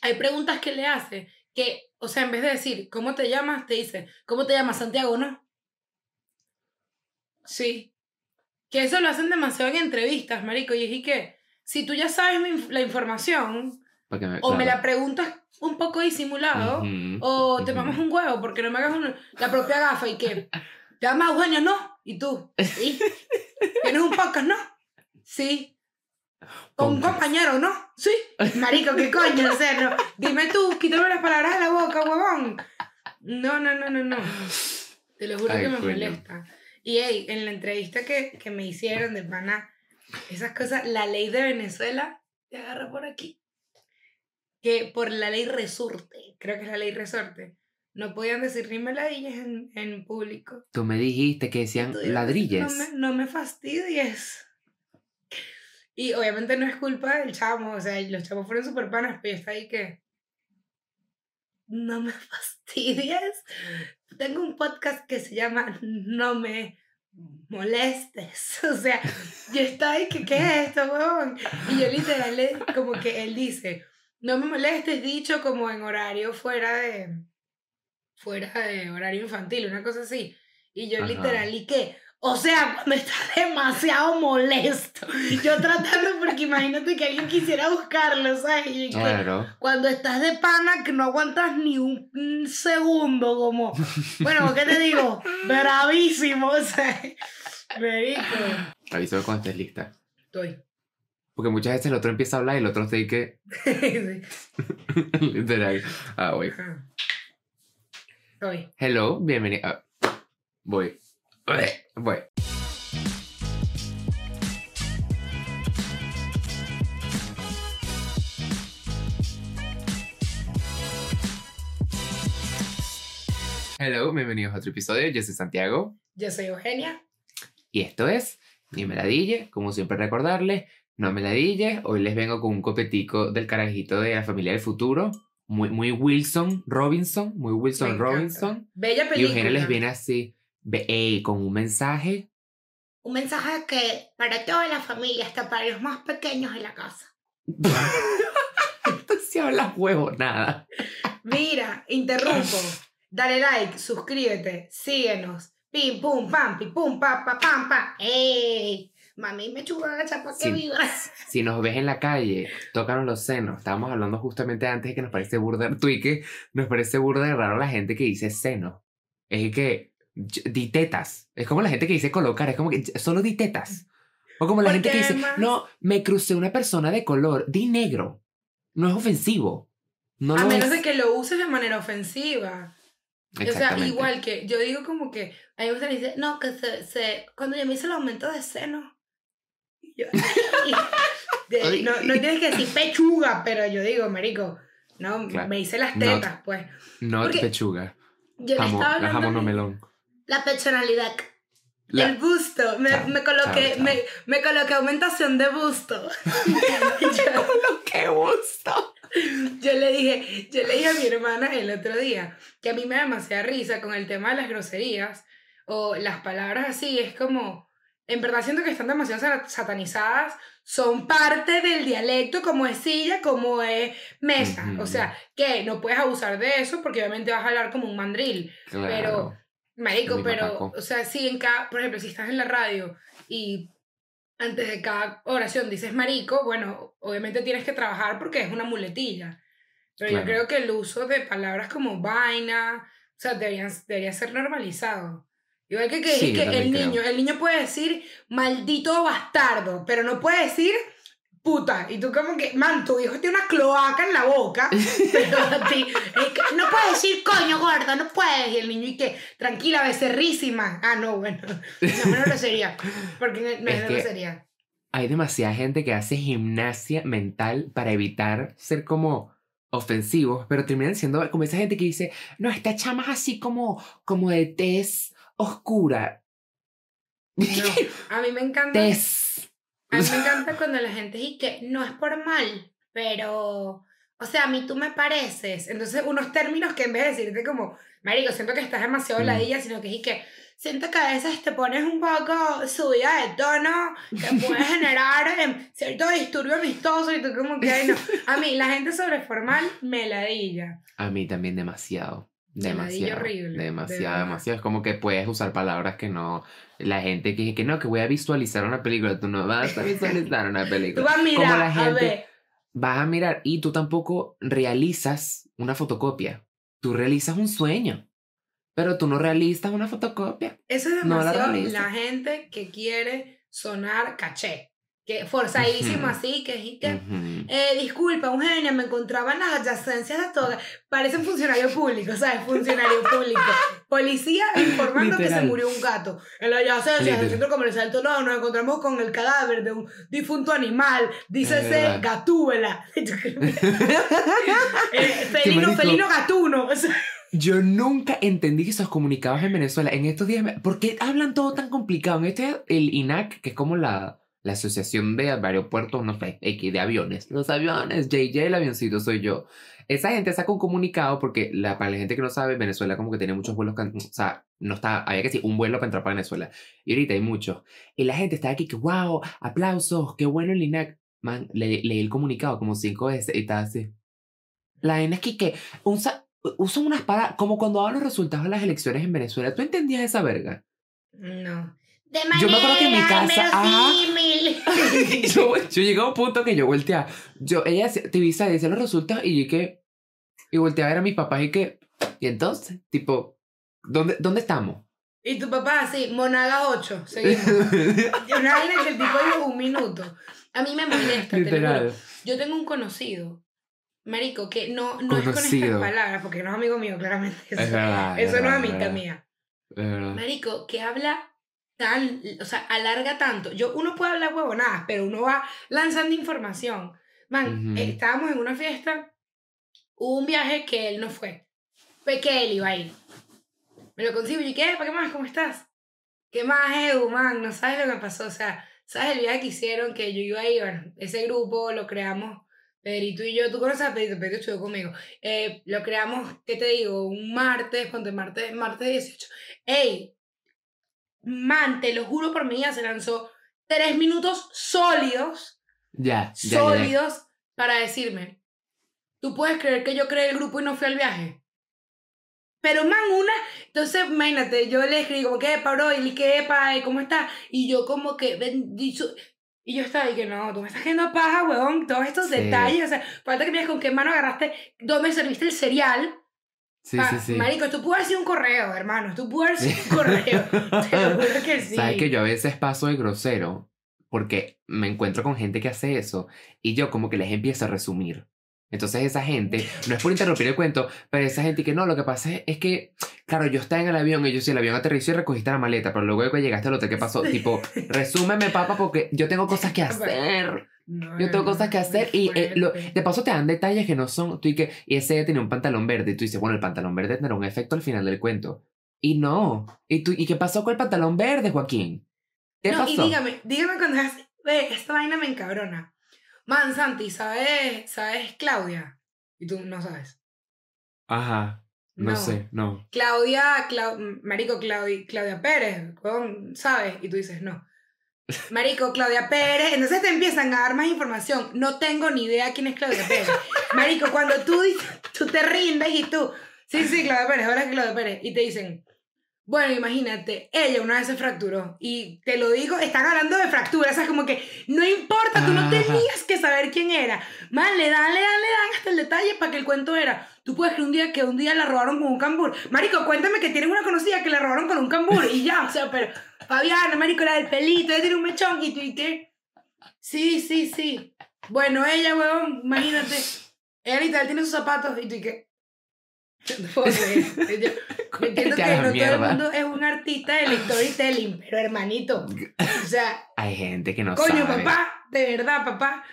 hay preguntas que le hace que, o sea, en vez de decir, ¿cómo te llamas? Te dice, ¿cómo te llamas, Santiago? ¿No? Sí. Que eso lo hacen demasiado en entrevistas, marico. Y es que, si tú ya sabes mi- la información, me- o me la preguntas un poco disimulado, o te mamas un huevo porque no me hagas un- la propia gafa y que, ¿te llamas Eugenio? No. ¿Y tú? Sí. ¿Tienes un podcast? No. Sí. ¿Con un compañero? No. Sí. Marico, ¿qué coño? O sea, no. Dime tú, quítame las palabras de la boca, huevón. No, no, no, no, no. Te lo juro Ay, que me coño. molesta. Y hey, en la entrevista que, que me hicieron de pana, esas cosas, la ley de Venezuela te agarra por aquí. Que por la ley resorte, creo que es la ley resorte, no podían decir ni meladillas en, en público. Tú me dijiste que decían Tú ladrilles. No me, no me fastidies. Y obviamente no es culpa del chamo, o sea, los chamos fueron super panas, pero yo estaba ahí que. No me fastidies. Tengo un podcast que se llama No me molestes. O sea, yo estaba ahí que, ¿qué es esto, huevón? Y yo literal, como que él dice, no me molestes, dicho como en horario fuera de. fuera de horario infantil, una cosa así. Y yo Ajá. literal, ¿y qué? O sea, cuando está demasiado molesto. Yo tratando, porque imagínate que alguien quisiera buscarlo, ¿sabes? Y Claro. Cuando estás de pana que no aguantas ni un, un segundo, como, bueno, ¿qué te digo? Bravísimo, o sea, marico. Avísame cuando estés lista. Estoy. Porque muchas veces el otro empieza a hablar y el otro ahí que. Sí. Literal. Ah, voy. Estoy. Hello, bienvenido. Ah, voy. Voy. Hello, bienvenidos a otro episodio. Yo soy Santiago Yo soy Eugenia. y esto es Ni me la dille, como siempre recordarles, no me la dille. Hoy les vengo con un copetico del carajito de la familia del futuro, muy, muy Wilson Robinson, muy Wilson. Robinson. Bella Y película. Eugenia les viene así, ey, con un mensaje. Un mensaje que para toda la familia, hasta para los más pequeños de la casa. Esto sí habla huevo, nada. Mira, interrumpo. Dale like, suscríbete, síguenos. Pim, pum, pam, pim, pum, pa, pa, pam, pa. ¡Ey! Mami, me chupa la chapa que vibra. Si nos ves en la calle, tócanos los senos. Estábamos hablando justamente antes de que nos parece burda, tú y que nos parece burda de raro la gente que dice seno. Es que, ch- di tetas. Es como la gente que dice colocar, es como que solo di tetas. O como la Porque gente que dice, además- no, me crucé una persona de color, di negro. No es ofensivo. No A menos es. de que lo uses de manera ofensiva. O sea, igual que yo digo como que a mí me decir, no, que se, se, cuando yo me hice el aumento de seno. yo- de- no, no tienes que decir pechuga, pero yo digo, marico, no, Claro. me hice las No. tetas, pues. No porque- pechuga. Yo le Jamón, estaba la hablando jamón mi- melón. La personalidad, La- el busto, me, Chao, me coloqué, chao, chao. Me, me coloqué aumentación de busto. Yo- lo que gusto. Yo le dije, yo le dije a mi hermana el otro día que a mí me da demasiada risa con el tema de las groserías o las palabras así, es como, en verdad siento que están demasiado sa- satanizadas, son parte del dialecto como es silla, como es mesa, Ujú. o sea, que no puedes abusar de eso porque obviamente vas a hablar como un mandril, Claro. pero, marico, pero, o sea, si en cada, por ejemplo, si estás en la radio y antes de cada oración dices marico, bueno, obviamente tienes que trabajar porque es una muletilla. Pero Claro. yo creo que el uso de palabras como vaina, o sea, deberían, debería ser normalizado. Igual que, que, Sí, que el creo. niño, el niño puede decir maldito bastardo, pero no puede decir puta. Y tú como que, man, tu hijo tiene una cloaca en la boca, pero a ti, es que no puedes decir coño gordo, no puedes. Y el niño y que, tranquila, becerrísima. Ah, no, bueno, no, no grosería, porque no, no Es es, que- grosería. hay demasiada gente que hace gimnasia mental para evitar ser como ofensivos, pero terminan siendo como esa gente que dice, no, esta chama es así como, como de tez oscura. No, a mí me encanta. Tez. A mí me encanta cuando la gente dice que no es por mal, pero, o sea, a mí tú me pareces. Entonces, unos términos que en vez de decirte como, marico, siento que estás demasiado Mm. ladilla, sino que es que siento que a veces te pones un poco subida de tono que puede generar em, cierto disturbio amistoso y tú como que, ay, no. A mí, la gente sobreformal me ladilla. A mí también demasiado. Demasiado. horrible, de demasiado, demasiado. Es como que puedes usar palabras que no. La gente que dice que no, que voy a visualizar una película. Tú no vas a visualizar una Tú película. vas a mirar, Como la a gente- ver. Vas a mirar y tú tampoco realizas una fotocopia. Tú realizas un sueño. Pero tú no realizas una fotocopia. Eso es No la demasiado la gente que quiere sonar caché. Que forzadísimo así, que es y que... Ujú. Eh, disculpa, Eugenia, me encontraba en las adyacencias de toga. Parece un funcionario público, ¿sabes? Funcionario público. Policía informando que se murió un gato. En las adyacencias del centro comercial Toledo nos encontramos con el cadáver de un difunto animal. Dice Es ese verdad. gatúbela. Eh, felino, felino gatuno. Yo nunca entendí esos comunicados en Venezuela. En estos días, me- ¿por qué hablan todo tan complicado? En este, el INAC, que es como la, la Asociación de Aeropuertos, no sé, X, de aviones. Los aviones, JJ, el avioncito soy yo. Esa gente saca un comunicado porque, la, para la gente que no sabe, Venezuela como que tiene muchos vuelos, can- o sea, no está, había que decir, un vuelo para entrar para Venezuela. Y ahorita hay muchos. Y la gente está aquí que, wow, aplausos, qué bueno el INAC. Man, le- leí el comunicado como cinco veces y está así. La vaina es que, que usa, usan unas palabras, como cuando daban los resultados de las elecciones en Venezuela. ¿Tú entendías esa verga? no. De Yo me acuerdo que en mi casa, ajá. yo, yo llegué a un punto que yo volteaba. Yo, ella te visa, decía los resultados y yo que. Y volteaba a ver a mis papás y que. Y entonces, tipo, ¿dónde, ¿dónde estamos? Y tu papá así, Monaga 8. Seguimos. Una vaina que el tipo dijo un minuto. A mí me molesta, te. Literal. Yo tengo un conocido, marico, que no, no es con estas palabras, porque no es amigo mío, claramente. Eso, Es verdad. eso no es amistad mía. Es verdad. Marico, que habla tan, o sea, alarga tanto. Yo, uno puede hablar huevonadas, pero uno va lanzando información. Man, Ujú. eh, estábamos en una fiesta, hubo un viaje que él no fue, fue que él iba a ir. Me lo consigo y ¿qué? ¿Para qué más? ¿Cómo estás? ¿Qué más, Edu, man? No sabes lo que pasó, o sea, ¿sabes el viaje que hicieron que yo iba a ir? Bueno, ese grupo lo creamos Pedrito y yo, tú conoces a Pedrito, Pedrito estuvo conmigo. Eh, lo creamos, ¿qué te digo? Un martes, ponte martes, martes 18. ¡Ey! Man, te lo juro por mi vida, se lanzó tres minutos sólidos, Ya, ya, ya, ya. sólidos, para decirme, ¿tú puedes creer que yo creé el grupo y no fui al viaje? Pero man, una, entonces imagínate, yo le escribí como que, Pablo, y qué, epa, ¿cómo estás? Y yo como que, y yo estaba y que no, tú me estás haciendo paja, weón, todos estos Sí. detalles, o sea, falta que me digas con qué mano agarraste, dónde serviste el cereal. Sí, sí, sí. Marico, pudo haber sido un correo, hermano, pudo haber sido un correo, te lo juro que sí. Sabes que yo a veces paso de grosero porque me encuentro con gente que hace eso y yo como que les empiezo a resumir. Entonces esa gente, no es por interrumpir el cuento, pero esa gente que no, lo que pasa es, es que, claro, yo estaba en el avión y yo sí, el avión aterrizó y recogiste la maleta, pero luego de que llegaste al hotel, ¿qué pasó? Tipo, resúmeme, papá, porque yo tengo cosas que hacer. No, Yo tengo no, cosas que hacer y eh, lo- de paso te dan detalles que no son. Tú y que y ese tenía un pantalón verde y tú dices, bueno, el pantalón verde tendrá un efecto al final del cuento. Y no. ¿Y, tú, ¿y qué pasó con el pantalón verde, Joaquín? ¿Qué no, pasó? y dígame, dígame cuando es ve, esta vaina me encabrona. Man, Santi, ¿sabes, ¿sabes Claudia? Y tú no sabes. Ajá. No, sé, no. Claudia, Clau- Marico, Claudia, Claudia Pérez, ¿sabes? Y tú dices, no. Marico, Claudia Pérez. Entonces te empiezan a dar más información. No tengo ni idea quién es Claudia Pérez. Marico, cuando tú, tú te rindes y tú, sí, sí, Claudia Pérez, ahora es Claudia Pérez. Y te dicen, bueno, imagínate, ella una vez se fracturó. Y te lo digo, están hablando de fracturas. O sea, como que no importa, tú no tenías que saber quién era. Man, le dan, le dan, le dan hasta el detalle para que el cuento era. Tú puedes creer un día que un día la robaron con un cambur. Marico, cuéntame que tienes una conocida que la robaron con un cambur. Y ya, o sea, pero Fabiana, Marico, la del pelito, ella tiene un mechón y qué. Sí, sí, sí. Bueno, ella, weón, imagínate. Ella literal tiene sus zapatos y tú y qué. Yo creer. Ella- yo entiendo que no todo el mierda. mundo es un artista del storytelling, pero hermanito. O sea, Hay gente que no coño, sabe. papá, de verdad, papá.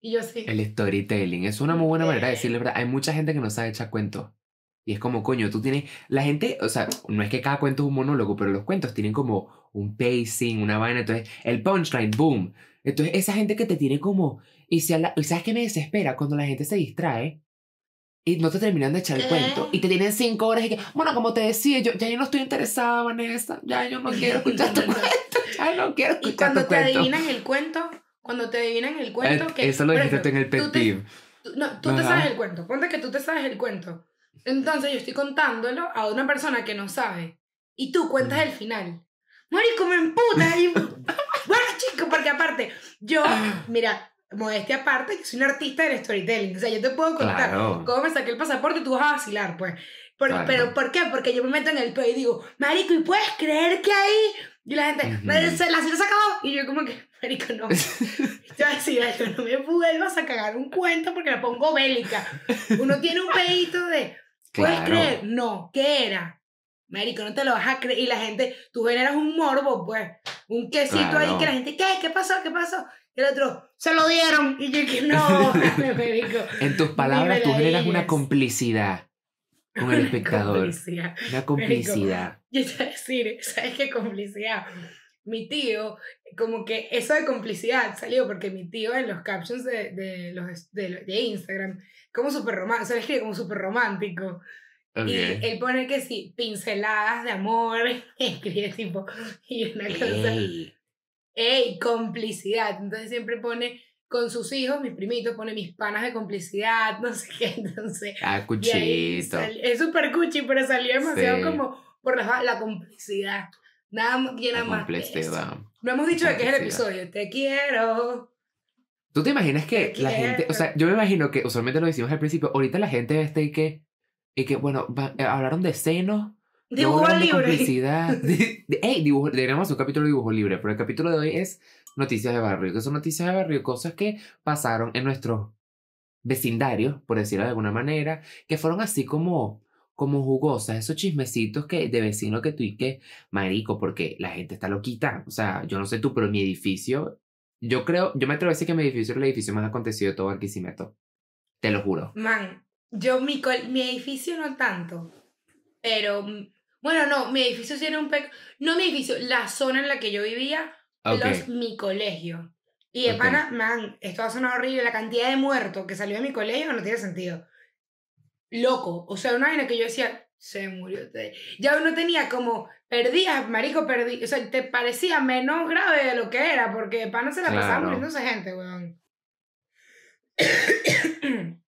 Y yo sí. El storytelling es una muy buena manera de decirle verdad. Hay mucha gente que no sabe echar cuentos. Y es como, coño, tú tienes. La gente, o sea, no es que cada cuento es un monólogo, pero los cuentos tienen como un pacing, una vaina. Entonces, el punchline, boom. Entonces, esa gente que te tiene como. Y, si a la- y sabes qué me desespera cuando la gente se distrae. Y no te terminan de echar el ¿Qué? cuento. Y te tienen cinco horas y que, bueno, como te decía, yo ya yo no estoy interesada, Vanessa. Ya yo no quiero escuchar tu cuento. Ya no quiero Y escuchar cuando tu te cuento. adivinan el cuento, cuando te adivinan el cuento, Eh, que, Eso lo dijiste tú en el pet tú te- tú- no, tú te sabes el cuento. Ponte que tú te sabes el cuento. Entonces yo estoy contándolo a una persona que no sabe. Y tú cuentas el final. Marico, me emputa. Y... bueno, chico, porque aparte, yo, mira, modestia aparte, que soy un artista del storytelling. O sea, yo te puedo contar Claro. cómo me saqué el pasaporte y tú vas a vacilar, pues. Por- Claro. Pero ¿por qué? Porque yo me meto en el peo y digo, Marico, ¿y puedes creer que ahí? Y la gente. "Marico, se la cita se acabó. Y yo como que, Marico, no. Te voy a decir algo, no me vuelvas a cagar un cuento porque la pongo bélica. Uno tiene un pedito de, ¿puedes Claro. creer? No, ¿qué era? Marico, no te lo vas a creer. Y la gente, tú generas un morbo, pues. Un quesito ahí que la gente, ¿qué? ¿Qué pasó? ¿Qué pasó? Y el otro, se lo dieron. Y yo que no. En tus palabras, tú generas una complicidad con el espectador. complicidad. Una complicidad. Yo te voy a decir, ¿sabes qué complicidad? Mi tío, como que eso de complicidad salió porque mi tío en los captions de, de, los, de, de Instagram, como súper romántico, le escribe como súper romántico. Ok. Y él pone que sí, pinceladas de amor, escribe tipo, y una cosa, Ey. ¡Ey! Complicidad. Entonces siempre pone con sus hijos, mis primitos, pone mis panas de complicidad, no sé qué, entonces. Ah, y cuchito. sal- es súper cuchi, pero salió demasiado Sí. como por la, la complicidad. Nada más llena La más. complicidad. No hemos dicho de qué es el episodio. Te quiero. ¿Tú te imaginas que Te la gente, o sea, yo me imagino que usualmente lo decimos al principio, ahorita la gente está y que, y que bueno, va- eh, hablaron de senos, Dibujo libre. de- ey, dibujo, deberíamos un capítulo de dibujo libre, pero el capítulo de hoy es noticias de barrio, que son noticias de barrio, cosas que pasaron en nuestros vecindarios, por decirlo de alguna manera, que fueron así como, como jugosas, esos chismecitos que de vecino que tú y que, marico, porque la gente está loquita, o sea, yo no sé tú, pero mi edificio, yo creo, yo me atrevo a decir que mi edificio es el edificio más acontecido de todo Barquisimeto, te lo juro. Man, yo, mi, col- mi edificio no tanto. Pero, bueno, no, mi edificio sí era un peco. No mi edificio, la zona en la que yo vivía, Ok, los, mi colegio. Y de Ok. pana, man, esto va a sonar horrible. La cantidad de muertos que salió de mi colegio no tiene sentido. Loco. O sea, una vaina que yo decía, se murió. te- Ya uno tenía como, perdías, marico, perdí. O sea, te parecía menos grave de lo que era, porque de pana se la pasaba Claro. muriéndose gente, weón.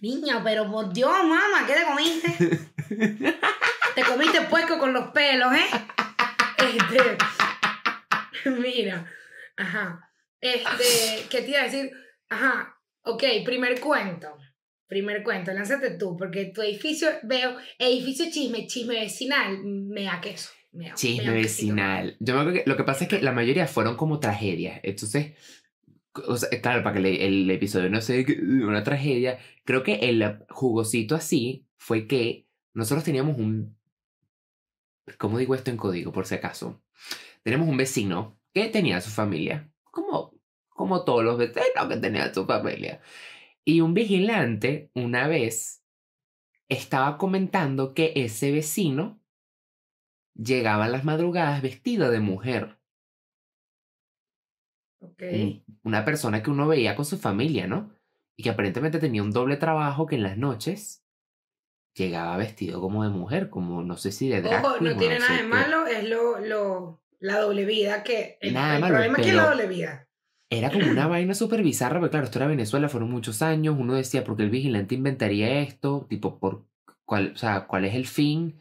Niño, pero por Dios, mamá, ¿qué te comiste? Te comiste puerco con los pelos, ¿eh? Este, mira, ajá. Este, ¿qué te iba a decir? Ajá, ok, primer cuento. Primer cuento, lánzate tú, porque tu edificio, veo, edificio chisme, chisme vecinal, me da queso. Me da, me chisme da vecinal. Yo me acuerdo que lo que pasa es que la mayoría fueron como tragedias, entonces, o sea, claro, para que el, el episodio no sea una tragedia, creo que el jugosito así fue que nosotros teníamos un, ¿cómo digo esto en código por si acaso? Tenemos un vecino que tenía su familia, como, como todos los vecinos que tenían su familia. Y un vigilante una vez estaba comentando que ese vecino llegaba a las madrugadas vestido de mujer. Ok. Un- Una persona que uno veía con su familia, ¿no? Y que aparentemente tenía un doble trabajo que en las noches llegaba vestido como de mujer, como no sé si de drag Ojo, no tiene nada de malo, es lo, lo, la doble vida que... El, Nada de el malo, problema es que es la pero- doble vida. Era como una vaina súper bizarra, porque claro, esto era Venezuela, fueron muchos años, uno decía, ¿por qué el vigilante inventaría esto? Tipo, ¿por cuál, o sea, ¿cuál es el fin?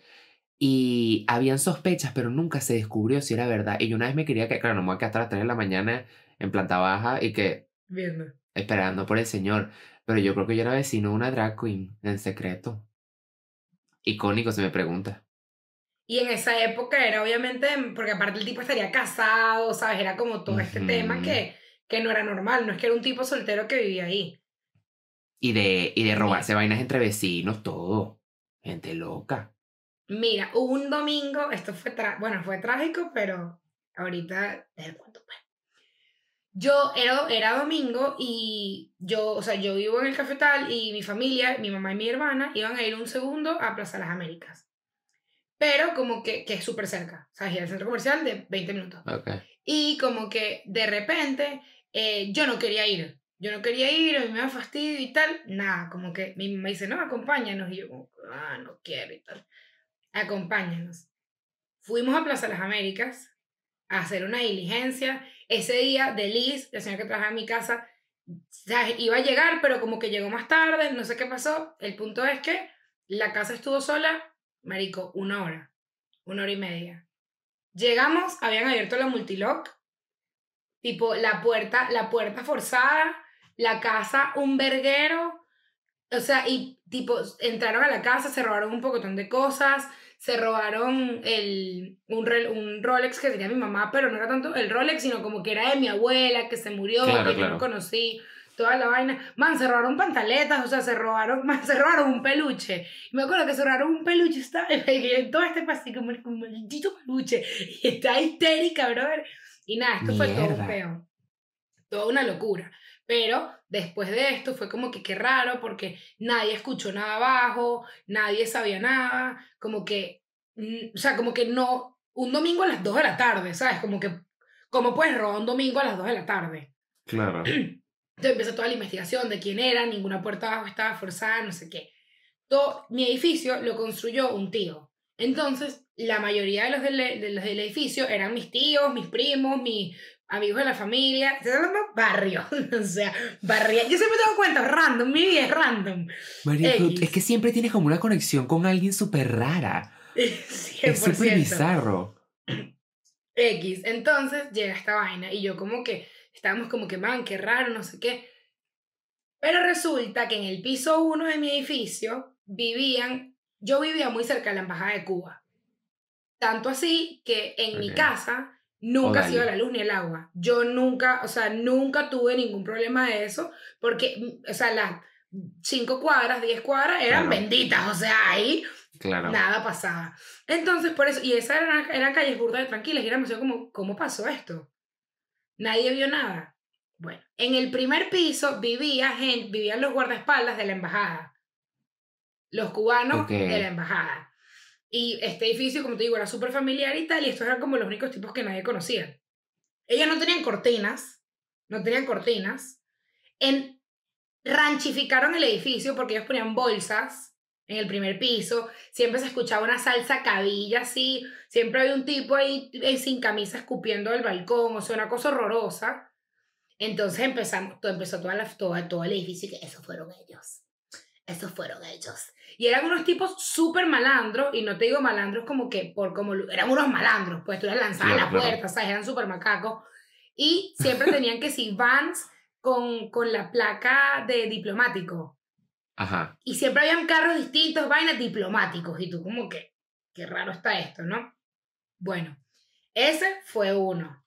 Y habían sospechas, pero nunca se descubrió si era verdad. Y yo una vez me quería que, claro, no me voy a quedar hasta las 3 de la mañana en planta baja y que Viendo. esperando por el señor. Pero yo creo que yo era vecino de una drag queen, en secreto. Icónico, se me pregunta. Y en esa época era obviamente, porque aparte el tipo estaría casado, ¿sabes? Era como todo este tema que, que no era normal, no es que era un tipo soltero que vivía ahí. Y de, y de robarse vainas entre vecinos, todo. Gente loca. Mira, un domingo, esto fue, tra- bueno, fue trágico, pero ahorita te cuento pues. Yo era, era domingo y yo, o sea, yo vivo en el cafetal y mi familia, mi mamá y mi hermana iban a ir un segundo a Plaza Las Américas. Pero como que, que es súper cerca, o sea, ir al centro comercial de 20 minutos. Y como que de repente eh, yo no quería ir. Yo no quería ir, a mí me da fastidio y tal. Nada, como que mi mamá dice, no, acompáñanos. Y yo, como, ah, no quiero y tal. Acompáñanos. Fuimos a Plaza Las Américas a hacer una diligencia. Ese día, de Liz, la señora que trabajaba en mi casa, iba a llegar, pero como que llegó más tarde, no sé qué pasó. El punto es que la casa estuvo sola, marico, una hora, una hora y media. Llegamos, habían abierto la multilock, tipo la puerta, la puerta forzada, la casa un verguero, o sea, y tipo entraron a la casa, se robaron un pocotón de cosas, se robaron el, un, un Rolex que tenía mi mamá, pero no era tanto el Rolex, sino como que era de mi abuela, que se murió, Claro, que yo no conocí, toda la vaina. Man, se robaron pantaletas, o sea, se robaron, man, se robaron un peluche. Y me acuerdo que se robaron un peluche, estaba en todo este pasillo como un maldito peluche. Y está histérica, brother. Y nada, esto fue todo peo. Toda una locura. Pero después de esto fue como que qué raro porque nadie escuchó nada abajo, nadie sabía nada, como que, mm, o sea, como que no, un domingo a las 2 de la tarde, ¿sabes? Como que, ¿cómo puedes robar un domingo a las 2 de la tarde? Claro. Entonces empieza toda la investigación de quién era, ninguna puerta abajo estaba forzada, no sé qué. Todo, mi edificio lo construyó un tío. Entonces, la mayoría de los del, de los del edificio eran mis tíos, mis primos, mis amigos de la familia. Estoy hablando barrio. o sea, barrio. Yo siempre tengo cuentas random, mi vida es random. X. es que siempre tienes como una conexión con alguien súper rara. 100%. Es súper bizarro. X. Entonces llega esta vaina y yo como que estábamos como que, man, qué raro, no sé qué. Pero resulta que en el piso 1 de mi edificio vivían, yo vivía muy cerca de la Embajada de Cuba. Tanto así que en mi casa nunca se Órale. iba la luz ni el agua. Yo nunca, o sea, nunca tuve ningún problema de eso porque, mm, o sea, las 5 cuadras, 10 cuadras eran Claro. benditas, o sea, ahí Claro. Nada pasaba. Entonces, por eso, y esas eran, eran calles burdas de tranquilas, y era demasiado como, ¿cómo pasó esto? Nadie vio nada. Bueno, en el primer piso vivía gente, vivían los guardaespaldas de la embajada. Los cubanos de la embajada. Y este edificio, como te digo, era súper familiar y tal, y estos eran como los únicos tipos que nadie conocía. Ellos no tenían cortinas, no tenían cortinas. En, ranchificaron el edificio porque ellos ponían bolsas en el primer piso, siempre se escuchaba una salsa cabilla así, siempre había un tipo ahí eh, sin camisa escupiendo del balcón, o sea, una cosa horrorosa. Entonces empezamos, todo, empezó toda la, toda, todo el edificio y que esos fueron ellos, esos fueron ellos. Y eran unos tipos súper malandros, y no te digo malandros como que por como, eran unos malandros, pues tú les lanzabas Claro, la claro. puerta, ¿sabes? Eran súper macacos. Y siempre tenían que si vans con, con la placa de diplomático. Ajá. Y siempre habían carros distintos, vainas diplomáticos. Y tú como que, qué raro está esto, ¿no? Bueno, ese fue uno.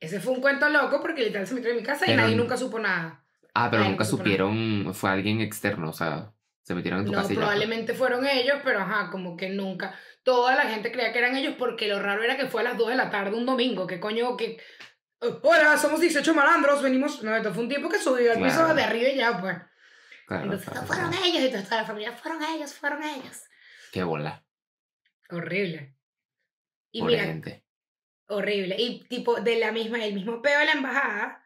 Ese fue un cuento loco porque literal se metió en mi casa y Pero nadie nunca supo nada. Ah, pero Ay, nunca no supieron, fue alguien externo, o sea, se metieron en tu No, casa ya, pues. probablemente fueron ellos, pero ajá, como que nunca. Toda la gente creía que eran ellos porque lo raro era que fue a las 2 de la tarde un domingo. ¿Qué coño? que "Oh, Hola, somos 18 malandros, venimos. No, esto fue un tipo que subió al piso Claro. de arriba y ya, pues. Claro, Entonces, claro, "No, fueron ellos y toda toda la familia, fueron ellos, fueron ellos. Qué bola. Horrible. Y Pobre mira, gente. horrible. Y tipo, de la misma, el mismo peo de la embajada,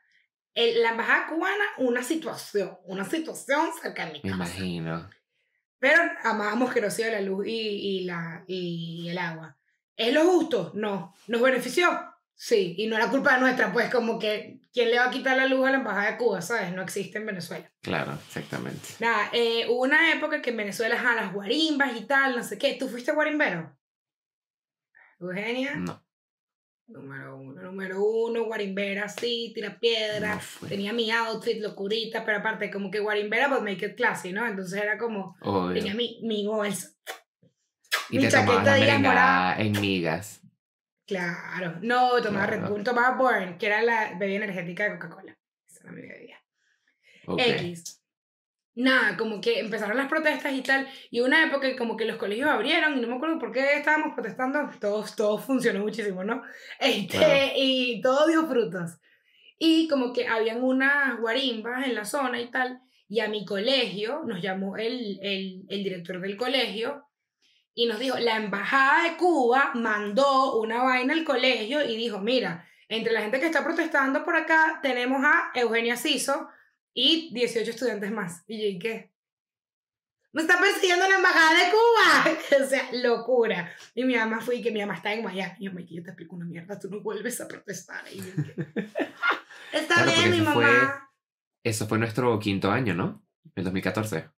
el- la embajada cubana, una situación, una situación cerca de mi Me casa. imagino. Pero amábamos que nos iba la luz y, y, la, y el agua. ¿Es lo justo? No. ¿Nos benefició? Sí. Y no era culpa nuestra, pues como que, ¿quién le va a quitar la luz a la embajada de Cuba? ¿Sabes? No existe en Venezuela. Claro, exactamente. Nada, eh, hubo una época que en Venezuela, ajá, las guarimbas y tal, no sé qué. ¿Tú fuiste guarimbero? Eugenia. No, Número uno, número uno, guarimbera, sí, tira piedra. no. Tenía mi outfit, locurita, pero aparte, como que guarimbera, but make it classy, ¿no? Entonces era como, tenía mi, mi bolsa. Y mi te chaqueta de merengada en migas. Claro, no, tomaba Red Claro. Bull, tomaba Burn, que era la bebida energética de Coca-Cola. Esa era mi bebida. X. Nada, como que empezaron las protestas y tal, y una época que como que los colegios abrieron, y no me acuerdo por qué estábamos protestando, todo, todo funcionó muchísimo, ¿no? Este. Y todo dio frutos. Y como que habían unas guarimbas en la zona y tal, y a mi colegio nos llamó el, el, el director del colegio y nos dijo, la embajada de Cuba mandó una vaina al colegio y dijo, mira, entre la gente que está protestando por acá tenemos a Eugenia Siso, y 18 estudiantes más. Y yo, ¿y qué? Me está persiguiendo la embajada de Cuba. o sea, locura. Y mi mamá fue y que mi mamá está en Miami. Y yo, me yo te explico una mierda, tú no vuelves a protestar. Y yo, está Claro, bien, mi eso mamá. fue- Eso fue nuestro quinto año, ¿no? El 2014.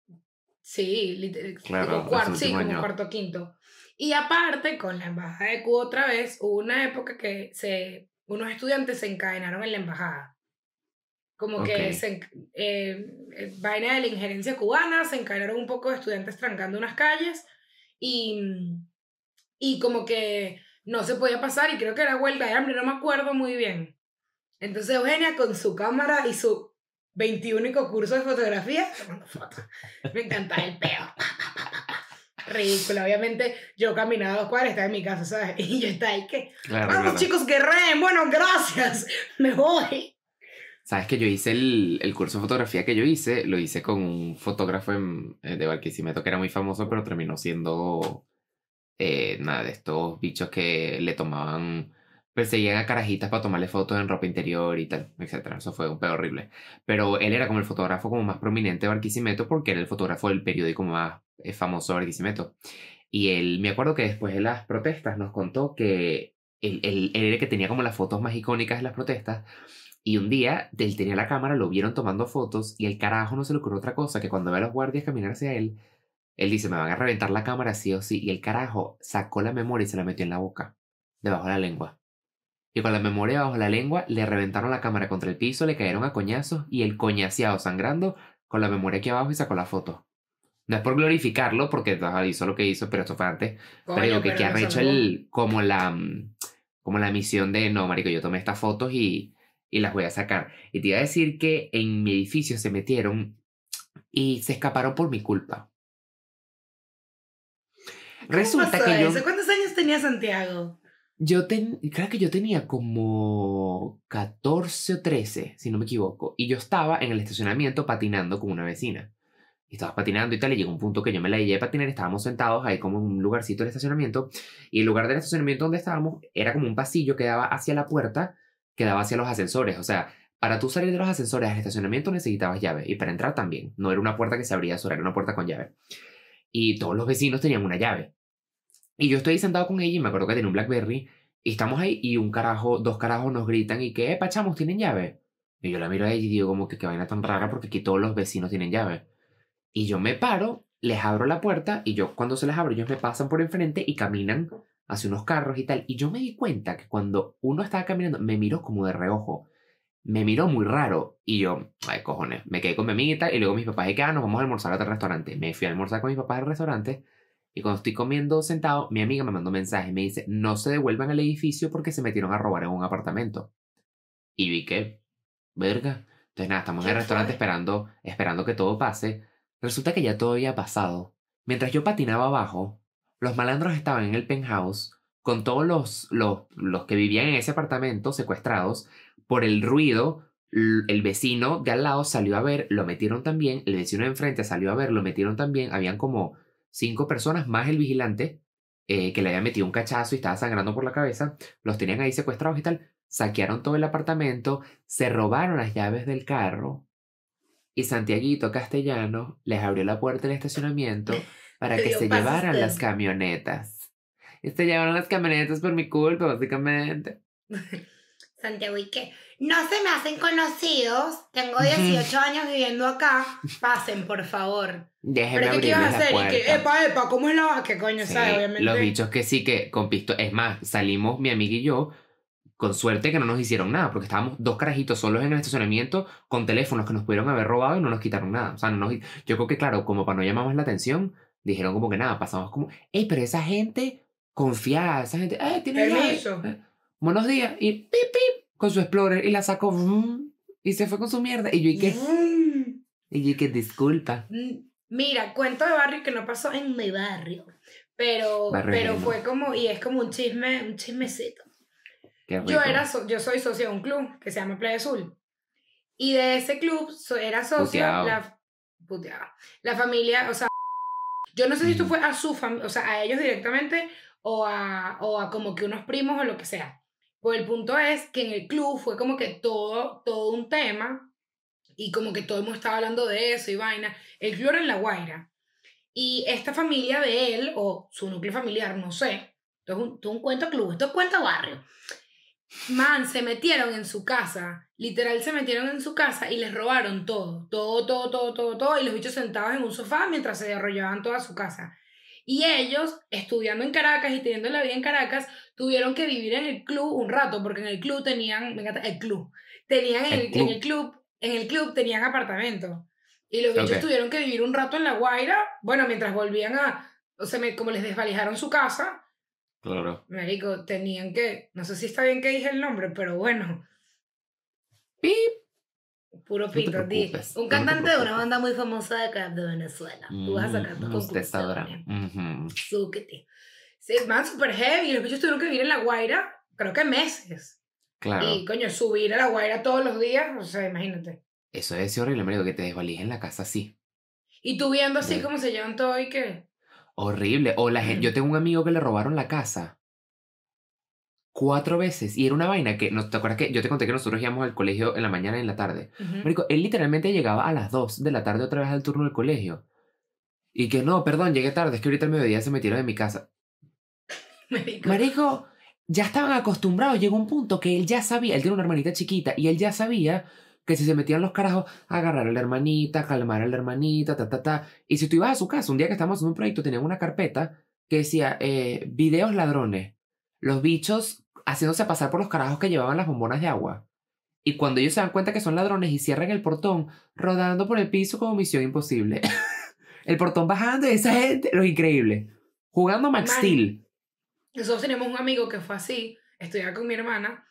Sí, literal, Claro, como cuarto, sí, como cuarto quinto. Y aparte, con la embajada de Cuba otra vez, hubo una época que se, unos estudiantes se encadenaron en la embajada. Como que Ok. se, eh, eh, vaina de la injerencia cubana, se encadenaron un poco de estudiantes trancando unas calles y, y como que no se podía pasar y creo que era huelga de hambre, no me acuerdo muy bien. Entonces Eugenia con su cámara y su 21 curso de fotografía tomando fotos. Me encantaba el peo. Ridículo, obviamente yo caminaba dos cuadras, estaba en mi casa, ¿sabes? Y yo estaba ahí que, Claro, vamos claro. chicos, guerreen, bueno, gracias, me voy. Sabes que yo hice el, el curso de fotografía que yo hice, lo hice con un fotógrafo en- eh, de Barquisimeto que era muy famoso, pero terminó siendo eh, nada de estos bichos que le tomaban, perseguían a carajitas para tomarle fotos en ropa interior y tal, etcétera. Eso fue un pedo horrible. Pero él era como el fotógrafo como más prominente de Barquisimeto porque era el fotógrafo del periódico más eh, famoso de Barquisimeto. Y él, me acuerdo que después de las protestas nos contó que él, él, él era el que tenía como las fotos más icónicas de las protestas. Y un día él tenía la cámara, lo vieron tomando fotos y el carajo no se le ocurrió otra cosa que cuando ve a los guardias caminar hacia él, él dice, me van a reventar la cámara sí o sí. Y el carajo sacó la memoria y se la metió en la boca, debajo de la lengua. Y con la memoria debajo de la lengua le reventaron la cámara contra el piso, le cayeron a coñazos y el coñaseado sangrando con la memoria aquí abajo y sacó la foto. No es por glorificarlo, porque hizo lo que hizo, pero esto fue antes. pero digo que, que ha hecho el, como la, mm, como la misión de, no, marico, yo tomé estas fotos y, y las voy a sacar. Y te iba a decir que en mi edificio se metieron y se escaparon por mi culpa. Resulta que yo, ¿Cuántos años tenía Santiago? yo ten- creo que yo tenía como 14 o 13, si no me equivoco, y yo estaba en el estacionamiento patinando con una vecina. Y estaba patinando y tal, y llegó un punto que yo me la llevé a patinar, estábamos sentados ahí como en un lugarcito del estacionamiento, y el lugar del estacionamiento donde estábamos era como un pasillo que daba hacia la puerta, que daba hacia los ascensores, o sea, para tú salir de los ascensores al estacionamiento necesitabas llave, y para entrar también, no era una puerta que se abría sola, era una puerta con llave. Y todos los vecinos tenían una llave. Y yo estoy sentado con ella y me acuerdo que tenía un Blackberry, y estamos ahí y un carajo, dos carajos nos gritan y que, eh, pachamos, ¿tienen llave? Y yo la miro a ella y digo como que qué vaina tan rara porque aquí todos los vecinos tienen llave. Y yo me paro, les abro la puerta y yo cuando se les abro ellos me pasan por enfrente y caminan hacia unos carros y tal. Y yo me di cuenta que cuando uno estaba caminando me miró como de reojo. Me miró muy raro y yo, ay cojones, me quedé con mi amiguita y luego mis papás dijeron, ah, nos vamos a almorzar a otro restaurante. Me fui a almorzar con mis papás al restaurante y cuando estoy comiendo sentado, mi amiga me mandó un mensaje y me dice, no se devuelvan al edificio porque se metieron a robar en un apartamento. Y vi que, verga. Entonces nada, estamos en el ¿Quién restaurante esperando, esperando que todo pase. Resulta que ya todo había pasado. Mientras yo patinaba abajo, los malandros estaban en el penthouse con todos los, los, los que vivían en ese apartamento secuestrados por el ruido. El vecino de al lado salió a ver, lo metieron también. El vecino de enfrente salió a ver, lo metieron también. Habían como cinco personas más el vigilante eh, que le había metido un cachazo y estaba sangrando por la cabeza. Los tenían ahí secuestrados y tal. Saquearon todo el apartamento, se robaron las llaves del carro y Santiaguito Castellano les abrió la puerta del estacionamiento para que se llevaran usted. las camionetas. Y se llevaron las camionetas por mi culpa, básicamente. Santiago, ¿y qué? No se me hacen conocidos. Tengo 18 años viviendo acá. Pasen, por favor. Déjenme Pero ¿qué, qué ibas a hacer? Y que, epa, epa, ¿cómo es la ¿Qué coño Sí, sabes? Obviamente. Los bichos que sí que con pisto. Es más, salimos mi amiga y yo. Con suerte que no nos hicieron nada, porque estábamos dos carajitos solos en el estacionamiento con teléfonos que nos pudieron haber robado y no nos quitaron nada. O sea, no nos- yo creo que, claro, como para no llamar más la atención, dijeron como que nada, pasamos como, ey, pero esa gente confiada, esa gente, eh, tiene llave". Permiso. Eh, Buenos días, y pip, pip, con su Explorer, y la sacó, vroom, y se fue con su mierda. Y yo, ¿y qué? Mm. Y yo, ¿y qué? Disculpa. Mm, Mira, cuento de barrio que no pasó en mi barrio. Pero, Barrio pero fue como, y es como un chisme, un chismecito. Yo, era so- yo soy socia de un club que se llama Playa Azul. Y de ese club so- era Puteado. la, la familia, o sea, yo no sé si esto fue a su familia, o sea, a ellos directamente o a, o a como que unos primos o lo que sea. Pues el punto es que en el club fue como que todo, todo un tema Y como que todo el mundo estaba hablando de eso y vaina. El club era en La Guaira. Y esta familia de él, o su núcleo familiar, no sé, esto es un, esto es un cuento club, esto es cuento barrio. Man, se metieron en su casa, literal se metieron en su casa y les robaron todo, todo, todo, todo, todo, todo, y los bichos sentados en un sofá mientras se desarrollaban toda su casa. Y ellos, estudiando en Caracas y teniendo la vida en Caracas, tuvieron que vivir en el club un rato, porque en el club tenían, me encanta, el club, tenían en El el, club. en el club, en el club tenían apartamento. Y los bichos tuvieron que vivir un rato en La Guaira, bueno, mientras volvían a, o sea, me- como les desvalijaron su casa, Claro. Marico, tenían que, no sé si está bien que dije el nombre, pero bueno, Pip. puro pito. un no te cantante de una banda muy famosa de acá de Venezuela. Tú vas a sacar tus Mm, Usted sabrá. Zúquete. Sí, man, super heavy. Los bichos tuvieron que vivir en La Guaira, creo que meses. Claro. Y, coño, subir a La Guaira todos los días, o sea, imagínate. Eso es horrible, marico, que te desvalijen la casa así. Y tú viendo así Ve. cómo se llevan todo y que... Horrible. O la gente, yo tengo un amigo que le robaron la casa cuatro veces y era una vaina que, ¿no te acuerdas que yo te conté que nosotros íbamos al colegio en la mañana y en la tarde? Ujú. Marico, él literalmente llegaba a las 2 de la tarde otra vez al turno del colegio. Y que no, perdón, llegué tarde, es que ahorita al mediodía se metieron en mi casa. Marico. Marico, ya estaban acostumbrados, llegó un punto que él ya sabía, él tiene una hermanita chiquita y él ya sabía que si se metían los carajos, agarrar a la hermanita, calmar a la hermanita, ta, ta, ta. Y si tú ibas a su casa, un día que estábamos haciendo un proyecto, tenían una carpeta que decía, eh, videos ladrones, los bichos haciéndose pasar por los carajos que llevaban las bombonas de agua. Y cuando ellos se dan cuenta que son ladrones y cierran el portón, rodando por el piso como misión imposible. el portón bajando y esa gente, lo increíble. Jugando Max. Steel. Nosotros teníamos un amigo que fue así, estudiaba con mi hermana,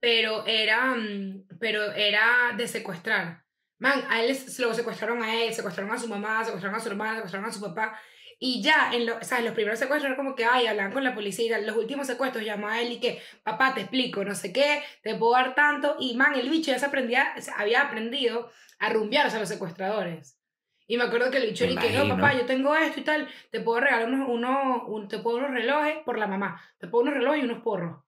pero era, mm, pero era de secuestrar. Man, a él se lo secuestraron a él, secuestraron a su mamá, secuestraron a su hermana, secuestraron a su papá. Y ya, en lo, ¿sabes? los primeros secuestros era como que, ay, hablan con la policía y tal. Los últimos secuestros llamó a él y que, papá, te explico, no sé qué, te puedo dar tanto. Y man, el bicho ya se aprendía, se había aprendido a rumbear a los secuestradores. Y me acuerdo que el bicho y que, no, papá, yo tengo esto y tal, te puedo regalar unos, unos, un- te puedo unos relojes por la mamá, te puedo unos relojes y unos porros.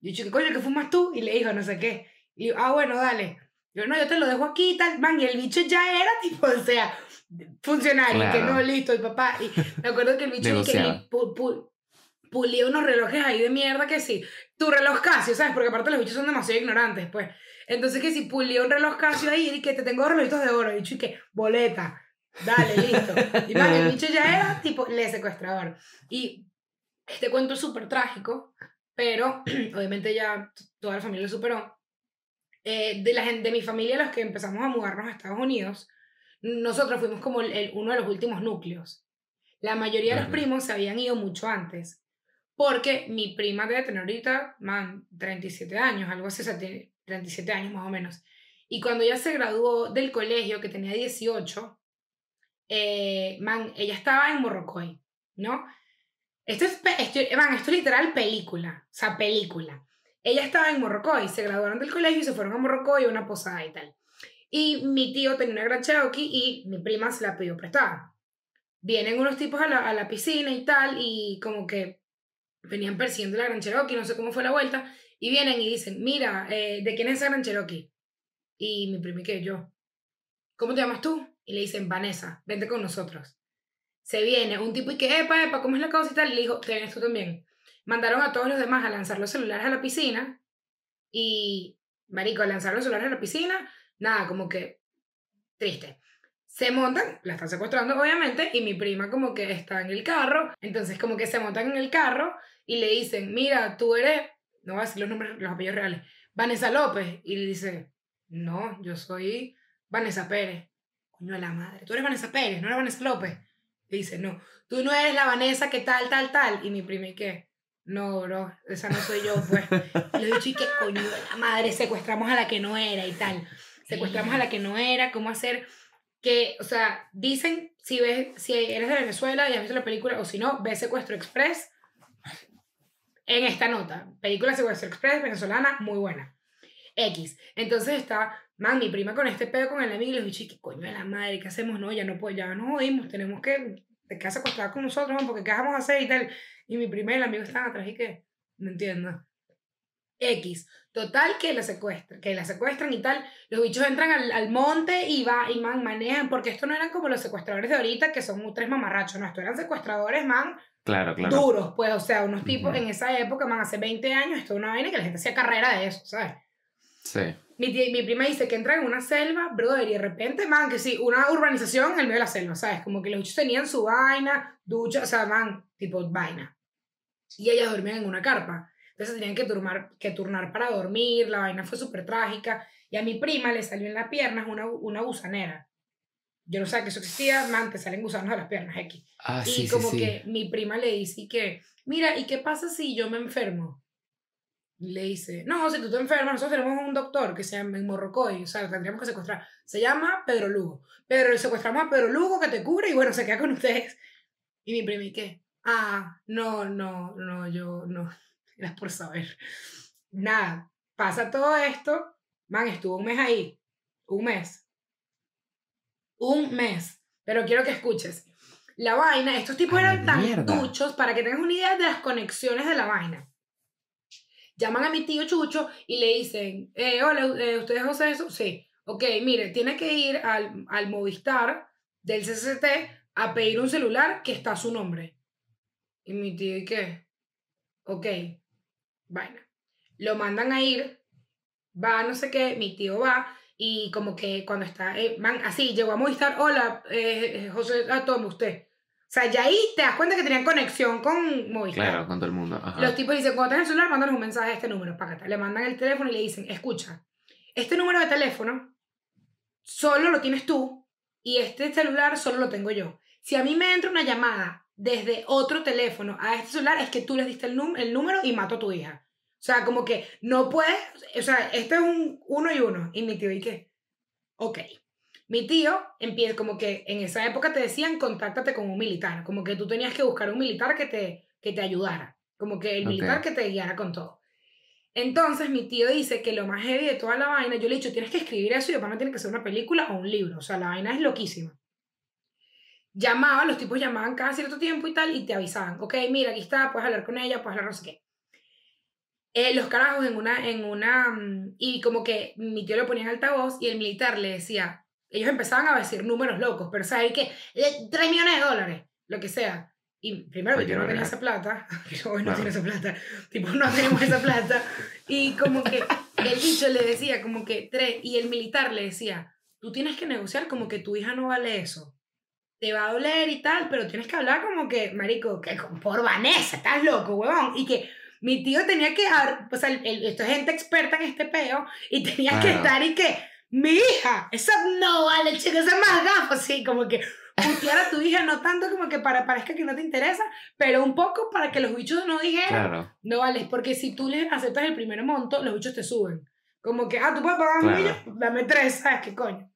Y el bicho, ¿qué coño, qué fumas tú? Y le dijo, no sé qué. Y yo, ah, bueno, dale. Yo, no, yo te lo dejo aquí y tal. Man, y el bicho ya era tipo, o sea, funcionario, que Claro. no, listo, y papá. Y me acuerdo que el bicho que pu- pu- pulía unos relojes ahí de mierda que sí. Tu reloj Casio, ¿sabes? Porque aparte los bichos son demasiado ignorantes, pues. Entonces que si pulía un reloj Casio ahí y que te tengo relojitos de oro, y bicho y que boleta. Dale, listo. Y man, el bicho ya era tipo le secuestrador. Y este cuento es súper trágico, pero obviamente ya toda la familia lo superó. Eh, de, la gente, de mi familia, los que empezamos a mudarnos a Estados Unidos, nosotros fuimos como el, el- uno de los últimos núcleos. La mayoría de los primos se habían ido mucho antes, porque mi prima debe tener ahorita, man, 37 años, algo así, o sea, tiene 37 años más o menos. Y cuando ella se graduó del colegio, que tenía 18, eh, man, ella estaba en Morrocoy, ¿no? Esto es, esto, man, esto es literal película, o sea, película. Ella estaba en Morrocoy, se graduaron del colegio y se fueron a Morrocoy a una posada y tal. Y mi tío tenía una gran Cherokee y mi prima se la pidió prestada. Vienen unos tipos a la, a la piscina y tal, y como que venían persiguiendo la gran Cherokee, no sé cómo fue la vuelta, y vienen y dicen, mira, eh, ¿de quién es esa gran Cherokee? Y mi prima y que yo, ¿cómo te llamas tú? Y le dicen, Vanessa, vente con nosotros. Se viene un tipo y que, epa, epa, ¿cómo es la cosa y tal? Le dijo, te tú también. Mandaron a todos los demás a lanzar los celulares a la piscina y, marico, a lanzar los celulares a la piscina, nada, como que triste. Se montan, la están secuestrando obviamente, y mi prima como que está en el carro, entonces como que se montan en el carro y le dicen, mira, tú eres, no voy a decir los nombres, los apellidos reales, Vanessa López, y le dice, no, yo soy Vanessa Pérez. Coño de la madre, tú eres Vanessa Pérez, no eres Vanessa López. Dice, no, tú no eres la Vanessa que tal, tal, tal. Y mi prima, ¿y qué? No, bro, esa no soy yo, pues. Y le ¿y qué coño de la madre? Secuestramos a la que no era y tal. Secuestramos a la que no era, ¿cómo hacer? Que, o sea, dicen, si ves, si eres de Venezuela y has visto la película, o si no, ves Secuestro Express en esta nota. Película Secuestro Express venezolana, muy buena. X. Entonces está, man, mi prima con este pedo con el amigo y les dije, ¿qué coño de la madre? ¿Qué hacemos? No, ya no puedo, ya nos jodimos, tenemos que te quedas acostada con nosotros, man, porque ¿qué vamos a hacer y tal? Y mi prima y el amigo estaban atrás y que, no entiendo. X. Total, que la secuestran, que la secuestran y tal. Los bichos entran al, al monte y va y man, manejan, porque esto no eran como los secuestradores de ahorita, que son tres mamarrachos, no, estos eran secuestradores, man, Claro, claro. duros, pues, o sea, unos tipos Ujú. en esa época, man, hace 20 años, esto era una vaina que la gente hacía carrera de eso, ¿sabes? Sí. Mi, tía- mi prima dice que entran en una selva, brother, y de repente, man, que sí, una urbanización en el medio de la selva, ¿sabes? Como que los bichos tenían su vaina, ducha, o sea, man, tipo vaina. Y ellas dormían en una carpa. Entonces tenían que turnar, que turnar para dormir, la vaina fue súper trágica. Y a mi prima le salió en las piernas una, una gusanera. Yo no sabía que eso existía, man, te salen gusanos de las piernas, X. Ah, y sí, como sí. que mi prima le dice que, mira, ¿y qué pasa si yo me enfermo? Le dice, no, si tú te enfermas, nosotros tenemos un doctor que se llama en Morrocoy, o sea, lo tendríamos que secuestrar. Se llama Pedro Lugo. Pedro, secuestramos a Pedro Lugo que te cubre y bueno, se queda con ustedes. Y mi prima, ¿y qué? Ah, no, no, no, yo no. Era por saber. Nada, pasa todo esto. Man, estuvo un mes ahí. Un mes. Un mes. Pero quiero que escuches. La vaina, estos tipos A eran tan duchos para que tengas una idea de las conexiones de la vaina. Llaman a mi tío Chucho y le dicen, eh, hola, eh, ¿usted es José eso? Sí. Ok, mire, tiene que ir al, al Movistar del CCT a pedir un celular que está a su nombre. Y mi tío, ¿y qué? Ok, vaina. Lo mandan a ir, va, no sé qué, mi tío va, y como que cuando está, eh, así, llegó a Movistar, hola, eh, José, ah, tome usted. O sea, ya ahí te das cuenta que tenían conexión con Movistar. Claro, con todo el mundo. Ajá. Los tipos dicen, cuando tengas el celular, mándanos un mensaje a este número, págata. Le mandan el teléfono y le dicen, escucha, este número de teléfono solo lo tienes tú y este celular solo lo tengo yo. Si a mí me entra una llamada desde otro teléfono a este celular, es que tú les diste el, el número y mato a tu hija. O sea, como que no puedes, o sea, este es un uno y uno. Y mi tío, ¿y qué? Ok. Mi tío empieza como que en esa época te decían contáctate con un militar, como que tú tenías que buscar un militar que te, que te ayudara, como que el militar que te guiara con todo. Entonces mi tío dice que lo más heavy de toda la vaina, yo le he dicho, tienes que escribir eso y después no tiene que ser una película o un libro, o sea, la vaina es loquísima. Llamaba, los tipos llamaban cada cierto tiempo y tal y te avisaban, ok, mira, aquí está, puedes hablar con ella, puedes hablar no sé qué. Eh, los carajos en una, en una, mm, y como que mi tío le ponía en altavoz y el militar le decía, ellos empezaban a decir números locos, pero sabes que eh, 3 millones de dólares, lo que sea. Y primero tío no no, tenía no. esa plata, pero hoy no Claro. tiene esa plata, tipo no tenemos esa plata. Y como que el bicho le decía como que tres, y el militar le decía, tú tienes que negociar como que tu hija no vale eso. Te va a doler y tal, pero tienes que hablar como que, marico, que por Vanessa, estás loco, huevón. Y que mi tío tenía que, o sea, el, el- esto es gente experta en este peo, y tenía que Claro. estar y que, mi hija, esa no vale, chica, esa es más gafo, así, como que putear a tu hija, no tanto como que para parezca que no te interesa, pero un poco para que los bichos no dijeran, Claro. no vale, porque si tú les aceptas el primer monto, los bichos te suben. Como que, ah, tú puedes pagar un Claro. millón, dame tres, ¿sabes qué coño?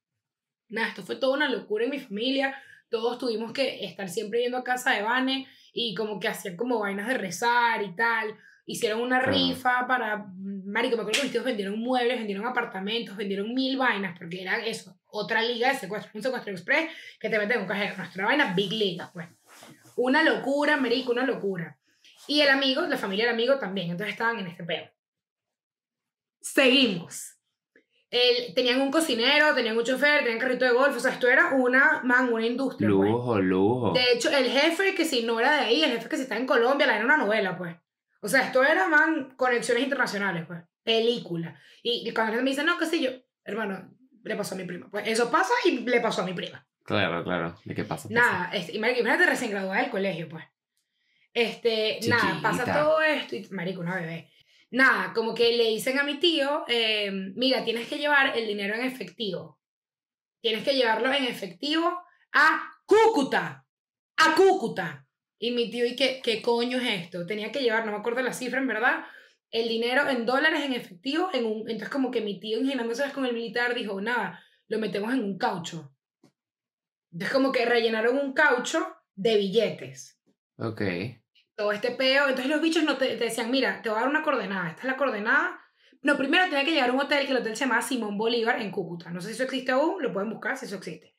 Nada, esto fue toda una locura en mi familia. Todos tuvimos que estar siempre yendo a casa de Vane y como que hacían como vainas de rezar y tal. Hicieron una Claro. rifa para. Marico, me acuerdo que mis tíos vendieron muebles, vendieron apartamentos, vendieron mil vainas, porque era eso, otra liga de secuestro, un secuestro express que te meten en un cajero. Nuestra vaina, Big Liga, pues. Una locura, Marico, una locura. Y el amigo, la familia del amigo también, entonces estaban en este peo. Seguimos. El- tenían un cocinero, tenían un chofer, tenían carrito de golf, o sea, esto era una, man, una industria. pues. Lujo, lujo. De hecho, el jefe que si no era de ahí, el jefe que si está en Colombia, la era una novela, pues. O sea, esto era, man, conexiones internacionales, pues. Película. Y, y cuando la gente me dice, no, qué sé yo, hermano, le pasó a mi prima. Pues eso pasa y le pasó a mi prima. Claro, claro. ¿De qué pasa? Nada, este, imagínate recién graduada del colegio, pues. Este, nada, pasa Chiquita. todo esto y, marico, una bebé. Nada, como que le dicen a mi tío, eh, mira, tienes que llevar el dinero en efectivo. Tienes que llevarlo en efectivo a Cúcuta. A Cúcuta. Y mi tío, ¿y qué, qué coño es esto? Tenía que llevar, no me acuerdo la cifra en verdad, el dinero en dólares en efectivo. En un, entonces como que mi tío, ingenierándose con el militar, dijo, nada, lo metemos en un caucho. Entonces como que rellenaron un caucho de billetes. Ok. Todo este peo. Entonces los bichos no te, te decían, mira, te voy a dar una coordenada. Esta es la coordenada. No, primero tenía que llegar a un hotel, que el hotel se llama Simón Bolívar en Cúcuta. No sé si eso existe aún, lo pueden buscar si eso existe.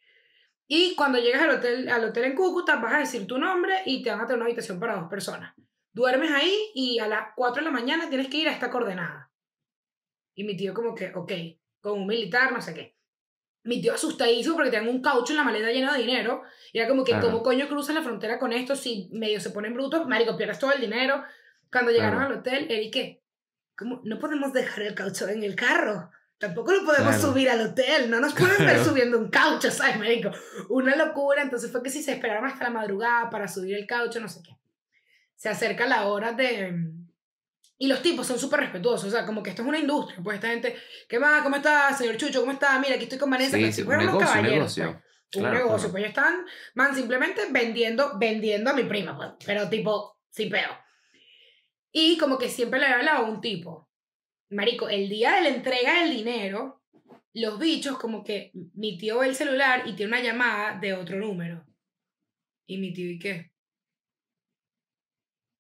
Y cuando llegas al hotel, al hotel en Cúcuta, vas a decir tu nombre y te van a tener una habitación para dos personas. Duermes ahí y a las 4 de la mañana tienes que ir a esta coordenada. Y mi tío como que, ok, con un militar, no sé qué. Mi tío asustadísimo porque tenían un caucho en la maleta lleno de dinero. Y era como que, Claro. ¿cómo coño cruzas la frontera con esto si medio se ponen brutos? Marico, pierdes todo el dinero. Cuando llegaron al hotel, él y qué, ¿cómo? No podemos dejar el caucho en el carro. Tampoco lo podemos Claro. subir al hotel. No nos pueden ver Claro. subiendo un caucho, ¿sabes, marico? Una locura. Entonces fue que si se esperaron hasta la madrugada para subir el caucho, no sé qué. Se acerca la hora de... Y los tipos son súper respetuosos, o sea, como que esto es una industria, pues esta gente, ¿qué más? ¿Cómo está, señor Chucho? ¿Cómo está? Mira, aquí estoy con Vanessa. Sí, sí, un negocio, un caballeros, negocio. pues. Un Claro, negocio, claro. pues ellos están, man, simplemente vendiendo, vendiendo a mi prima, pues, pero tipo, sin peo. Y como que siempre le había hablado a un tipo. Marico, el día de la entrega del dinero, los bichos, como que mi tío ve el celular y tiene una llamada de otro número. Y mi tío, ¿y qué?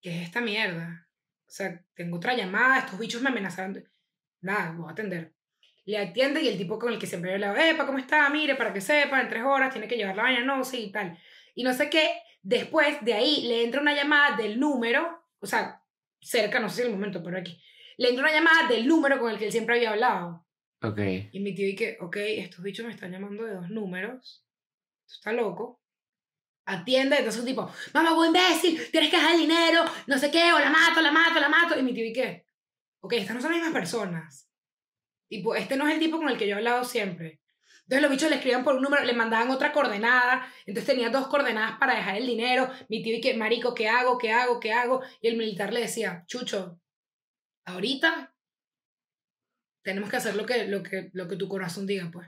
¿Qué es esta mierda? O sea, tengo otra llamada, estos bichos me amenazaron. Nada, voy a atender. Le atiende y el tipo con el que siempre había hablado, epa, ¿cómo está? Mire, para que sepa, en tres horas tiene que llevar la vaina, no sé, y tal. Y no sé qué, después de ahí le entra una llamada del número, o sea, cerca, no sé si el momento, pero aquí. Le entra una llamada del número con el que él siempre había hablado. Ok. Y mi tío dice, ok, estos bichos me están llamando de dos números. Esto está loco. Atiende, entonces un tipo, mamá, buen imbécil, tienes que dejar el dinero, no sé qué, o la mato, la mato, la mato. Y mi tío dice, ok, estas no son las mismas personas. Tipo, este no es el tipo con el que yo he hablado siempre. Entonces los bichos le escribían por un número, le mandaban otra coordenada, entonces tenía dos coordenadas para dejar el dinero. Mi tío dice, marico, ¿qué hago? ¿Qué hago? ¿Qué hago? Y el militar le decía, Chucho, ahorita tenemos que hacer lo que, lo que, lo que tu corazón diga, pues.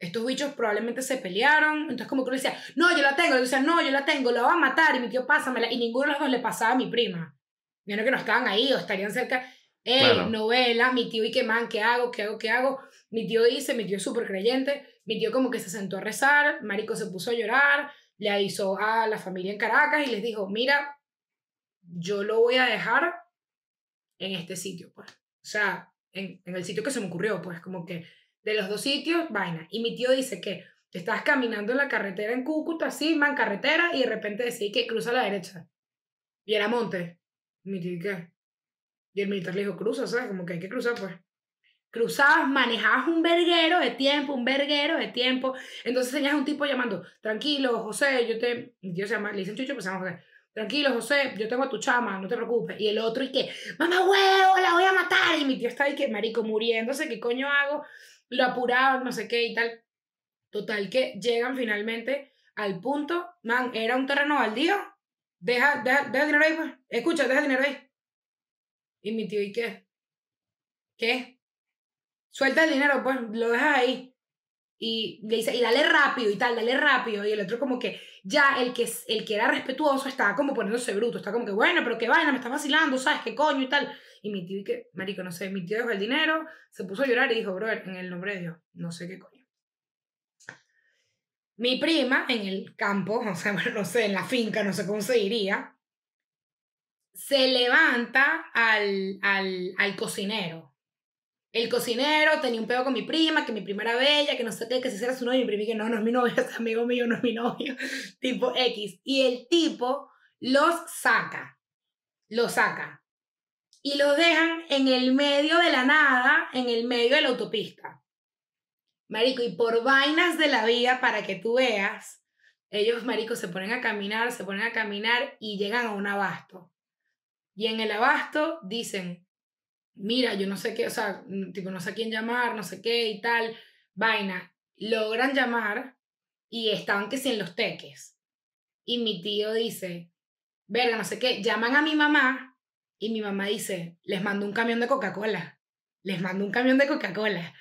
Estos bichos probablemente se pelearon, entonces como que uno decía, no, yo la tengo, y decía, no, yo la tengo, la voy a matar, y mi tío, pásamela, y ninguno de los dos le pasaba a mi prima. Menos que no estaban ahí o estarían cerca. Ey, Claro. novela, mi tío, ¿y qué man? ¿Qué hago? ¿Qué hago? ¿Qué hago? Mi tío dice, mi tío es súper creyente, mi tío como que se sentó a rezar, Marico se puso a llorar, le avisó a la familia en Caracas y les dijo, mira, yo lo voy a dejar en este sitio, pues. O sea, en, el sitio que se me ocurrió, pues, como que de los dos sitios, vaina. Y mi tío dice que estás caminando en la carretera en Cúcuta, así, man, carretera, y de repente decís que cruza a la derecha. Y era monte. Mi tío, ¿y ¿qué? Y el militar le dijo, cruza, ¿sabes? Como que hay que cruzar, pues. Cruzabas, manejabas un verguero de tiempo, un verguero de tiempo. Entonces tenías un tipo llamando, tranquilo, José, yo te... Mi tío se llama, le dicen Chucho, pues José. Tranquilo, José, yo tengo a tu chama, no te preocupes. Y el otro, ¿y qué? Mamá huevo, la voy a matar. Y mi tío está ahí, que marico, muriéndose, ¿qué coño hago? Lo apuraban, no sé qué y tal. Total, que llegan finalmente al punto, man, era un terreno baldío. Deja, deja, deja el dinero ahí, pues. Escucha, deja el dinero ahí. Y mi tío, ¿y qué? ¿Qué? Suelta el dinero, pues, lo dejas ahí. Y le dice, y dale rápido y tal, dale rápido. Y el otro como que, ya, el que, el que era respetuoso estaba como poniéndose bruto. Está como que, bueno, pero qué vaina, me está vacilando, ¿sabes? ¿Qué coño y tal? Y mi tío, y que, marico, no sé, mi tío dejó el dinero, se puso a llorar y dijo, brother, en el nombre de Dios, no sé qué coño. Mi prima, en el campo, o sea, no sé, en la finca, no sé cómo se diría, se levanta al, al, al cocinero. El cocinero tenía un pedo con mi prima, que mi prima era bella, que no sé qué, que si era su novio, y mi prima que no, no es mi novio, es amigo mío, no es mi novio, tipo X. Y el tipo los saca, los saca. Y los dejan en el medio de la nada, en el medio de la autopista. Marico, y por vainas de la vida, para que tú veas, ellos, marico, se ponen a caminar, se ponen a caminar y llegan a un abasto. Y en el abasto dicen, mira, yo no sé qué, o sea, tipo, no sé a quién llamar, no sé qué y tal, vaina. Logran llamar y estaban que sí en los teques. Y mi tío dice, verga, no sé qué, llaman a mi mamá y mi mamá dice, les mando un camión de Coca-Cola, les mando un camión de Coca-Cola.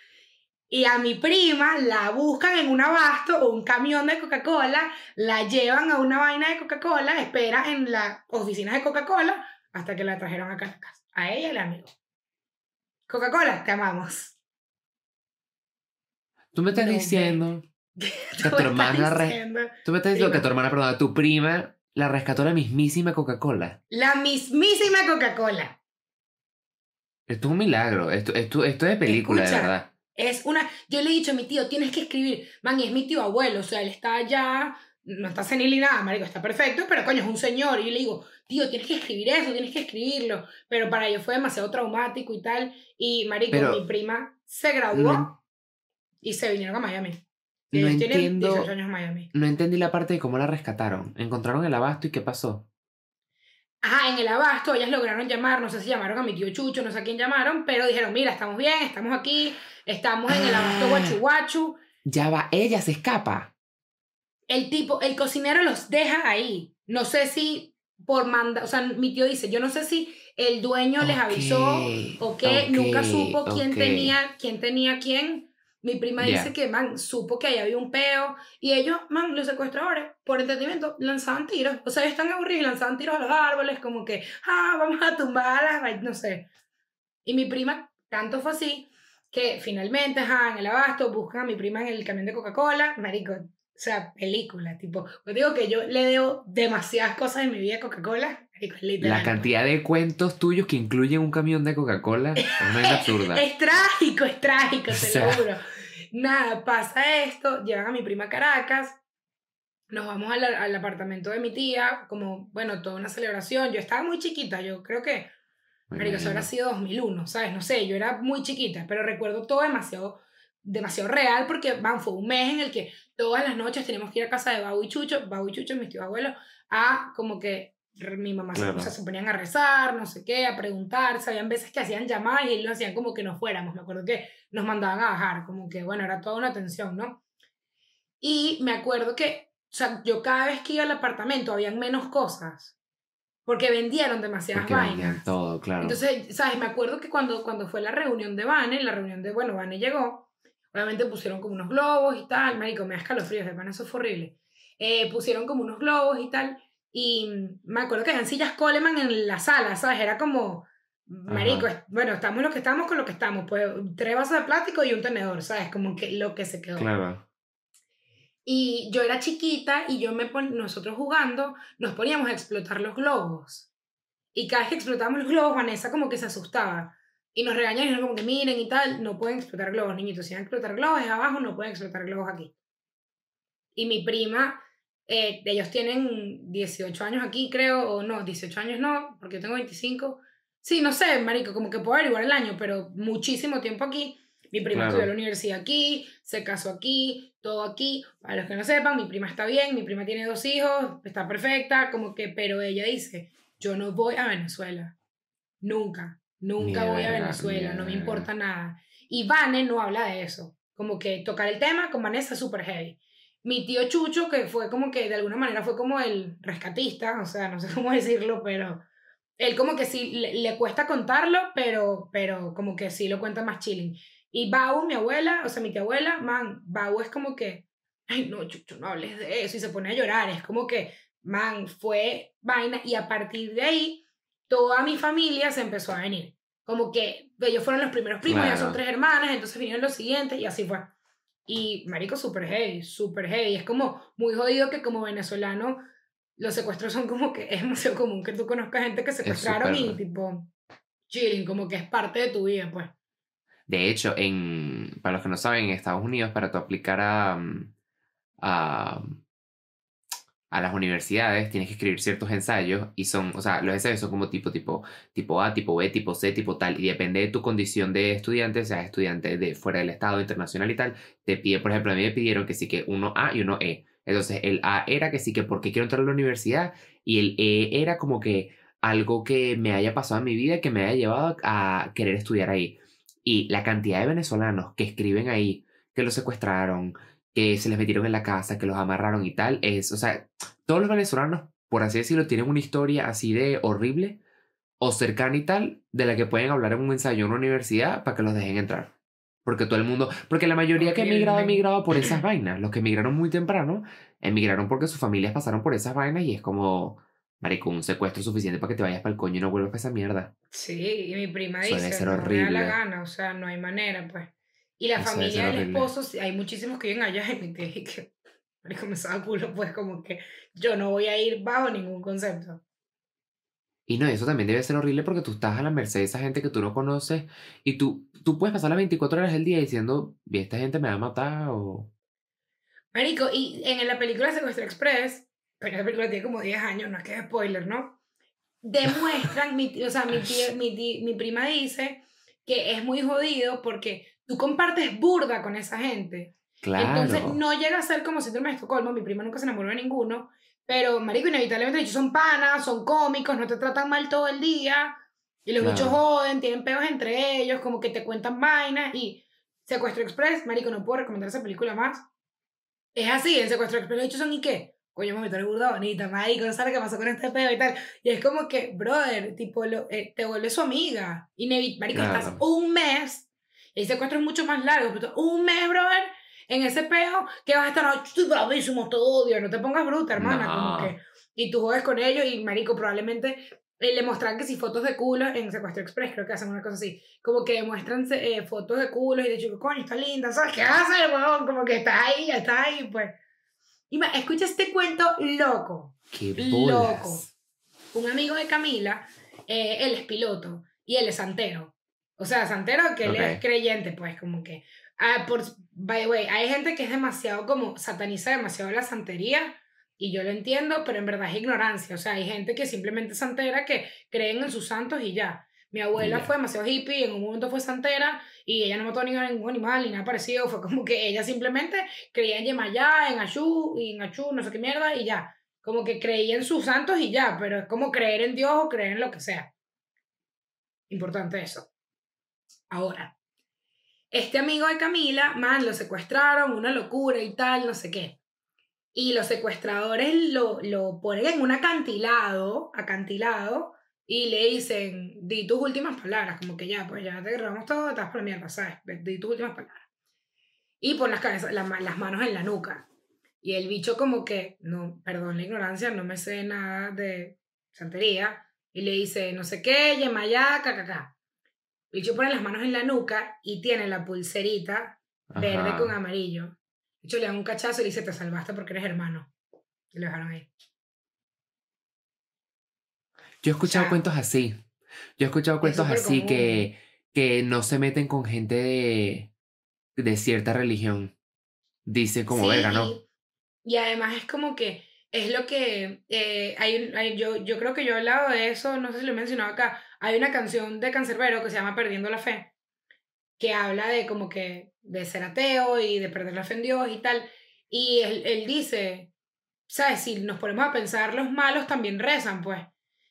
Y a mi prima la buscan en un abasto o un camión de Coca-Cola, la llevan a una vaina de Coca-Cola, espera en las oficinas de Coca-Cola hasta que la trajeron a la casa. A ella y al amigo. Coca-Cola, te amamos. Tú me estás No, diciendo. ¿Qué Que tu hermana Tú me estás diciendo que tu hermana, perdón, tu prima la rescató la mismísima Coca-Cola. La mismísima Coca-Cola. Esto es un milagro. Esto, esto, esto es de película, Escucha. de verdad. Es una. Yo le he dicho a mi tío, tienes que escribir. Man, y es mi tío abuelo, o sea, él está ya no está senil ni nada, marico, está perfecto, pero coño, es un señor. Y yo le digo, tío, tienes que escribir eso, tienes que escribirlo. Pero para ellos fue demasiado traumático y tal. Y, marico, Pero- mi prima se graduó No, y se vinieron a Miami. no Ellos tienen entiendo, 18 años en Miami. no entendí la parte de cómo la rescataron. Encontraron el abasto y qué pasó. Ajá, en el abasto ellas lograron llamar, no sé si llamaron a mi tío Chucho, no sé a quién llamaron, pero dijeron, mira, estamos bien, estamos aquí, estamos en el abasto Ah. Guachu Guachu. Ya va, ella se escapa. El tipo, el cocinero los deja ahí. No sé si por manda, o sea, mi tío dice, yo no sé si el dueño les avisó o ok, nunca supo quién tenía, quién tenía quién. Mi prima dice que, man, supo que ahí había un peo y ellos, man, los secuestradores, por entretenimiento, lanzaban tiros. O sea, ellos están aburridos y lanzaban tiros a los árboles, como que, ah, vamos a tumbar las vai-", no sé. Y mi prima, tanto fue así, que finalmente, ajá, en el abasto, buscan a mi prima en el camión de Coca-Cola, marico, o sea, película, tipo, yo digo que yo le debo demasiadas cosas en mi vida a Coca-Cola. La cantidad de cuentos tuyos que incluyen un camión de Coca-Cola es una absurda. Es trágico, es trágico, te O sea. lo juro. Nada, pasa esto, llevan a mi prima a Caracas, nos vamos al, al apartamento de mi tía, como, bueno, toda una celebración. Yo estaba muy chiquita, yo creo que, marico, eso habrá sido 2001, ¿sabes? No sé, yo era muy chiquita, pero recuerdo todo demasiado, demasiado real porque, van, fue un mes en el que todas las noches teníamos que ir a casa de Bau y Chucho, Bau y Chucho, mis tíos abuelos, a como que mi mamá se- Claro. o sea, se ponían a rezar, no sé qué, a preguntar, habían veces que hacían llamadas y lo hacían como que no fuéramos, me acuerdo que nos mandaban a bajar, como que bueno, era toda una atención, ¿no? Y me acuerdo que, o sea, yo cada vez que iba al apartamento habían menos cosas, porque vendieron demasiadas Porque vainas. vendían todo, claro. Entonces, ¿sabes? Me acuerdo que cuando, cuando fue la reunión de Vane, la reunión de, bueno, Vane llegó, obviamente pusieron como unos globos y tal, marico, me da escalofríos, de pana, eso fue horrible. Eh, pusieron como unos globos y tal, y me acuerdo que habían sillas Coleman en la sala, ¿sabes? Era como, marico, bueno, estamos lo que estamos con lo que estamos, pues tres vasos de plástico y un tenedor, ¿sabes? Como que lo que se quedó. Claro. Y yo era chiquita y yo me pon nosotros jugando nos poníamos a explotar los globos. Y cada vez que explotábamos los globos, Vanessa como que se asustaba. Y nos regañaban y dijeron como que miren y tal, no pueden explotar globos, niñitos. Si van a explotar globos es abajo, no pueden explotar globos aquí. Y mi prima, eh, ellos tienen 18 años aquí, creo, o no, 18 años no, porque yo tengo 25. Sí, no sé, marico, como que puedo averiguar el año, pero muchísimo tiempo aquí. Mi prima Claro. estudió en la universidad aquí, se casó aquí, todo aquí. Para los que no sepan, mi prima está bien, mi prima tiene dos hijos, está perfecta, como que, pero ella dice, yo no voy a Venezuela. Nunca, nunca voy a Venezuela, no me importa nada. Y Vane no habla de eso. Como que tocar el tema con Vanessa es súper heavy. Mi tío Chucho, que fue como que de alguna manera fue como el rescatista, o sea, no sé cómo decirlo, pero él como que sí le, le cuesta contarlo, pero, pero como que sí lo cuenta más chilling. Y Bau, mi abuela, o sea, mi tía abuela, man, Bau es como que, ay, no, Chucho, no hables de eso, y se pone a llorar, es como que, man, fue vaina, y a partir de ahí, toda mi familia se empezó a venir. Como que ellos fueron los primeros primos, ya son Claro. tres hermanas, entonces vinieron los siguientes, y así fue. Y, marico, súper heavy, súper heavy. Es como muy jodido que como venezolano los secuestros son como que es demasiado común que tú conozcas gente que secuestraron y súper. tipo chilling, como que es parte de tu vida, pues. De hecho, en, para los que no saben, en Estados Unidos, para tú aplicar a, mm, a, a las universidades, tienes que escribir ciertos ensayos y son, o sea, los ensayos son como tipo, tipo, tipo A, tipo B, tipo C, tipo tal, y depende de tu condición de estudiante, seas estudiante de fuera del estado, internacional y tal, te pide, por ejemplo, a mí me pidieron que sí que uno A y uno E. Entonces, el A era que sí que porque quiero entrar a la universidad y el E era como que algo que me haya pasado en mi vida que me haya llevado a querer estudiar ahí. Y la cantidad de venezolanos que escriben ahí, que los secuestraron, que se les metieron en la casa, que los amarraron y tal, es, o sea, todos los venezolanos, por así decirlo, tienen una historia así de horrible o cercana y tal, de la que pueden hablar en un ensayo en una universidad para que los dejen entrar. Porque todo el mundo, porque la mayoría que ha emigrado, ha Horrible. emigrado por esas vainas. Los que emigraron muy temprano, emigraron porque sus familias pasaron por esas vainas y es como, marico, un secuestro suficiente para que te vayas para el coño y no vuelvas para esa mierda. Sí, y mi prima debe dice, ser no me da la horrible. gana, o sea, no hay manera, pues. Y la Eso familia del esposo, hay muchísimos que viven allá y me dije que, marico, me culo, pues como que yo no voy a ir bajo ningún concepto. Y no, eso también debe ser horrible porque tú estás a la merced de esa gente que tú no conoces y tú, tú puedes pasar las 24 horas del día diciendo, "Vi, esta gente me va a matar o... Marico, y en la película Secuestro Express, pero la película tiene como 10 años, no es que es spoiler, ¿no? Demuestran, mi, o sea, mi, tía- mi, mi prima dice que es muy jodido porque tú compartes burda con esa gente. Claro. Entonces no llega a ser como síndrome de Estocolmo, mi prima nunca se enamoró de ninguno, pero marico, inevitablemente ellos son panas, son cómicos, no te tratan mal todo el día, y los Claro. bichos joden, tienen peos entre ellos, como que te cuentan vainas, y Secuestro Express, marico, no puedo recomendar esa película más. Es así, en Secuestro Express los bichos son ¿y qué? Coño, tú eres burda bonita, marico, no sabes qué pasó con este peo y tal. Y es como que, brother, tipo, lo, eh, te vuelve su amiga. Y, marico, estás Claro. un mes, y el secuestro es mucho más largo, pero tú, un mes, brother, en ese peo, que vas a estar, "Ay, estoy bravísimo, te odio, no te pongas bruta, hermana, No. como que, y tú juegas con ellos y, marico, probablemente eh, le muestran que si fotos de culo en Secuestro Express, creo que hacen una cosa así, como que muestran eh, fotos de culos y de chicos, coño, está linda, ¿sabes qué hacer, weón? Como que está ahí, ya está ahí, pues. Y ma, escucha este cuento loco. Qué loco. bolas. Un amigo de Camila, eh, él es piloto y él es santero. O sea, santero que él Ok. es creyente, pues, como que. Ah, por, by the way, hay gente que es demasiado como sataniza demasiado la santería y yo lo entiendo, pero en verdad es ignorancia. O sea, hay gente que simplemente es santera que creen en sus santos y ya. Mi abuela fue demasiado hippie, en un momento fue santera y ella no mató ni a ningún animal ni nada parecido. Fue como que ella simplemente creía en Yemayá, en Achú, y en Achú, no sé qué mierda, y ya. Como que creía en sus santos y ya, pero es como creer en Dios o creer en lo que sea. Importante eso. Ahora, este amigo de Camila, man, lo secuestraron, una locura y tal, no sé qué. Y los secuestradores lo, lo ponen en un acantilado, acantilado, y le dicen, di tus últimas palabras, como que ya, pues ya te grabamos todo, estás por la mierda, ¿sabes? Di tus últimas palabras. Y pon las, manos en la nuca. Y el bicho como que, no, perdón la ignorancia, no me sé nada de santería. Y le dice, no sé qué, yemayá, cacaca. El bicho pone las manos en la nuca y tiene la pulserita verde con amarillo. De hecho, le dan un cachazo y le dice, te salvaste porque eres hermano. Y lo dejaron ahí. Yo he escuchado sea, cuentos así. Yo he escuchado cuentos así común. que, que no se meten con gente de, de cierta religión. Dicen como Sí, verga, ¿no? Y, y además es como que es lo que eh, hay, hay- yo, yo creo que yo he hablado de eso, no sé si lo he mencionado acá. Hay una canción de Cancerbero que se llama Perdiendo la Fe, que habla de como que de ser ateo y de perder la fe en Dios y tal. Y él, él dice, ¿sabes? Si nos ponemos a pensar, los malos también rezan, pues.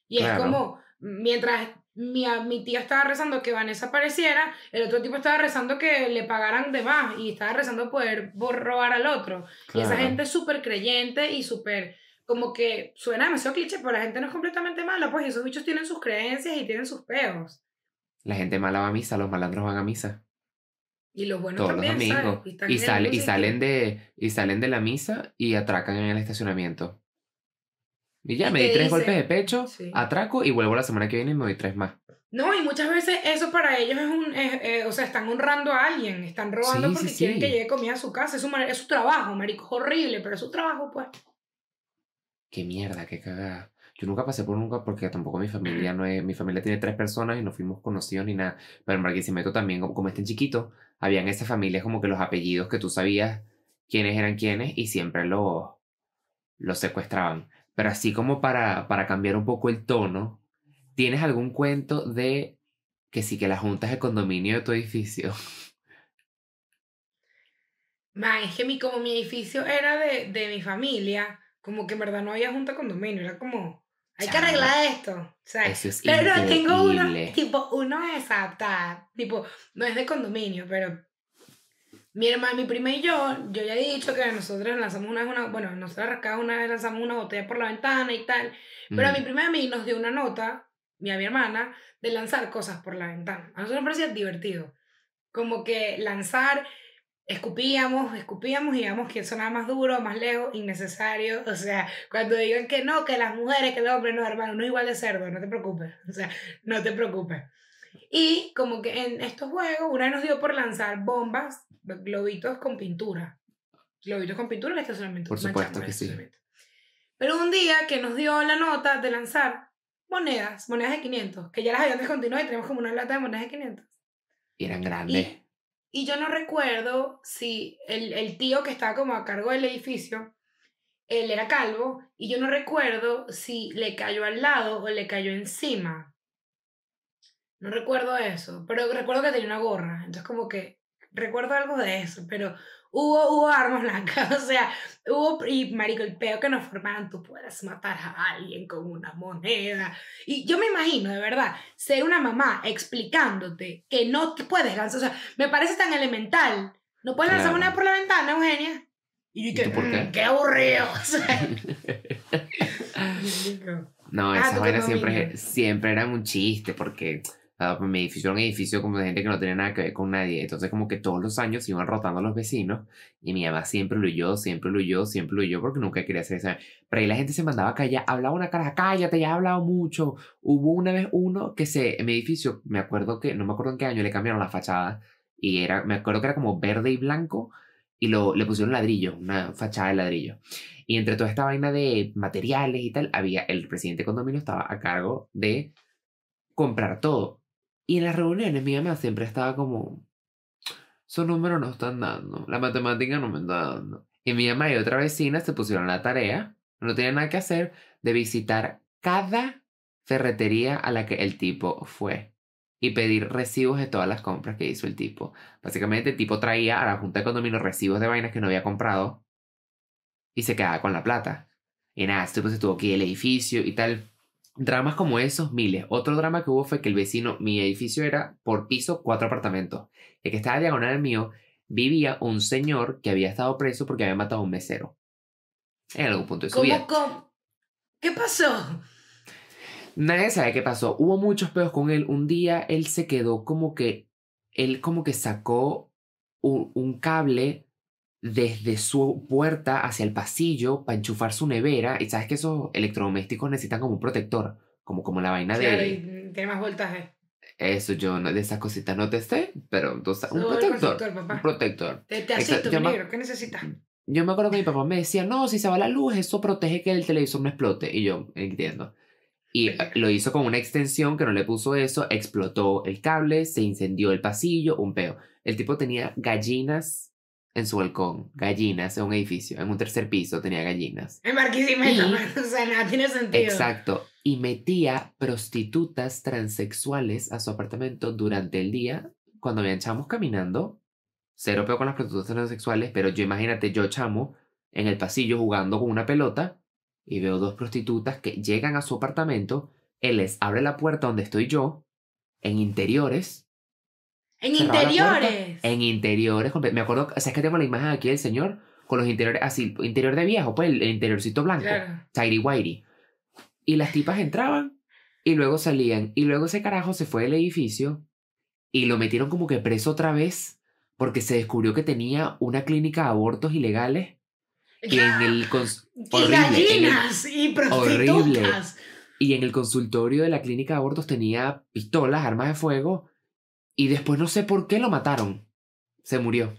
Y es como, mientras mi, mi tía estaba rezando que Vanessa apareciera, el otro tipo estaba rezando que le pagaran de más y estaba rezando poder robar al otro. Y esa gente es súper creyente y súper, como que suena demasiado cliché, pero la gente no es completamente mala, pues y esos bichos tienen sus creencias y tienen sus peos. La gente mala va a misa, los malandros van a misa. Y los buenos Todos los están Y, sale, y, sitio. salen de, y salen de la misa y atracan en el estacionamiento. Y ya, Y me di tres golpes de pecho, Sí. atraco y vuelvo la semana que viene y me doy tres más. No, y muchas veces eso para ellos es un, es- eh, o sea, están honrando a alguien, están robando Sí, porque sí, quieren que llegue comida a su casa, es su, es su trabajo, marico, es horrible, pero es su trabajo, pues. Qué mierda, qué cagada. Yo nunca pasé por nunca porque tampoco mi familia no es, mi familia tiene tres personas y no fuimos conocidos ni nada. Pero en Barquisimeto también, como, como estén chiquitos, habían esas familias como que los apellidos que tú sabías quiénes eran quiénes y siempre los, los secuestraban. Pero así como para, para cambiar un poco el tono, ¿tienes algún cuento de que sí que la junta es el condominio de tu edificio? Man, es que mi, como mi edificio era de, de mi familia, como que en verdad no había junta condominio, era como, hay que arreglar esto, ¿sabes? Es Pero tengo uno, increíble. tipo, uno es apta, tipo, no es de condominio, pero mi hermana, mi prima y yo, yo ya he dicho que nosotros lanzamos una una, bueno, nosotros acá una vez lanzamos una botella por la ventana y tal, pero a Mm, mi prima y a mí nos dio una nota, y a mi hermana, de lanzar cosas por la ventana. A nosotros nos parecía divertido, como que lanzar, escupíamos, escupíamos y digamos que sonaba más duro, más lejos, innecesario. O sea, cuando digan que no, que las mujeres, que el hombre, no, hermano, no es igual de cerdo, no te preocupes. O sea, no te preocupes. Y como que en estos juegos, una vez nos dio por lanzar bombas, globitos con pintura. Globitos con pintura en el estacionamiento. Por supuesto que sí. Pero un día que nos dio la nota de lanzar monedas, monedas de 500, que ya las habían descontinuado y tenemos como una lata de monedas de 500. y eran grandes. Y yo no recuerdo si el, el tío que estaba como a cargo del edificio, él era calvo, y yo no recuerdo si le cayó al lado o le cayó encima. No recuerdo eso, pero recuerdo que tenía una gorra. Entonces como que recuerdo algo de eso, pero hubo, hubo armas blancas, o sea, hubo, y marico, el peo que nos formaban, tú puedes matar a alguien con una moneda. Y yo me imagino, de verdad, ser una mamá explicándote que no te puedes lanzar, o sea, me parece tan elemental. No puedes lanzar Claro. moneda por la ventana, Eugenia. Y yo ¿Y tú por qué? "Mm, qué aburrido. O sea. No, Ah, esas tu vainas siempre, siempre eran un chiste porque ah, pues, edificio era un edificio como de gente que no tenía nada que ver con nadie. Entonces como que todos los años iban rotando los vecinos y mi mamá siempre lo huyó, siempre lo huyó, siempre lo huyó porque nunca quería hacer eso. Pero ahí la gente se mandaba a callar, hablaba una cara, cállate, ya he hablado mucho. Hubo una vez uno que se, en mi edificio, me acuerdo que, no me acuerdo en qué año le cambiaron la fachada y era, me acuerdo que era como verde y blanco y lo, le pusieron ladrillo, una fachada de ladrillo. Y entre toda esta vaina de materiales y tal, había el presidente de condominio estaba a cargo de comprar todo. Y en las reuniones mi mamá siempre estaba como, esos números no están dando, la matemática no me está dando. Y mi mamá y otra vecina se pusieron la tarea, no tenían nada que hacer, de visitar cada ferretería a la que el tipo fue y pedir recibos de todas las compras que hizo el tipo. Básicamente el tipo traía a la junta de condominio recibos de vainas que no había comprado y se quedaba con la plata. Y nada, este se tuvo que ir al edificio y tal. Dramas como esos, miles. Otro drama que hubo fue que el vecino, mi edificio era por piso cuatro apartamentos. El que estaba diagonal al mío, vivía un señor que había estado preso porque había matado a un mesero. En algún punto de su vida. ¿Cómo, cómo? ¿Qué pasó? Nadie sabe qué pasó. Hubo muchos peos con él. Un día él se quedó como que. Él como que sacó un, un cable desde su puerta hacia el pasillo para enchufar su nevera. Y sabes que esos electrodomésticos necesitan como un protector. Como, como la vaina Claro, de. tiene más voltaje. Eso yo no, de esas cositas no te sé. Pero sabes, un protector. papá. Un protector. Te, asisto, yo mi me- negro. ¿Qué necesitas? Yo me acuerdo que mi papá me decía, no, si se va la luz, eso protege que el televisor no explote. Y yo, entiendo. Y lo hizo con una extensión que no le puso eso, explotó el cable, se incendió el pasillo, un peo. El tipo tenía gallinas en su balcón, gallinas en un edificio, en un tercer piso tenía gallinas. En Barquisimeto, Y- o sea, nada tiene sentido. Exacto. Y metía prostitutas transexuales a su apartamento durante el día cuando habían chamos caminando. Cero peo con las prostitutas transexuales, pero yo imagínate, yo chamo en el pasillo jugando con una pelota y veo dos prostitutas que llegan a su apartamento. Él les abre la puerta donde estoy yo, en interiores. En interiores. En interiores. Me acuerdo, o sea, es que tengo la imagen aquí del señor con los interiores así, interior de viejo, pues el, el interiorcito blanco. Claro. Tidy Whitey. Y las tipas entraban y luego salían. Y luego ese carajo se fue del edificio y lo metieron como que preso otra vez porque se descubrió que tenía una clínica de abortos ilegales. Y en el, cons- Y horrible, en el- gallinas y horrible. prostitutas. y en el consultorio de la clínica de abortos tenía pistolas, armas de fuego. Y después no sé por qué lo mataron. Se murió.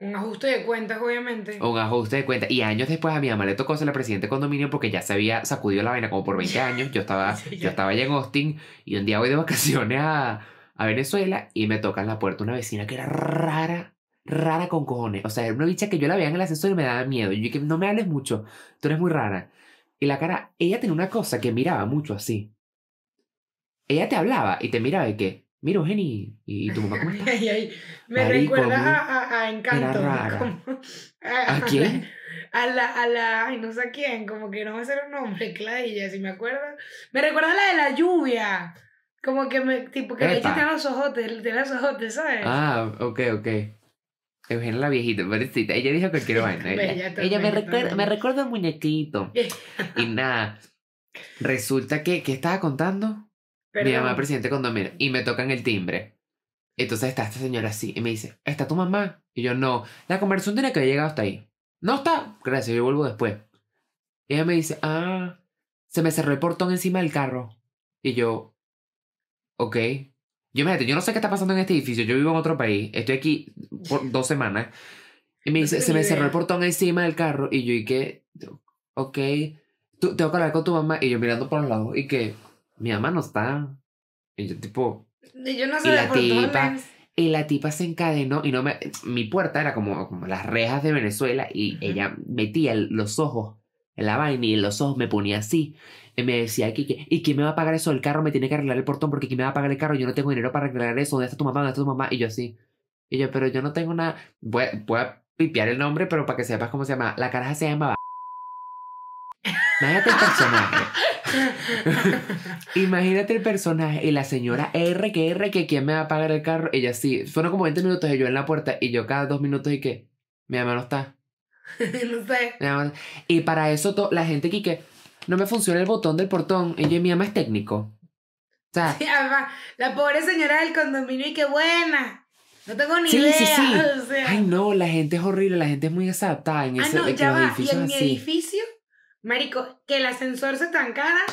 Un ajuste de cuentas, obviamente. Un ajuste de cuenta. Y años después a mi mamá le tocó ser la presidenta de condominio porque ya se había sacudido la vaina como por 20 años. Yo estaba, Sí, yo estaba allá en Austin y un día voy de vacaciones a, a Venezuela y me toca en la puerta una vecina que era rara, rara con cojones. O sea, era una bicha que yo la veía en el ascensor y me daba miedo. Y yo dije, no me hables mucho, tú eres muy rara. Y la cara, ella tenía una cosa que miraba mucho así. Ella te hablaba y te miraba y que, mira Eugenia, ¿y tu mamá cómo está? Ay, ay, Me Marico, recuerda muy- a, a, a Encanto. como- ¿A quién? A la, a la, ay, no sé a quién, como que no me sé el nombre, Clailla, si me acuerdo. Me recuerda a la de la lluvia. Como que me, tipo, que chica tiene los ojotes, tiene los ojotes, ¿sabes? Ah, ok, ok. Eugenia la viejita, pobrecita. Ella dijo cualquier vaina. Ella, también, ella me, recuerda, me recuerda a un muñequito. Y nada, resulta que, ¿qué estaba contando? Mi Perdón. mamá presidente de condominio. Y me tocan el timbre. Entonces está esta señora así y me dice, ¿está tu mamá? Y yo, no, la conversación tiene que haber llegado hasta ahí. No está, gracias, yo vuelvo después. Y ella me dice, ah, se me cerró el portón encima del carro. Y yo, ok. Yo, imagínate, yo no sé qué está pasando en este edificio, yo vivo en otro país, estoy aquí por dos semanas. Y me dice, se me cerró el portón encima del carro. Y yo, ¿y qué? Ok. Tú, tengo que hablar con tu mamá. Y yo mirando por los lados. Y que mi mamá no está. Y yo, tipo, Y yo no sé la tipa- Y la tipa se encadenó y no me... Mi puerta era como, como las rejas de Venezuela y ella metía el- los ojos en la vaina y en los ojos me ponía así. Y me decía, ¿y, ¿y quién me va a pagar eso? El carro me tiene que arreglar el portón porque ¿quién me va a pagar el carro? Yo no tengo dinero para arreglar eso. ¿Dónde está tu mamá? ¿Dónde está tu mamá? Y yo así. Y yo, pero yo no tengo nada... Voy, voy a pipiar el nombre, pero para que sepas cómo se llama. La caraja se llamaba... Imagínate el personaje. Imagínate el personaje y la señora R que R que quién me va a pagar el carro. Ella sí, fueron como 20 minutos y yo en la puerta y yo cada dos minutos y que mi mamá no está. no sé. mi mamá Y para eso la gente que que no me funciona el botón del portón y yo mi mamá es técnico. O sea, Sí, además, la pobre señora del condominio y qué buena. No tengo ni Sí, idea. sí, sí. o sea. ay no, la gente es horrible, la gente es muy desadaptada en ah, ese no, ya va. Y en mi así. edificio, marico, que el ascensor se trancara,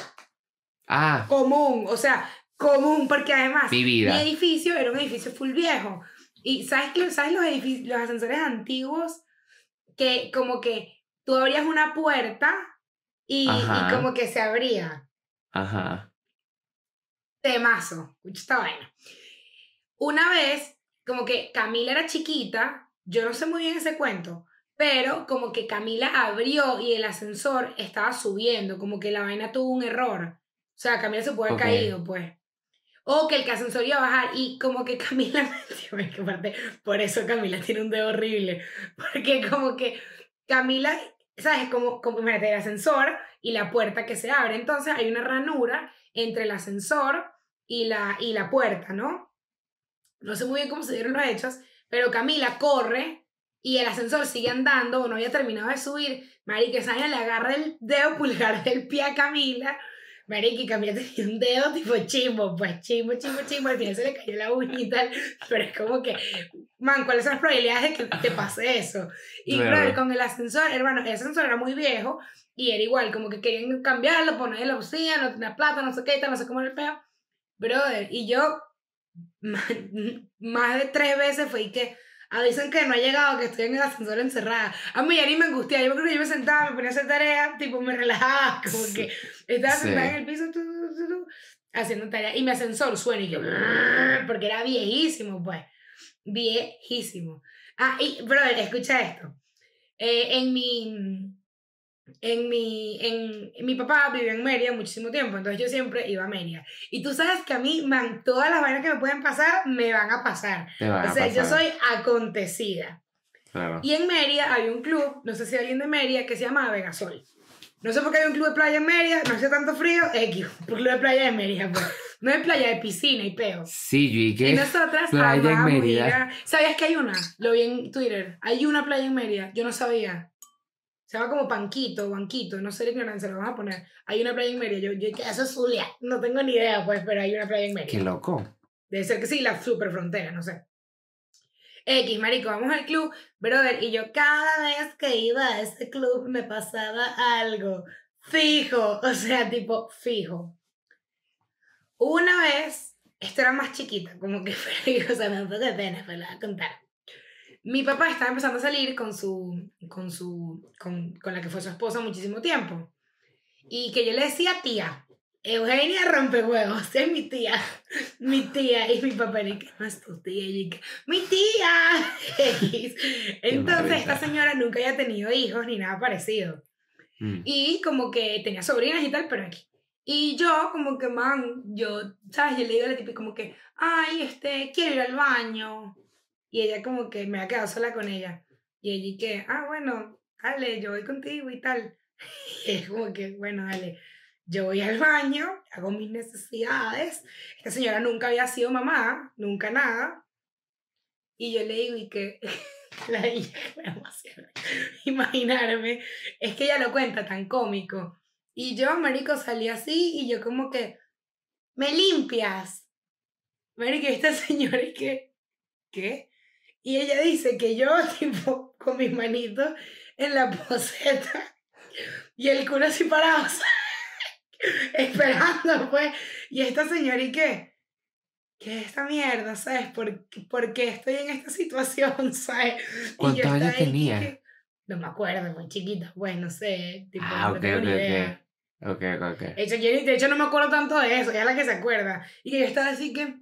Ah, común. O sea, común, porque además mi edificio era un edificio full viejo. Y ¿sabes, qué? ¿sabes los, edificios, los ascensores antiguos? Que como que tú abrías una puerta y, y como que se abría. Ajá. Temazo. Esta vaina. Una vez, como que Camila era chiquita, yo no sé muy bien ese cuento, pero como que Camila abrió y el ascensor estaba subiendo, como que la vaina tuvo un error. O sea, Camila se puede haber caído, pues. O que el ascensor iba a bajar y como que Camila, parte, por eso Camila tiene un dedo horrible, porque como que Camila, ¿sabes? Como, como imagínate, el ascensor y la puerta que se abre, entonces hay una ranura entre el ascensor y la, y la puerta, ¿no? No sé muy bien cómo se dieron los hechos, pero Camila corre y el ascensor sigue andando o no había terminado de subir. Marica, esa le agarra el dedo pulgar del pie a Camila. Marica, y Camila tenía un dedo tipo chimbo, pues chimbo, chimbo, chimbo. Al final se le cayó la uña y tal, pero es como que, man, ¿cuáles son las probabilidades de que te pase eso? Y Claro. brother, con el ascensor, hermano, el ascensor era muy viejo y era igual, como que querían cambiarlo, ponerle la bocina, no tenía plata, no sé qué, tal, no sé cómo era el peo. Brother, y yo más, más de tres veces fue y que avisan que no ha llegado, que estoy en el ascensor encerrada. A mí ya ni me angustia, yo creo que yo me sentaba, me ponía a hacer tarea, tipo me relajaba, como Sí. que estaba Sí. sentada en el piso, tu, tu, tu, tu, haciendo tarea, y mi ascensor suena y yo, porque era viejísimo, pues, viejísimo. Ah, y, brother, escucha esto. Eh, en mi, en mi, en, mi papá vivió en Mérida muchísimo tiempo, entonces yo siempre iba a Mérida. Y tú sabes que a mí, man, todas las vainas que me pueden pasar, me van a pasar. Van O sea, yo soy acontecida. Claro. Y en Mérida hay un club, no sé si alguien de Mérida, que se llama Vegasol. No sé por qué hay un club de playa en Mérida, no hace tanto frío, X, un club de playa de Mérida, pues. No es playa de piscina y peo. Sí, yo y Y que nosotras playa en Mérida. a- ¿Sabías que hay una? Lo vi en Twitter. Hay una playa en Mérida. Yo no sabía. Se llama como Panquito, Banquito, no sé la ignorancia, lo vamos a poner. Hay una playa en Mérida. Yo, yo, eso es Zulia. No tengo ni idea, pues, pero hay una playa en Mérida. qué loco. Debe ser que sí, la super frontera, no sé. X, marico, vamos al club, brother, y yo cada vez que iba a ese club me pasaba algo fijo, o sea, tipo fijo. Una vez, esto era más chiquita, como que o sea, me da un poco de pena, pero la voy a contar. Mi papá estaba empezando a salir con su, con su, con, con la que fue su esposa muchísimo tiempo. Y que yo le decía tía, Eugenia rompehuevos, es mi tía, mi tía, y mi papá, que no es tu tía, y que, mi tía. Entonces, esta señora nunca había tenido hijos ni nada parecido. Mm. Y como que tenía sobrinas y tal, pero aquí. Y yo, como que, man, yo, ¿sabes? Yo le digo a la tipa como que, ay, este, quiero ir al baño. Y ella como que me ha quedado sola con ella. Y ella y que, ah, bueno, dale, yo voy contigo y tal. Y es como que, bueno, dale, yo voy al baño, hago mis necesidades. Esta señora nunca había sido mamá, nunca nada. Y yo le digo, y que la demasiado imaginarme, es que ella lo cuenta tan cómico. Y yo, marico, salí así y yo como que, me limpias. Marico, esta señora y que, ¿qué? Y ella dice que yo, tipo, con mis manitos en la poseta y el culo así parado, esperando, pues. Y esta señora y qué, ¿qué es esta mierda? ¿Sabes? ¿Por, por qué estoy en esta situación? ¿Sabes? ¿Cuántos años tenía? que- no me acuerdo, muy chiquita, pues, no sé. Tipo, Ah, no ok, tengo ok, ni ok. idea. Ok, ok, ok. De hecho, yo- de hecho, no me acuerdo tanto de eso, ya la que se acuerda. Y que yo estaba así que.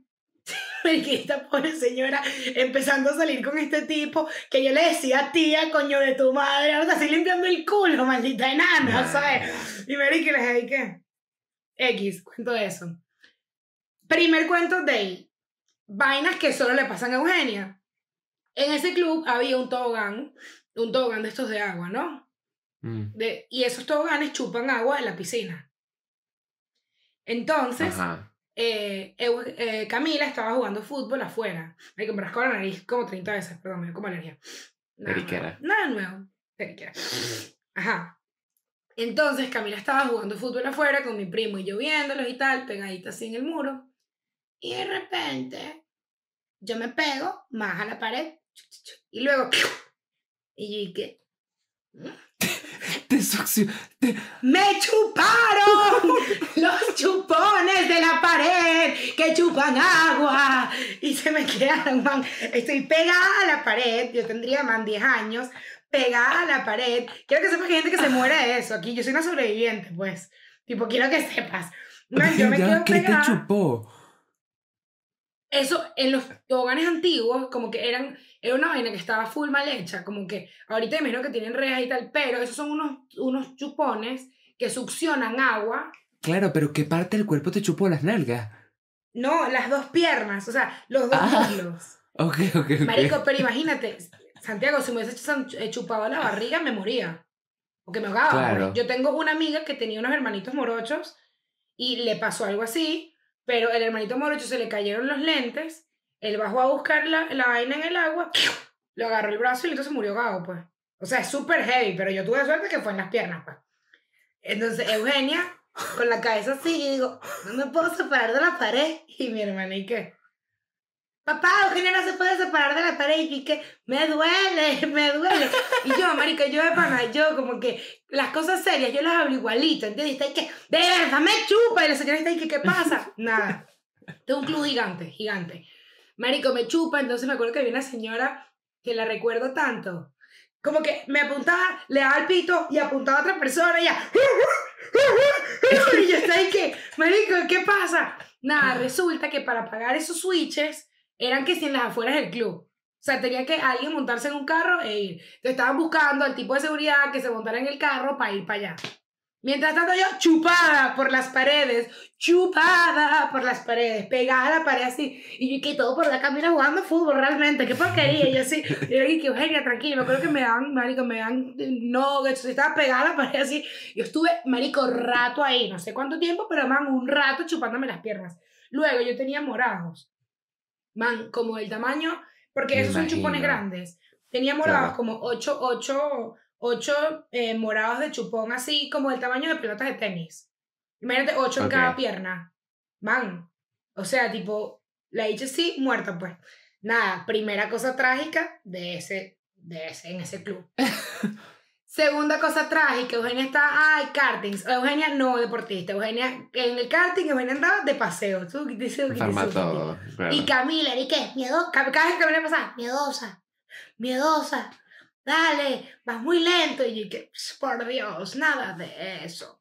Mariquita, pobre señora, empezando a salir con este tipo que yo le decía, tía, coño de tu madre, ahora estoy limpiando el culo, maldita enana, ¿sabes? Y Mariquita, les dije, ¿qué? X, cuento eso. Primer cuento de ahí. Vainas que solo le pasan a Eugenia. En ese club había un tobogán, un tobogán de estos de agua, ¿no? Mm, De, y esos toboganes chupan agua en la piscina. Entonces, Ajá. Eh, eh, Camila estaba jugando fútbol afuera. Me rascó la nariz como 30 veces, perdón, me dio como alergia. Nada Periquera. nuevo. Nada nuevo. Periquera. Ajá. Entonces Camila estaba jugando fútbol afuera con mi primo y yo viéndolos y tal, pegadita así en el muro. Y de repente yo me pego más a la pared y luego y yo ¿qué? Te ¡Me chuparon! Los chupones de la pared que chupan agua. Y se me quedaron, man. Estoy pegada a la pared. Yo tendría, man, 10 años. Pegada a la pared. Quiero que sepas que hay gente que se muere de eso. Aquí yo soy una sobreviviente, pues. Tipo, quiero que sepas. Man, yo me Ya, quedo ¿Qué te pegada. chupó? Eso, en los toboganes antiguos, como que eran, era una vaina que estaba full mal hecha, como que ahorita imagino que tienen rejas y tal, pero esos son unos, unos chupones que succionan agua. Claro, pero ¿qué parte del cuerpo te chupó las nalgas? No, las dos piernas, o sea, los dos Ah. muslos. Ok, ok, ok. Marico, pero imagínate, Santiago, si me hubiese eh, chupado la barriga, me moría. Porque me ahogaba. Claro. Yo tengo una amiga que tenía unos hermanitos morochos y le pasó algo así, pero el hermanito morocho se le cayeron los lentes, él bajó a buscar la, vaina en el agua, lo agarró el brazo y entonces murió ahogado, pues. O sea, es súper heavy, pero yo tuve suerte que fue en las piernas, pues. Entonces, Eugenia, con la cabeza así, digo, no me puedo separar de la pared. Y mi hermana, ¿y qué? Papá, Eugenia no se puede separar de la pared. Y que me duele, me duele. Y yo, marica, yo de pana, yo como que las cosas serias, yo las hablo igualito, ¿entiendes? Y está ahí que, de verdad, me chupa. Y la señora está ahí que, ¿qué pasa? Nada. Tengo un club gigante, gigante. Marico, me chupa, entonces me acuerdo que había una señora que la recuerdo tanto. Como que me apuntaba, le daba el pito y apuntaba a otra persona y ya. Y yo estaba ahí que, marico, ¿qué pasa? Nada, resulta que para pagar esos switches eran que si en las afueras del club. O sea, tenía que alguien montarse en un carro e ir. Entonces estaban buscando al tipo de seguridad que se montara en el carro para ir para allá. Mientras tanto yo chupada por las paredes, chupada por las paredes, pegada a la pared así. Y yo que todo por la camina jugando fútbol realmente, qué porquería. Y yo así, y yo que Eugenia, tranquila, me acuerdo que me dan, marico, me dan nuggets, estaba pegada a la pared así. Yo estuve, marico, rato ahí, no sé cuánto tiempo, pero man, un rato chupándome las piernas. Luego yo tenía morados, man, como del tamaño, porque Me esos son chupones grandes. Tenía morados Claro. como 8, 8, 8 eh, morados de chupón, así como del tamaño de pelotas de tenis. Imagínate 8 en Ok. cada pierna. Man, o sea, tipo, la así, muerta pues. Nada, primera cosa trágica de ese, de ese, en ese club. Segunda cosa trágica, Eugenia está, ay, kartings. Eugenia no deportista, Eugenia en el karting, Eugenia andaba de paseo. Todo. claro. Y Camila, ¿y qué? Miedosa. Cada vez que Camila pasaba, miedosa, miedosa. Dale, vas muy lento. Y yo, que, por Dios, nada de eso.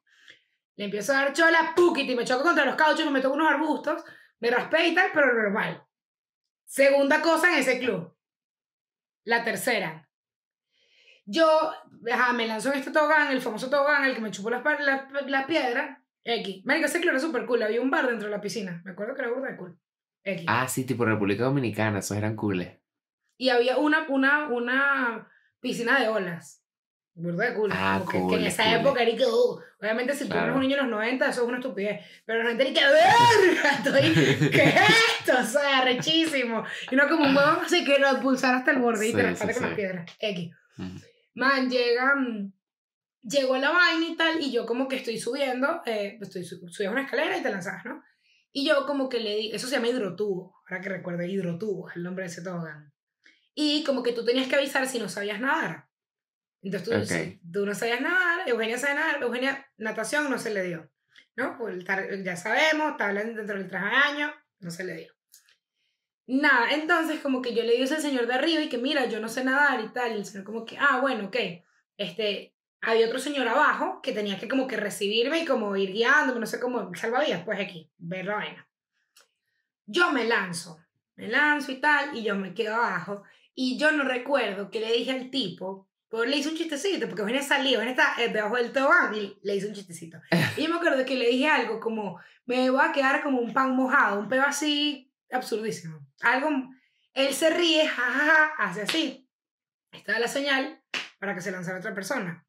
Le empiezo a dar chola, puquiti, me choco contra los cauchos, me en unos arbustos, me raspé y tal, pero normal. Segunda cosa en ese club. La tercera. Yo, ajá, me lanzo en este tobogán, el famoso tobogán, el que me chupó la, pa- la, la piedra. X. Marica, ese club era súper cool. Había un bar dentro de la piscina. Me acuerdo que era burda de cool. X. Ah, sí, tipo República Dominicana, esos eran cooles. Y había una, una, una piscina de olas. Burda de cool. Ah, Como que- que, cool, en esa cool. época era que, uh, obviamente si tú eres un niño en los 90, eso es una estupidez. Pero la gente era que, verga, estoy, ¿qué es esto? O sea, rechísimo. Y no como un huevo así que lo pulsar hasta el borde y te Sí, sí, con las piedras. X. Man, llega, mm, llegó la vaina y tal, y yo como que estoy subiendo, eh, estoy su- subías una escalera y te lanzabas, ¿no? Y yo como que le di, eso se llama hidrotubo, ahora que recuerdo, hidrotubo el nombre de ese tobogán. Y como que tú tenías que avisar si no sabías nadar. Entonces tú, Ok. si tú no sabías nadar, Eugenia sabe nadar, Eugenia natación no se le dio, ¿no? Pues ya sabemos, tabla dentro del traje de año, no se le dio. Nada, entonces como que yo le dije al señor de arriba y que mira, yo no sé nadar y tal, y el señor como que, ah, bueno, ok, este, había otro señor abajo que tenía que como que recibirme y como ir guiándome, no sé cómo, salvavidas, pues aquí, ver la vaina. Yo me lanzo, Me lanzo y tal, y yo me quedo abajo. Y yo no recuerdo que le dije al tipo, pues le hice un chistecito, porque Eugenia salió, Eugenia está eh, debajo del tobogán y le hice un chistecito. Y yo me acuerdo que le dije algo como, me voy a quedar como un pan mojado, un pedo así absurdísimo. Algo, él se ríe, jajaja, hace así. Esta es la señal para que se lanzara otra persona.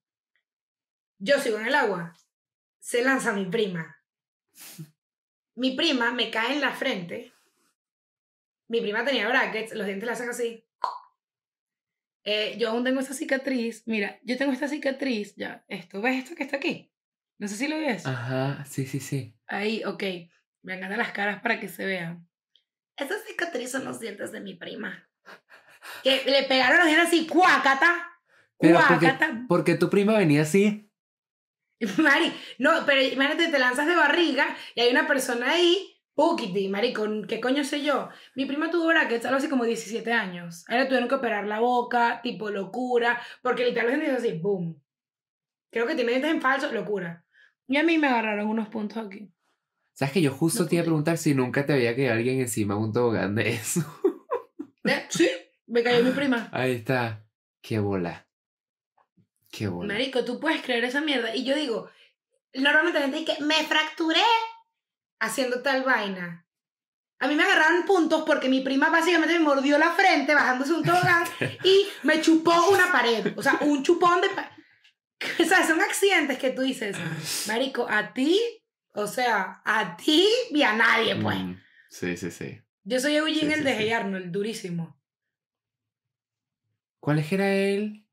Yo sigo en el agua. Se lanza mi prima. Mi prima me cae en la frente. Mi prima tenía brackets, los dientes la hacen así. Eh, yo aún tengo esta cicatriz. Mira, yo tengo esta cicatriz. Ya, esto, ¿ves esto que está aquí? No sé si lo ves. Ajá, sí, sí, sí. Ahí, ok. Me han las caras para que se vean. Estas cicatrices son los dientes de mi prima. Que le pegaron los dientes así, cuácata. Pero porque, porque tu prima venía así. Mari, no, pero imagínate, te lanzas de barriga y hay una persona ahí, Pukiti, marico, ¿qué coño sé yo? Mi prima tuvo brackets algo así como 17 años. A ella tuvieron que operar la boca, tipo locura, porque literalmente así, boom. Creo que tiene dientes en falso, locura. Y a mí me agarraron unos puntos aquí. ¿Sabes que yo justo te iba a preguntar si nunca te había quedado alguien encima de un tobogán de eso? ¿Eh? Sí, me cayó mi prima. Ahí está. Qué bola. Qué bola. Marico, tú puedes creer esa mierda. Y yo digo, normalmente la gente dice, me fracturé haciendo tal vaina. A mí me agarraron puntos porque mi prima básicamente me mordió la frente bajándose un tobogán y me chupó una pared. O sea, un chupón de... O sea, son accidentes que tú dices, Marico, a ti o sea, a ti y a nadie, pues. Mm, sí, sí, sí. Yo soy Eugene, el de Hey Arnold, durísimo. ¿Cuál era él?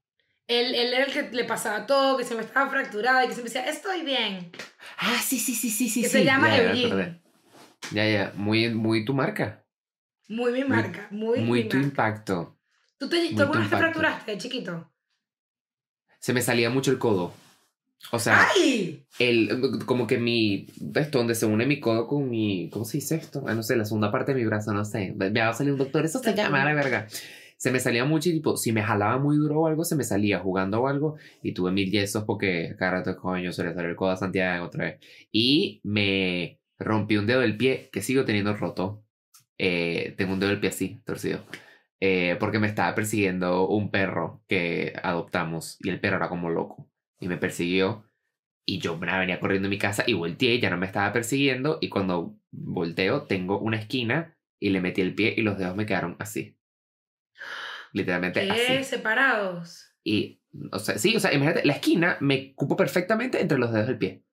Él, él era el que le pasaba todo, que se me estaba fracturado y que se me decía, estoy bien. Ah, sí, sí, sí, sí, sí. Que se llama Eugene. Ya, ya, muy, muy tu marca. Muy mi marca, muy, muy, tu impacto. ¿Tú, te, ¿tú alguna vez te fracturaste de chiquito? Se me salía mucho el codo. O sea, el, como que mi, esto donde se une mi codo con mi, ¿cómo se dice esto? Ah, no sé, la segunda parte de mi brazo, no sé. Me va a salir un doctor, eso se llama la verga. Se me salía mucho y tipo, si me jalaba muy duro o algo, se me salía jugando o algo y tuve mil yesos porque cada rato, coño, se le salió el codo a Santiago otra vez. Y me rompí un dedo del pie que sigo teniendo roto. Eh, tengo un dedo del pie así, torcido. Eh, porque me estaba persiguiendo un perro que adoptamos y el perro era como loco y me persiguió. Y yo venía corriendo a mi casa y volteé, ya no me estaba persiguiendo. Y cuando volteo, tengo una esquina y le metí el pie y los dedos me quedaron así. Literalmente ¿Qué? así. separados. Y, o sea, sí, o sea, imagínate, la esquina me cupo perfectamente entre los dedos del pie.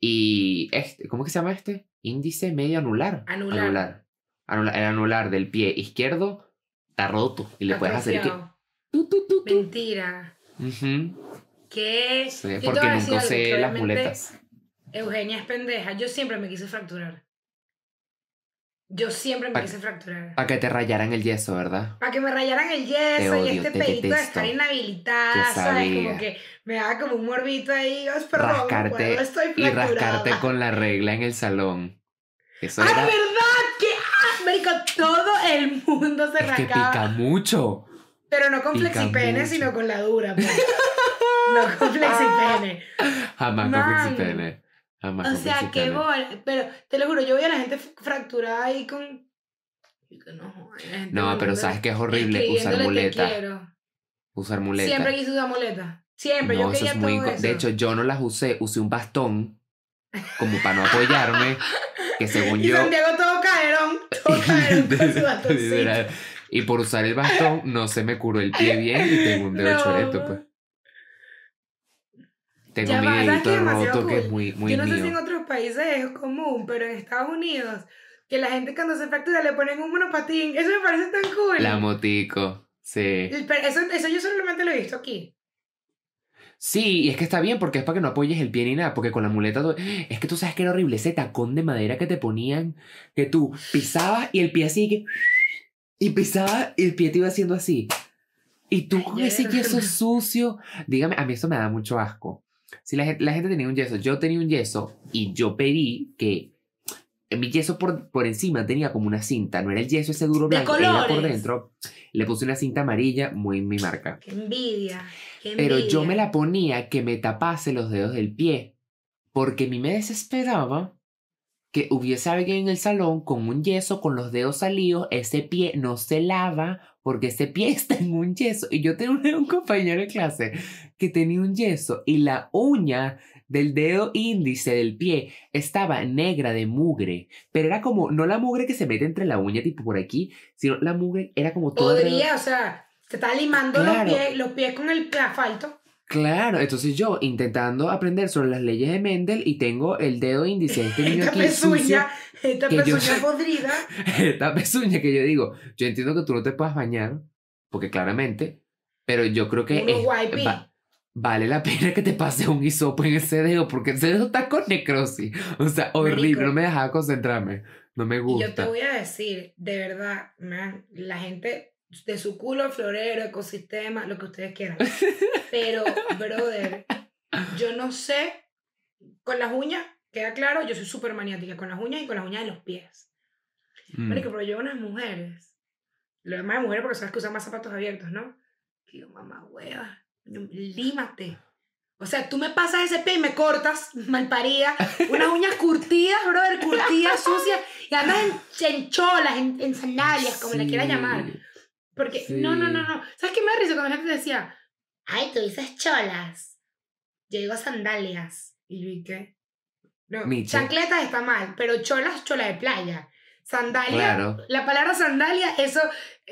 Y este, ¿cómo que se llama este? Índice medio anular. Anular. anular. el anular del pie izquierdo está roto y le puedes hacer que. Mentira. ¿Qué? Sí, porque nunca usé las muletas. Eugenia es pendeja. Yo siempre me quise fracturar. Yo siempre me quise fracturar. Para que te rayaran el yeso, ¿verdad? Para que me rayaran el yeso y este pedito de estar inhabilitada, ¿sabes? Como que me daba como un morbito ahí, oh, perdón, rascarte, estoy Y rascarte con la regla en el salón. Eso ¡Ah, verdad! ¡Qué ah, Todo el mundo se es que pica mucho. Pero no con flexipene, sino con la dura. Pues. no con flexipene. Jamás con flexipene. Jamás o sea, qué bol. Pero te lo juro, yo voy a la gente fracturada ahí con. No, no pero sabes que es horrible usar muleta. Usar muleta. Siempre quise usar muleta. Siempre, yo eso es muy todo De hecho, yo no las usé, usé un bastón como para no apoyarme. que según y yo. Santiago todo caerón. Todo caerón con su bastoncito. Y por usar el bastón no se me curó el pie bien y tengo un dedo choreto, pues. Tengo mi dedito roto que es muy, muy Yo no sé si en otros países es común, pero en Estados Unidos, que la gente cuando se fractura le ponen un monopatín. Eso me parece tan cool. La motico, sí. eso, eso yo solamente lo he visto aquí. Sí, y es que está bien porque es para que no apoyes el pie ni nada, porque con la muleta es que tú sabes que era horrible ese tacón de madera que te ponían, que tú pisabas y el pie así que y pisabas y el pie te iba haciendo así. Y tú con ese yeso sucio, dígame, a mí eso me da mucho asco. Si la gente, la gente tenía un yeso, yo tenía un yeso y yo pedí que mi yeso por, por encima tenía como una cinta, no era el yeso ese duro blanco, era por dentro. Le puse una cinta amarilla, muy mi marca. Qué envidia, Pero yo me la ponía que me tapase los dedos del pie, porque a mí me desesperaba que hubiese alguien en el salón con un yeso, con los dedos salidos, ese pie no se lava porque ese pie está en un yeso. Y yo tenía un, compañero de clase que tenía un yeso y la uña del dedo índice del pie estaba negra de mugre, pero era como, no la mugre que se mete entre la uña tipo por aquí, sino la mugre era como alrededor- Podría, o sea, te está limando Claro. los, pies, los pies con el asfalto. Claro, entonces yo intentando aprender sobre las leyes de Mendel y tengo el dedo índice de este niño Esta aquí sucio, pezuña, esta que yo- pezuña podrida. esta pezuña que yo digo, yo entiendo que tú no te puedas bañar, porque claramente, pero yo creo que es- va- vale la pena que te pase un hisopo en ese dedo, porque ese dedo está con necrosis. O sea, horrible, Marico. no me dejaba concentrarme, no me Y gusta. yo te voy a decir, de verdad, man, la gente de su culo, florero, ecosistema, lo que ustedes quieran. Pero, brother, yo no sé, con las uñas, queda claro, yo soy súper maniática con las uñas y con las uñas de los pies. Mm. Marico, pero yo unas mujeres, lo demás de mujeres porque sabes que usan más zapatos abiertos, ¿no? Que yo, mamá, hueva, límate. O sea, tú me pasas ese pie y me cortas, malparida, unas uñas curtidas, brother, curtidas, sucias, y andas en, en cholas, en, en sandalias, como le quieras Sí. llamar. Porque, no, no, no, no. ¿Sabes qué me da risa cuando la gente decía, ay, tú dices cholas? Yo digo sandalias. Y yo, ¿y qué? No, Miche. chancletas está mal, pero cholas, chola de playa. Sandalia, Claro. la palabra sandalia, eso,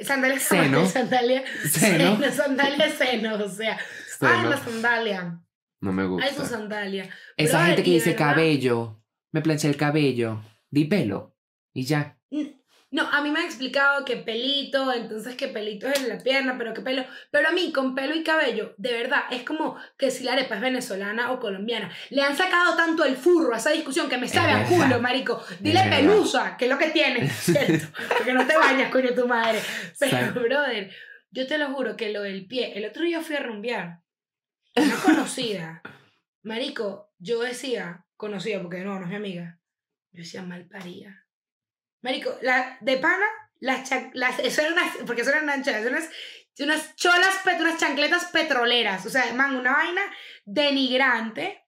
sandalia Seno. sandalia, Seno. seno, sandalia, seno, o sea, ay, Seno. la sandalia, No me gusta. ay, su sandalia. Esa Brother, gente que dice verdad- cabello, me planché el cabello, di pelo y ya. No, a mí me han explicado que pelito, entonces que pelito es en la pierna, pero que pelo. Pero a mí, con pelo y cabello, de verdad, es como que si la arepa es venezolana o colombiana. Le han sacado tanto el furro a esa discusión que me sabe a culo, marico. Dile pelusa, que es lo que tienes, ¿cierto? Porque no te bañas, coño, tu madre. Pero, brother, yo te lo juro que lo del pie, el otro día fui a rumbear. Una conocida, marico, yo decía, conocida porque no, no es mi amiga. Yo decía mal paría. Marico, la de pana, las, las eso eran unas, porque eso eran anchas, unas, unas cholas, unas chancletas petroleras. O sea, man, una vaina denigrante,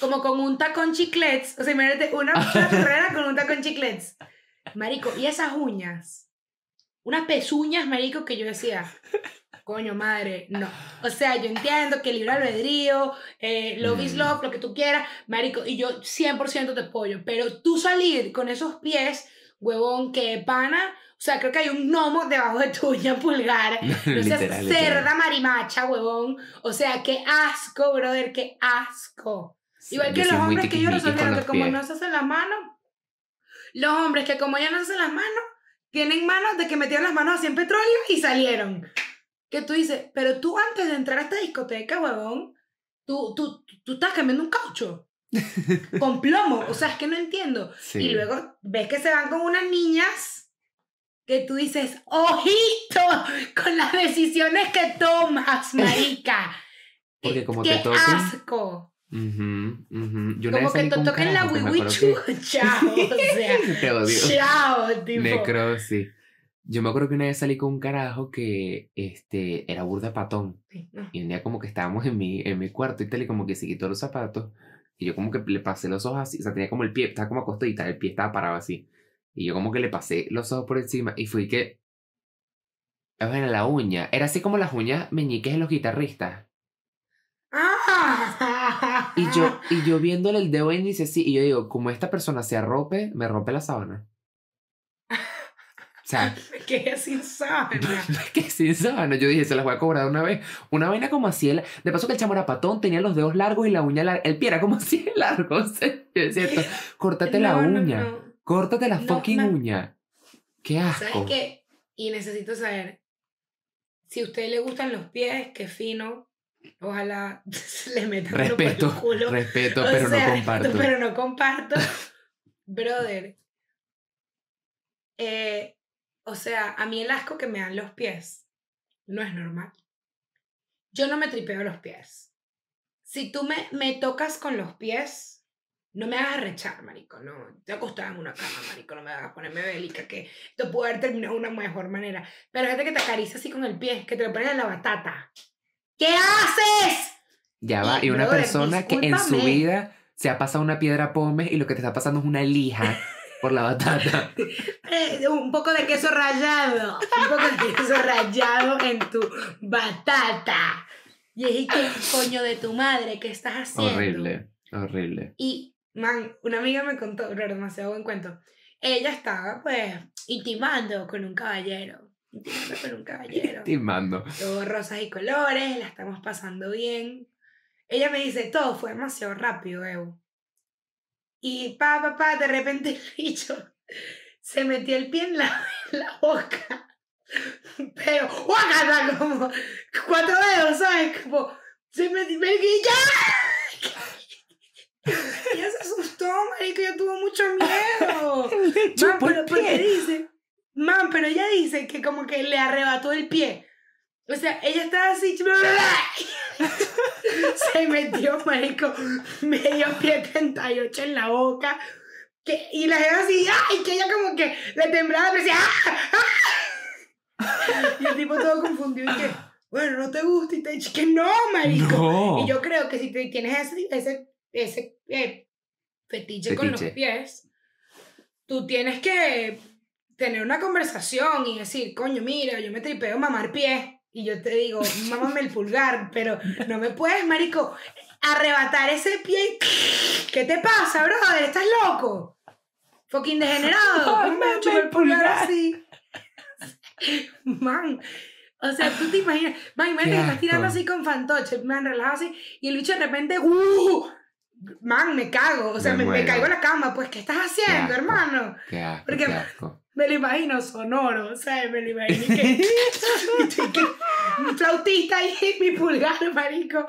como con un tacón chiclets. O sea, imagínate, una chola petrolera con un tacón chiclets. Marico, y esas uñas, unas pezuñas, marico, que yo decía, coño madre, no. O sea, yo entiendo que libre albedrío, eh, love is Mm. love, lo que tú quieras, marico, y yo 100% te apoyo, pero tú salir con esos pies, huevón, que pana, o sea, creo que hay un gnomo debajo de tu uña pulgar, no seas Literal, literal. cerda marimacha, huevón, o sea, qué asco, brother, qué asco. Sí, Igual que los hombres que ellos resolvieron que como pies. no se hacen las manos, los hombres que como ya no se hacen las manos, tienen manos de que metieron las manos así en petróleo y salieron. Que tú dices, pero tú antes de entrar a esta discoteca, huevón, tú, tú, tú estás cambiando un caucho. con plomo. O sea, es que no entiendo. Sí. Y luego ves que se van con unas niñas que tú dices, ojito con las decisiones que tomas, marica. Porque como ¡Qué te toquen. asco! Ujú, ujú. Yo una Como vez que te toquen la carajo que wiwichu. Chao, o sea. que- Te odio. Chao, tipo. Necrosis. Yo me acuerdo que una vez salí con un carajo que este, era burda patón. Sí, no. Y un día como que estábamos en mi, en mi cuarto y tal, y como que se quitó los zapatos. Y yo como que le pasé los ojos así, o sea, tenía como el pie, estaba como acostadita, el pie estaba parado así. Y yo como que le pasé los ojos por encima y fui que... Bueno, la uña. Era así como las uñas meñiques de los guitarristas. ¡Ah! Y yo, y yo viéndole el dedo índice así, y yo digo, como esta persona se arrope, me rompe la sábana. O sea, ¡Qué es insana! que sin sábana. Yo dije, se las voy a cobrar una vez. Una vaina como así. el- De paso que el chamo era patón, tenía los dedos largos y la uña larga. El pie era como así de largo. o sea, "Esto, córtate la No, uña. no. Córtate la fucking man. uña. Qué ¿Sabes asco. qué? Y necesito saber, si a usted le gustan los pies, qué fino, ojalá le metan uno por el Respeto, culo. respeto, O pero sea, no comparto. Pero no comparto. Brother. eh, o sea, a mí el asco que me dan los pies no es normal. Yo no me tripeo los pies. Si tú me, me tocas con los pies, no me hagas rechar, marico. No, te acostada en una cama, marico. No me hagas ponerme bélica, que esto puede haber terminado de una mejor manera. Pero gente que te acaricia así con el pie, que te lo ponen en la batata. ¿Qué haces? Ya va. Y, Y una brother, persona que en su vida se ha pasado una piedra pómez y lo que te está pasando es una lija por la batata. Eh, un poco de queso rallado. Un poco de queso rallado en tu batata. Y es que, coño de tu madre, ¿qué estás haciendo? Horrible, horrible. Y, man, una amiga me contó, pero demasiado buen cuento. Ella estaba, pues, intimando con un caballero. Intimando con un caballero. Timando. Todo rosas y colores, la estamos pasando bien. Ella me dice, todo fue demasiado rápido, Evo. Y pa, pa, pa, de repente el bicho se metió el pie en la, en la boca. Pero, guácata, como cuatro dedos, ¿sabes? Como, se metió, me y ya. Ella se asustó, marico, ella tuvo mucho miedo. Man, el pero porque dice, man, pero ella dice que como que le arrebató el pie. O sea, ella estaba así, se metió, marico, medio pie 38 en la boca. Que, y la gente así, ¡ay! Que ella como que le temblaba, pero decía, ¡ah! ¡ah! Y el tipo todo confundido y que, bueno, no te gusta y te dice que no, marico. No. Y yo creo que si te tienes ese, ese, ese eh, fetiche, con los Fetiche. pies, tú tienes que tener una conversación y decir, coño, mira, yo me tripeo mamar pies. Y yo te digo, mámame el pulgar, pero no me puedes, marico, arrebatar ese pie. y- ¿Qué te pasa, brother? ¿Estás loco? Fucking degenerado. ¿Cómo me Mámame el pulgar pulgar. así? Man. O sea, tú te imaginas, man, imagínate que estás tirando así con fantoche, man, relajado así, y el bicho de repente, ¡uh! Man, me cago, o sea, Me me, me caigo en la cama, pues, ¿qué estás haciendo, asco. hermano? Qué asco, Porque- qué asco. Me lo imagino sonoro, o sea, me lo imagino que, un flautista ahí mi pulgar, marico.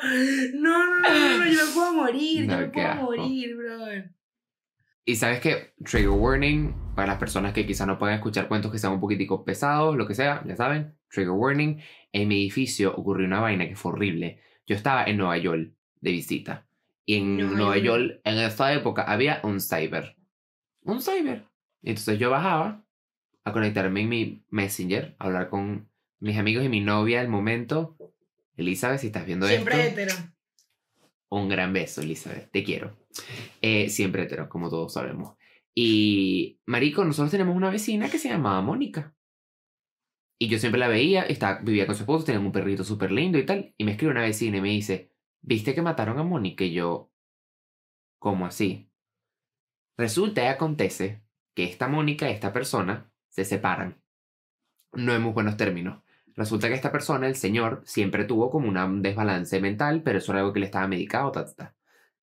No, no, no, no, yo me puedo morir, No, yo me qué puedo asco. morir, brother. Y sabes que, trigger warning, para las personas que quizá no puedan escuchar cuentos que sean un poquitico pesados, lo que sea, ya saben, trigger warning, en mi edificio ocurrió una vaina que fue horrible. Yo estaba en Nueva York de visita. Y en Nueva Nueva York. En esta época, había un cyber. Un cyber. Entonces yo bajaba a conectarme en mi Messenger, a hablar con mis amigos y mi novia del momento. Elizabeth, si estás viendo Siempre esto. hetero. Un gran beso, Elizabeth. Te quiero. Eh, siempre hetero, como todos sabemos. Y, Marico, nosotros tenemos una vecina que se llamaba Mónica. Y yo siempre la veía, estaba, vivía con su esposo, tenían un perrito súper lindo y tal. Y me escribe una vecina y me dice, ¿viste que mataron a Mónica? Y yo, ¿cómo así? Resulta y acontece que esta Mónica esta persona se separan. No en muy buenos términos. Resulta que esta persona, el señor, siempre tuvo como un desbalance mental, pero eso era algo que le estaba medicado, ta, ta, ta.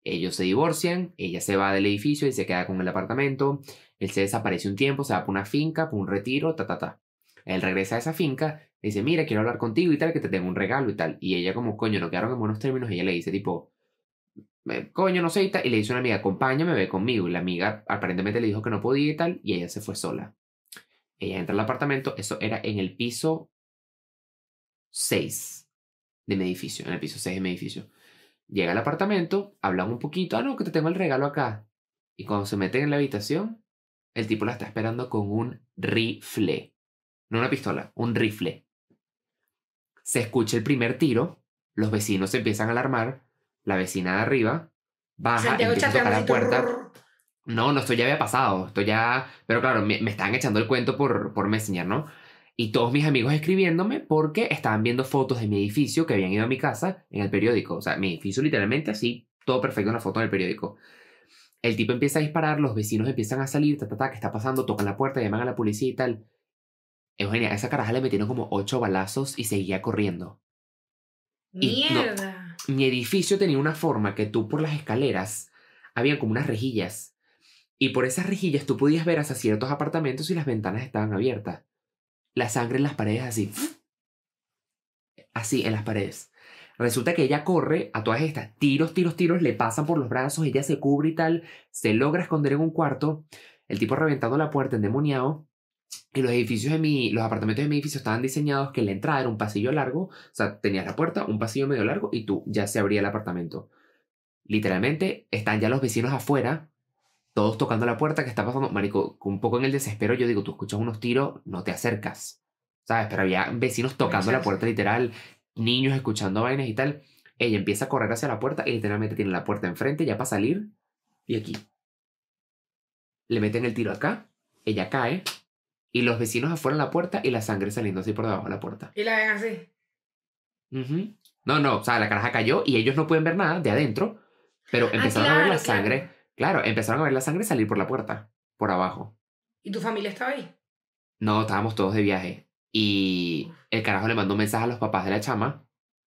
Ellos se divorcian, ella se va del edificio y se queda con el apartamento, él se desaparece un tiempo, se va por una finca, por un retiro, ta, ta, ta. Él regresa a esa finca, le dice, mira, quiero hablar contigo y tal, que te tengo un regalo y tal. Y ella como, coño, no quedaron en buenos términos, ella le dice tipo, "Eh, coño, no sé y y le dice a una amiga, acompáñame, ve conmigo. Y la amiga aparentemente le dijo que no podía y tal, y ella se fue sola. Ella entra al apartamento, eso era en el piso 6 de mi edificio, en el piso 6 de mi edificio. Llega al apartamento, hablan un poquito, ah, no, que te tengo el regalo acá. Y cuando se meten en la habitación, el tipo la está esperando con un rifle. No una pistola, un rifle. Se escucha el primer tiro, los vecinos se empiezan a alarmar, la vecina de arriba baja, empieza a tocar la puerta. No, no, esto ya había pasado. Esto ya. Pero claro, me, me estaban echando el cuento por, por Messenger, ¿no? Y todos mis amigos escribiéndome porque estaban viendo fotos de mi edificio que habían ido a mi casa en el periódico. O sea, mi edificio literalmente así, todo perfecto en la foto en el periódico. El tipo empieza a disparar, los vecinos empiezan a salir, ta, ta, ta, ¿qué está pasando? Tocan la puerta, llaman a la policía y tal. Eugenia, a esa caraja le metieron como ocho balazos y seguía corriendo. Y no- Mierda. Mi edificio tenía una forma que tú por las escaleras había como unas rejillas. Y por esas rejillas tú podías ver hasta ciertos apartamentos y las ventanas estaban abiertas. La sangre en las paredes así. Así, en las paredes. Resulta que ella corre a todas estas. Tiros, tiros, tiros, le pasan por los brazos, ella se cubre y tal. Se logra esconder en un cuarto. El tipo reventando la puerta endemoniado. Y los edificios de mi, los apartamentos de mi edificio estaban diseñados que la entrada era un pasillo largo. O sea, tenías la puerta, un pasillo medio largo y tú ya se abría el apartamento. Literalmente están ya los vecinos afuera, todos tocando la puerta. ¿Qué está pasando? Marico, un poco en el desespero, yo digo, tú escuchas unos tiros, no te acercas. ¿Sabes? Pero había vecinos tocando la puerta literal, niños escuchando vainas y tal. Ella empieza a correr hacia la puerta y literalmente tiene la puerta enfrente ya para salir. y aquí. Le meten el tiro acá, ella cae, y los vecinos afuera en la puerta y la sangre saliendo así por debajo de la puerta. Y la ven así. Ujú. No, no, o sea, la caraja cayó y ellos no pueden ver nada de adentro, pero empezaron a ver la Ah, claro, sangre. claro. Claro, empezaron a ver la sangre salir por la puerta, por abajo. ¿Y tu familia estaba ahí? No, estábamos todos de viaje. Y el carajo le mandó un mensaje a los papás de la chama,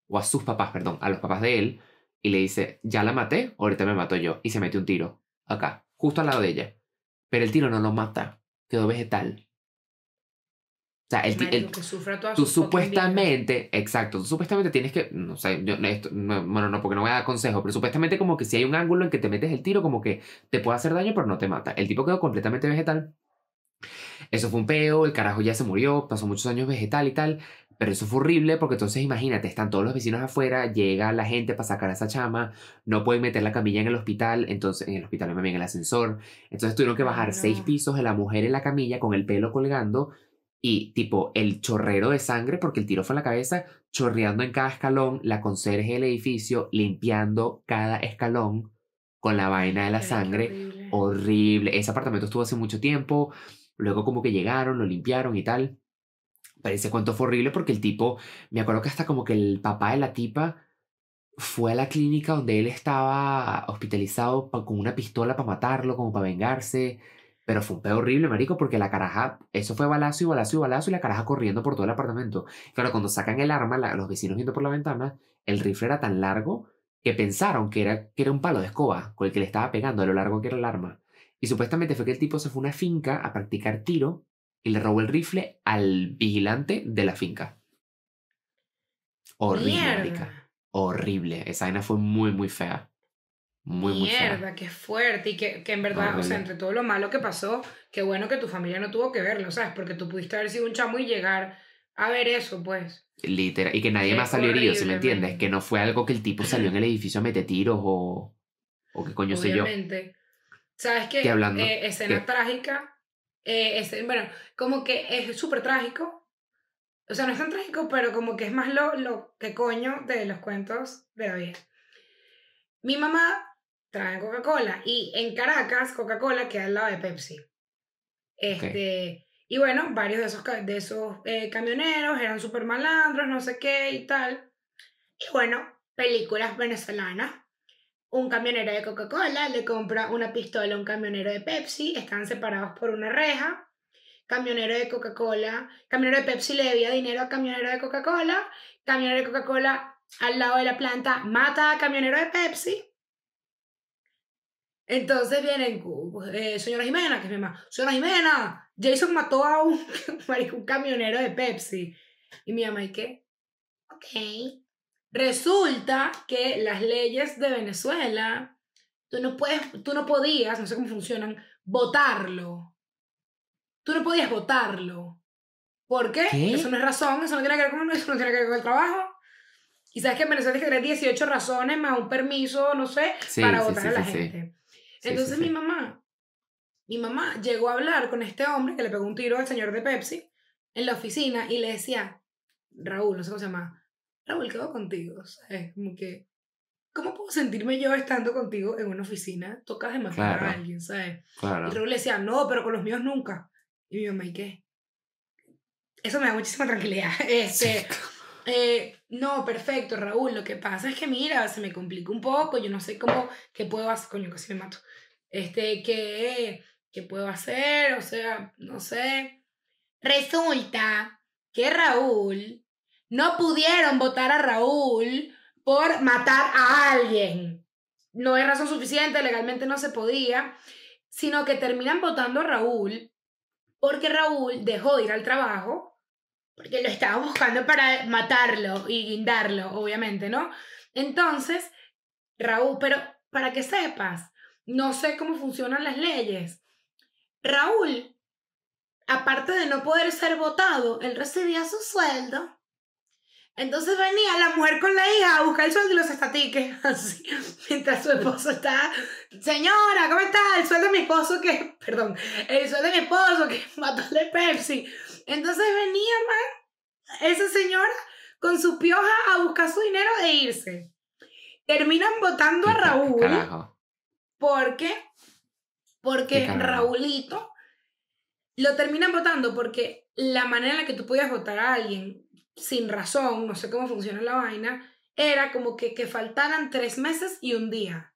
o a sus papás, perdón, a los papás de él, y le dice, ya la maté, ahorita me mato yo. Y se metió un tiro, acá, justo al lado de ella. Pero el tiro no lo mata, quedó vegetal. O sea, el, el- Marico, que sufra toda tú supuestamente, exacto, tú supuestamente tienes que, no sé, yo, esto, no, bueno, no, porque no voy a dar consejo, pero supuestamente como que si hay un ángulo en que te metes el tiro, como que te puede hacer daño, pero no te mata. El tipo quedó completamente vegetal. Eso fue un peo, el carajo ya se murió, pasó muchos años vegetal y tal, pero eso fue horrible porque entonces imagínate, están todos los vecinos afuera, llega la gente para sacar a esa chama, no pueden meter la camilla en el hospital, entonces en el hospital bien en el ascensor, entonces tuvieron que bajar seis no. pisos de la mujer en la camilla con el pelo colgando y tipo el chorrero de sangre porque el tiro fue en la cabeza, chorreando en cada escalón, la conserje del edificio limpiando cada escalón con la vaina de la sangre horrible. horrible. Ese apartamento estuvo hace mucho tiempo. Luego como que llegaron, lo limpiaron y tal. Pero ese cuento fue horrible porque el tipo, me acuerdo que hasta como que el papá de la tipa fue a la clínica donde él estaba hospitalizado con una pistola para matarlo, como para vengarse. Pero fue un pedo horrible, marico, porque la caraja, eso fue balazo y balazo y balazo y la caraja corriendo por todo el apartamento. Claro, cuando sacan el arma, la- los vecinos viendo por la ventana, el rifle era tan largo que pensaron que era, que era un palo de escoba con el que le estaba pegando a lo largo que era el arma. Y supuestamente fue que el tipo se fue a una finca a practicar tiro y le robó el rifle al vigilante de la finca. Horrible, marica. Horrible. Esa vaina fue muy, muy fea. Muy, muy fea. Mierda, qué fuerte. Y que, que en verdad, o Horrible. sea, entre todo lo malo que pasó, qué bueno que tu familia no tuvo que verlo, ¿sabes? Porque tú pudiste haber sido un chamo y llegar a ver eso, pues. Literal. Y que nadie más salió herido, ¿sí me entiendes? Que no fue algo que el tipo salió en el edificio a meter tiros o. O qué coño sé yo. Obviamente. ¿Sabes qué? ¿Qué hablando? Eh, escena ¿Qué? trágica. eh, ese- bueno, como que es súper trágico. O sea, no es tan trágico, pero como que es más lo, lo que coño de los cuentos de la vida. Mi mamá trae Coca-Cola y en Caracas Coca-Cola queda al lado de Pepsi. Este, Y bueno, varios de esos, de esos eh, camioneros eran súper malandros, no sé qué y tal. Y bueno, películas venezolanas. Un camionero de Coca-Cola le compra una pistola a un camionero de Pepsi, están separados por una reja. Camionero de Coca-Cola, camionero de Pepsi le debía dinero a camionero de Coca-Cola. Camionero de Coca-Cola al lado de la planta mata a camionero de Pepsi. Entonces vienen, eh, señora Jimena, que es mi mamá, señora Jimena, Jason mató a un, camionero de Pepsi. Y mi mamá, ¿y qué? Ok. Resulta que las leyes de Venezuela, tú no puedes, tú no podías, no sé cómo funcionan, votarlo. Tú no podías votarlo. ¿Por qué? ¿Qué? Eso no es razón, eso no tiene que ver con eso, no tiene que ver con el trabajo. Y sabes que en Venezuela tienes que tener 18 razones más un permiso, no sé, Sí, para votar sí, a la gente. Sí, Entonces sí, mi sí. mamá, mi mamá llegó a hablar con este hombre que le pegó un tiro al señor de Pepsi en la oficina y le decía, Raúl, no sé cómo se llama, Raúl, ¿qué hago contigo? ¿Sabes? Como que, ¿cómo puedo sentirme yo estando contigo en una oficina? Tocas de matar a alguien, ¿sabes? Claro. Y Raúl le decía, no, pero con los míos nunca. Y mi mamá, ¿y qué? Eso me da muchísima tranquilidad. Este, eh, no, perfecto, Raúl. Lo que pasa es que, mira, se me complica un poco. Yo no sé cómo, qué puedo hacer. Coño, casi me mato. Este, ¿qué, qué puedo hacer? O sea, no sé. Resulta que Raúl no pudieron votar a Raúl por matar a alguien. No es razón suficiente, legalmente no se podía, sino que terminan votando a Raúl porque Raúl dejó de ir al trabajo porque lo estaba buscando para matarlo y guindarlo, obviamente, ¿no? Entonces, Raúl, pero para que sepas, no sé cómo funcionan las leyes. Raúl, aparte de no poder ser votado, él recibía su sueldo. Entonces venía la mujer con la hija a buscar el sueldo y los estatiques, así, mientras su esposo está, señora, ¿cómo está? El sueldo de mi esposo que, perdón, el sueldo de mi esposo que mató Pepsi. Entonces venía, man, esa señora con su pioja a buscar su dinero e irse. Terminan votando a ¿Qué ca- Raúl Carajo. porque, porque. Raulito lo terminan votando porque la manera en la que tú podías votar a alguien sin razón, no sé cómo funciona la vaina, era como que, que faltaran tres meses y un día.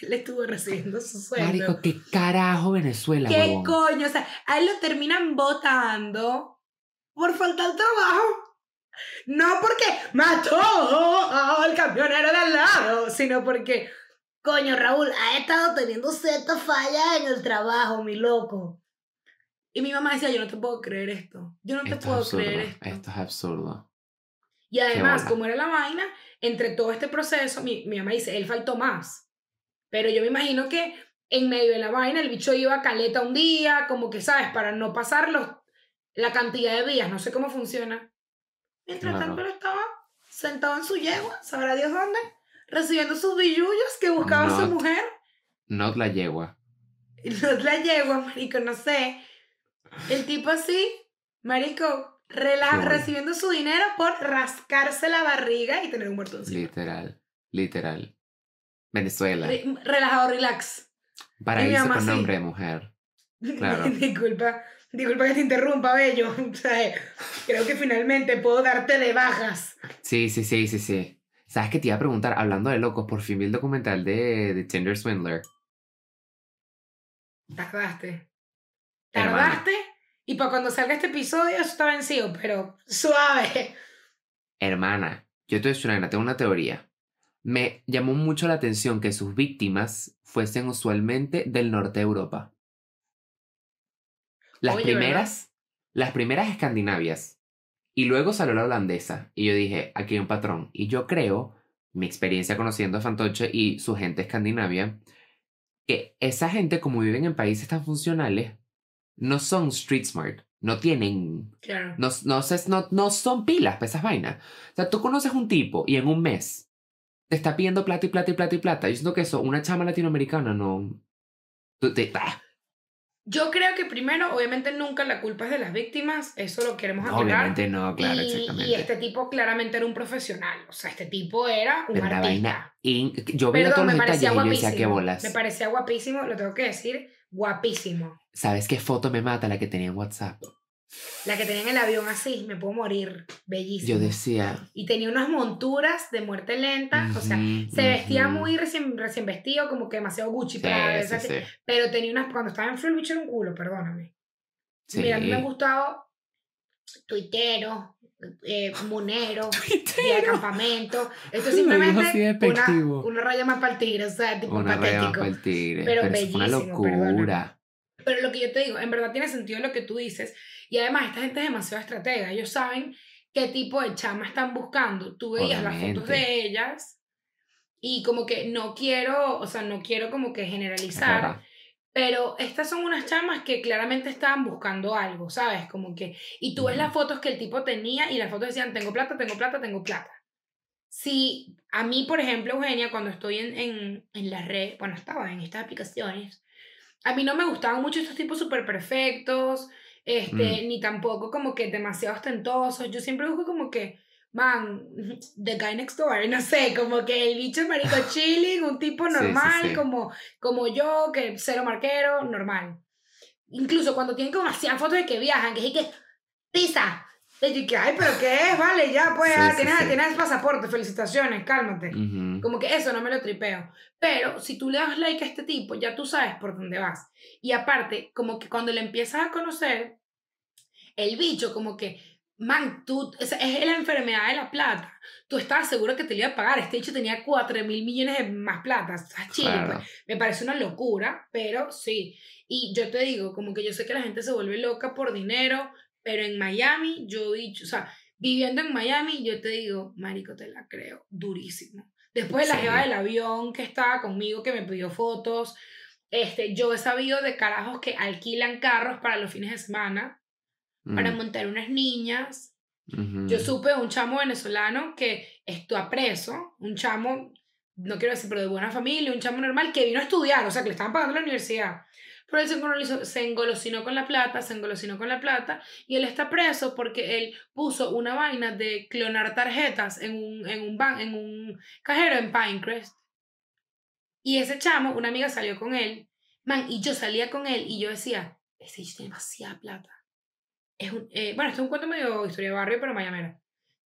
Él estuvo recibiendo su sueldo. Marico, ¿qué carajo Venezuela, ¿Qué huevón? coño? O sea, a él lo terminan votando por faltar trabajo. No porque mató al camionero de al lado, sino porque, coño, Raúl, ha estado teniendo cierta falla en el trabajo, mi loco. Y mi mamá decía, yo no te puedo creer esto. Yo no te Esto es puedo absurdo. creer esto. Esto es absurdo. Y además, como era la vaina, entre todo este proceso, mi, mi mamá dice, él faltó más. Pero yo me imagino que en medio de la vaina el bicho iba a caleta un día, como que, ¿sabes? Para no pasar los, la cantidad de días, no sé cómo funciona. Mientras Claro. tanto, él estaba sentado en su yegua, sabrá Dios dónde, recibiendo sus billullos que buscaba su Not. mujer. Not la yegua. No la yegua, marico, no sé. El tipo así, marico, rela- recibiendo su dinero por rascarse la barriga y tener un muerto encima. Literal. Literal. Venezuela. Re- relajado, relax. Paraíso con nombre de mujer. Claro. disculpa, disculpa que te interrumpa, Bello. O sea, creo que finalmente puedo darte de bajas. Sí, sí, sí, sí, sí. ¿Sabes qué te iba a preguntar? Hablando de locos, por fin vi el documental de, de Tinder Swindler. Tardaste. Hermano. Tardaste. Y para cuando salga este episodio, eso está vencido, pero suave. Hermana, yo te voy a decir una tengo una teoría. Me llamó mucho la atención que sus víctimas fuesen usualmente del norte de Europa. Las Oye, primeras, las primeras escandinavias. Y luego salió la holandesa. Y yo dije, aquí hay un patrón. Y yo creo, mi experiencia conociendo a Fantoche y su gente escandinavia, que esa gente, como viven en países tan funcionales, no son street smart. No tienen Claro. no, no, no, no son pilas para esas vainas. O sea, tú conoces un tipo y en un mes te está pidiendo plata y plata y plata y plata. Yo siento que eso, una chama latinoamericana no. te- ah, Yo creo que primero, obviamente, nunca la culpa es de las víctimas. Eso lo queremos aclarar. obviamente no, claro, y, exactamente. y este tipo claramente era un profesional. O sea, este tipo era un Pero artista. vaina. in- yo veía todos los detalles y yo decía, qué bolas. Me parecía guapísimo, lo tengo que decir, guapísimo. ¿Sabes qué foto me mata la que tenía en WhatsApp? La que tenía en el avión así, me puedo morir. Bellísimo. Yo decía. Y tenía unas monturas de muerte lenta. o sea, se vestía ujú. muy recién, recién vestido, como que demasiado Gucci. Sí, Prada, sí, sí. Pero tenía unas. Cuando estaba en Full Bicho era un culo, perdóname. sí. Mira, a mí me ha gustado tuitero, eh, munero, día de campamento. Esto es simplemente una, una raya más para el tigre, o sea, tipo Una raya más patético. para el tigre. Pero Pero, eso fue una bellísimo, locura. Pero lo que yo te digo, en verdad tiene sentido lo que tú dices. Y además, esta gente es demasiado estratega. Ellos saben qué tipo de chama están buscando. Tú veías las fotos Obviamente. de ellas y como que no quiero, o sea, no quiero como que generalizar, pero estas son unas chamas que claramente estaban buscando algo, ¿sabes? Como que, y tú ves las fotos que el tipo tenía y las fotos decían, tengo plata, tengo plata, tengo plata. Si a mí, por ejemplo, Eugenia, cuando estoy en, en, en la red, bueno, estaba en estas aplicaciones, a mí no me gustaban mucho estos tipos súper perfectos, este, Mm. ni tampoco como que demasiado ostentosos. Yo siempre busco como que, man, the guy next door, no sé, como que el bicho marico chilling, un tipo Sí, sí, normal, sí. Como, como yo, que cero marquero, normal. Incluso cuando tienen como demasiadas fotos de que viajan, que es que, pizza. Y que, ay, pero ¿qué es? Vale, ya, pues, Sí, ah, sí, tienes, sí. tienes pasaporte, felicitaciones, cálmate. Ujú. Como que eso no me lo tripeo. Pero si tú le das like a este tipo, ya tú sabes por dónde vas. Y aparte, como que cuando le empiezas a conocer, el bicho, como que, man, tú, o sea, es la enfermedad de la plata. Tú estabas seguro que te lo iba a pagar. Este bicho tenía 4 mil millones de más plata. Estás chile, Claro. pues. Me parece una locura, pero sí. Y yo te digo, como que yo sé que la gente se vuelve loca por dinero, pero en Miami, yo he dicho, o sea, viviendo en Miami, yo te digo, marico, te la creo, durísimo. Después de la Sí. jeva del avión que estaba conmigo, que me pidió fotos, este, yo he sabido de carajos que alquilan carros para los fines de semana, para Mm, montar unas niñas. Yo supe de un chamo venezolano que está preso, un chamo, no quiero decir, pero de buena familia, un chamo normal que vino a estudiar, o sea, que le estaban pagando la universidad. Pero él se se engolosinó con la plata, se engolosinó con la plata, y él está preso porque él puso una vaina de clonar tarjetas en un, en un, ban- en un cajero en Pinecrest. Y ese chamo, una amiga salió con él, man, y yo salía con él y yo decía, ese bicho tiene demasiada plata. Es un, eh, bueno, esto es un cuento medio historia de barrio, pero mayamera.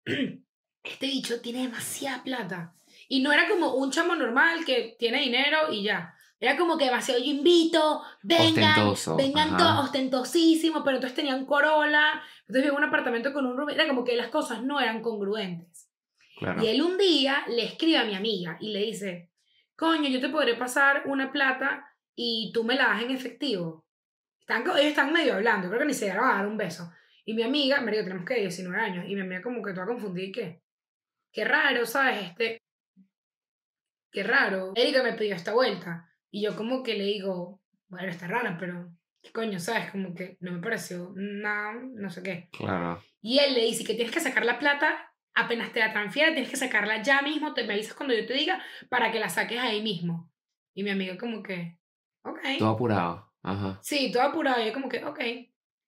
Este bicho tiene demasiada plata. Y no era como un chamo normal que tiene dinero y ya. Era como que demasiado, yo invito, vengan, Ostentoso, vengan todos ostentosísimos, pero entonces tenían Corolla, entonces vivía en un apartamento con un room, era como que las cosas no eran congruentes. Claro. Y él un día le escribe a mi amiga y le dice, coño, yo te podré pasar una plata y tú me la das en efectivo. Están, ellos están medio hablando, creo que ni se llegaron a dar un beso. Y mi amiga, me dijo, tenemos que 19 años, y mi amiga como que toda confundida y qué. Qué raro, ¿sabes? Este, qué raro. Erika me pidió esta vuelta. Y yo como que le digo, bueno, está rara, pero qué coño, ¿sabes? Como que no me pareció nada, no sé qué. Claro. Y él le dice que tienes que sacar la plata apenas te la transfiera, tienes que sacarla ya mismo, te me avisas cuando yo te diga para que la saques ahí mismo. Y mi amiga como que, ok. Todo apurado. Ajá. Sí, todo apurado. Y yo como que, ok.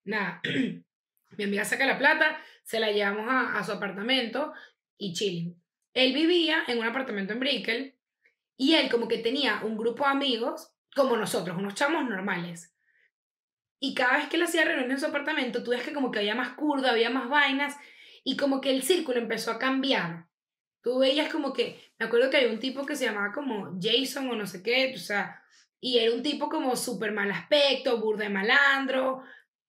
Nada. mi amiga saca la plata, se la llevamos a, a su apartamento y chilling. Él vivía en un apartamento en Brickell y él como que tenía un grupo de amigos como nosotros, unos chamos normales. Y cada vez que él hacía reuniones en su apartamento, tú ves que como que había más curda, había más vainas y como que el círculo empezó a cambiar. Tú veías como que, me acuerdo que había un tipo que se llamaba como Jason o no sé qué, o sea, y era un tipo como súper mal aspecto, burda malandro,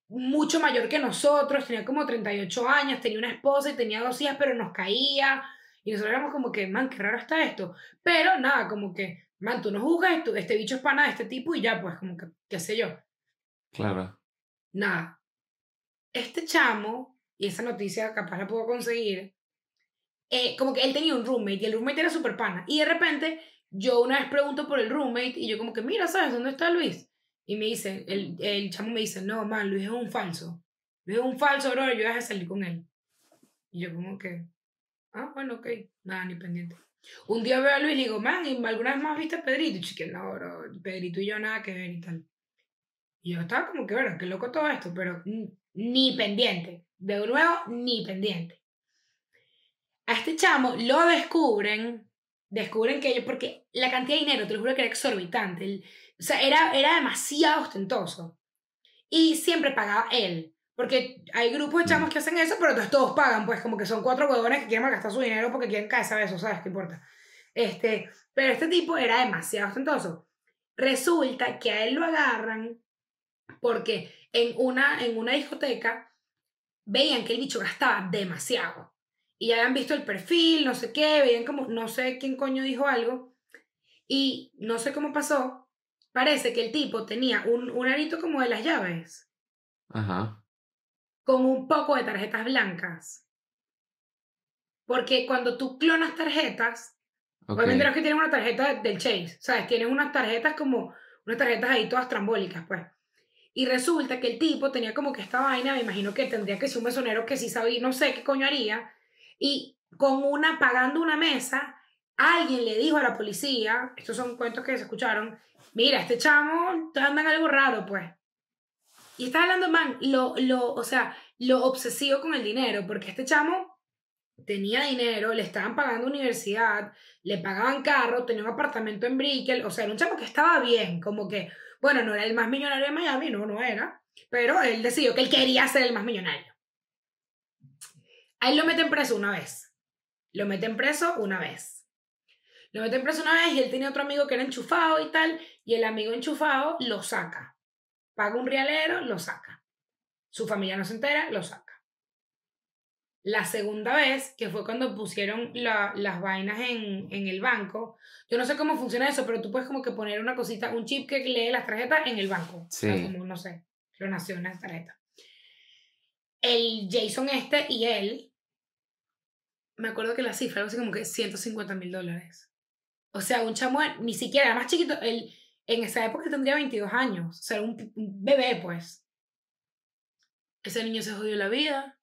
mucho mayor que nosotros, tenía como 38 años, tenía una esposa y tenía dos hijas, pero nos caía. Y nosotros éramos como que, man, qué raro está esto. Pero nada, como que, man, tú no juzgas, esto, este bicho es pana de este tipo y ya, pues, como que, qué sé yo. Claro. Nada. Este chamo, y esa noticia capaz la puedo conseguir, eh, como que él tenía un roommate y el roommate era súper pana. Y de repente yo una vez pregunto por el roommate y yo como que, mira, ¿sabes dónde está Luis? Y me dice, el, el chamo me dice, no, man, Luis es un falso. Luis es un falso, bro, yo dejé de salir con él. Y yo como que, ah, bueno, ok, nada, ni pendiente. Un día veo a Luis y digo, man, ¿y ¿alguna vez más viste a Pedrito? Y no, Pedrito y yo nada que ver y tal. Y yo estaba como que, bueno, qué loco todo esto, pero ni pendiente. De nuevo, ni pendiente. A este chamo lo descubren, descubren que ellos, porque la cantidad de dinero, te lo juro que era exorbitante. el- o sea, era, era demasiado ostentoso. Y siempre pagaba él. Porque hay grupos de chamos que hacen eso, pero entonces todos pagan, pues como que son cuatro huevones que quieren gastar su dinero porque quieren caerse a eso, ¿sabes? ¿Qué importa? Este, pero este tipo era demasiado ostentoso. Resulta que a él lo agarran porque en una, en una discoteca veían que el bicho gastaba demasiado. Y ya habían visto el perfil, no sé qué, veían como, no sé quién coño dijo algo. Y no sé cómo pasó. Parece que el tipo tenía un, un arito como de las llaves, Ajá. Con un poco de tarjetas blancas. Porque cuando tú clonas tarjetas, Ok. Obviamente no es que tienes una tarjeta del Chase, ¿sabes? Tienes unas tarjetas como, unas tarjetas ahí todas trambólicas, pues. Y resulta que el tipo tenía como que esta vaina, me imagino que tendría que ser un mesonero que sí sabía, no sé qué coño haría, y con una, pagando una mesa, alguien le dijo a la policía, estos son cuentos que se escucharon, mira, este chamo anda en algo raro, pues. Y está hablando, man, lo, lo, o sea, lo obsesivo con el dinero, porque este chamo tenía dinero, le estaban pagando universidad, le pagaban carro, tenía un apartamento en Brickell, o sea, era un chamo que estaba bien, como que, bueno, no era el más millonario de Miami, no, no era, pero él decidió que él quería ser el más millonario. A él lo meten preso una vez, lo meten preso una vez. Lo meten preso una vez y él tenía otro amigo que era enchufado y tal, y el amigo enchufado lo saca. Paga un realero, lo saca. Su familia no se entera, lo saca. La segunda vez, que fue cuando pusieron la- las vainas en, en el banco, yo no sé cómo funciona eso, pero tú puedes como que poner una cosita, un chip que lee las tarjetas en el banco. Sí. O sea, como, no sé, clonación las tarjetas. El Jason este y él, me acuerdo que la cifra algo así como que 150 mil dólares. O sea, un chamo, ni siquiera, era más chiquito, él en esa época tendría 22 años, o sea, un, un bebé, pues. Ese niño se jodió la vida,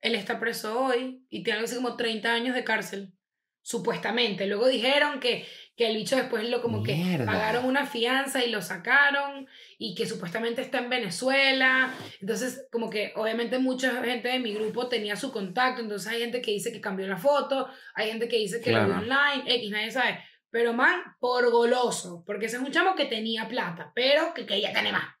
él está preso hoy y tiene algo así como 30 años de cárcel, supuestamente. Luego dijeron que, que el bicho después lo como Mierda. que pagaron una fianza y lo sacaron y que supuestamente está en Venezuela. Entonces, como que obviamente mucha gente de mi grupo tenía su contacto, entonces hay gente que dice que cambió la foto, hay gente que dice que lo Claro. vio online, X, nadie sabe. Pero man, por goloso, porque ese es un chamo que tenía plata, pero que quería tener más.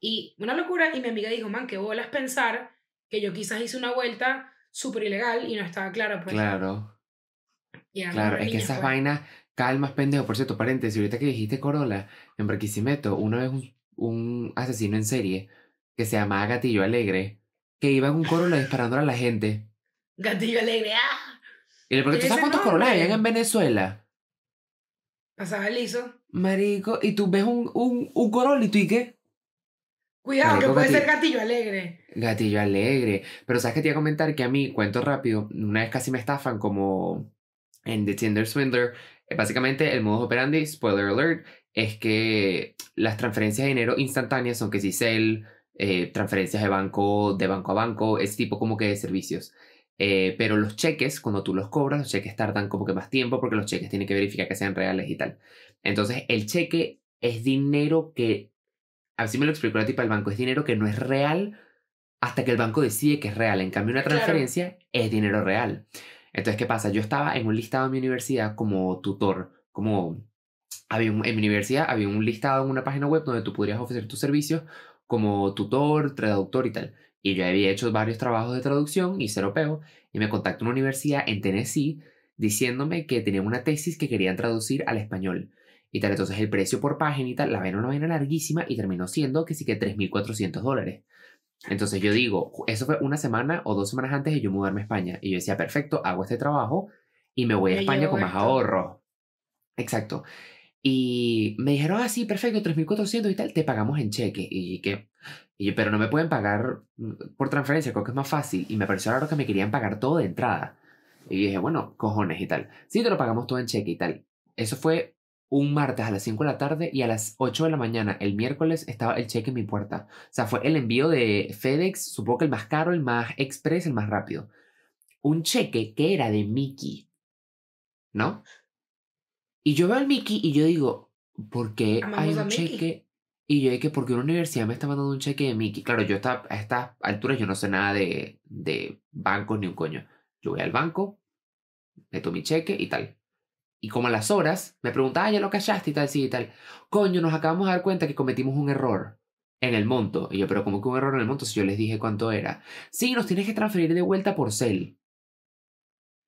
Y una locura, y mi amiga dijo, man, qué bolas pensar que yo quizás hice una vuelta súper ilegal y no estaba claro. Pues. Claro. Claro, es que esas pues. vainas, calmas, pendejo. Por cierto, paréntesis, ahorita que dijiste Corolla, en Barquisimeto, una vez un, un asesino en serie que se llamaba Gatillo Alegre, que iba en un Corolla disparando a la gente. Gatillo alegre, ¡ah! Y le pregunté, ¿tú Ese sabes cuántos Corollas nombre. habían en Venezuela? Pasaba liso. Marico, y tú ves un, un, un Corolla y tú y qué? Cuidado, Marico, que puede ser gatillo. alegre. Gatillo Alegre. Pero sabes que te iba a comentar que a mí, cuento rápido, una vez casi me estafan como en The Tinder Swindler. Eh, Básicamente, el modus operandi, spoiler alert, es que las transferencias de dinero instantáneas son que si Cel, eh, transferencias de banco, de banco a banco, ese tipo como que de servicios. Eh, pero los cheques, cuando tú los cobras, los cheques tardan como que más tiempo porque los cheques tienen que verificar que sean reales y tal. Entonces, el cheque es dinero que, así me lo explicó la tipa del banco, es dinero que no es real hasta que el banco decide que es real. En cambio, una Claro. transferencia es dinero real. Entonces, ¿qué pasa? Yo estaba en un listado en mi universidad como tutor, como había un- en mi universidad había un listado en una página web donde tú podrías ofrecer tus servicios como tutor, traductor y tal. Y yo había hecho varios trabajos de traducción y cero peo, y me contactó una universidad en Tennessee diciéndome que tenían una tesis que querían traducir al español. Y tal, entonces el precio por página y tal, la vaina una vaina larguísima y terminó siendo que sí que 3.400 dólares. Entonces yo digo, eso fue una semana o dos semanas antes de yo mudarme a España. Y yo decía, perfecto, hago este trabajo y me voy a Me España con más esto. ahorro. Exacto. Y me dijeron, ah, sí, perfecto, 3.400 y tal, te pagamos en cheque. Y que, y yo, pero no me pueden pagar mm, por transferencia, creo que es más fácil. Y me pareció raro que me querían pagar todo de entrada. Y dije, bueno, cojones y tal. Sí, te lo pagamos todo en cheque y tal. Eso fue un martes a las 5 de la tarde y a las 8 de la mañana, el miércoles, estaba el cheque en mi puerta. O sea, fue el envío de FedEx, supongo que el más caro, el más express, el más rápido. Un cheque que era de Mickey. ¿No? Y yo veo al Mickey y yo digo, ¿por qué Amamos hay un cheque? Y yo dije, ¿por qué una universidad me está mandando un cheque de Mickey? Claro, yo está, a estas alturas yo no sé nada de, de bancos ni un coño. Yo voy al banco, meto mi cheque y tal. Y como a las horas, me pregunta, ah, ya lo callaste y tal, sí y tal. Coño, nos acabamos de dar cuenta que cometimos un error en el monto. Y yo, pero ¿cómo que un error en el monto si yo les dije cuánto era? Sí, nos tienes que transferir de vuelta por cel.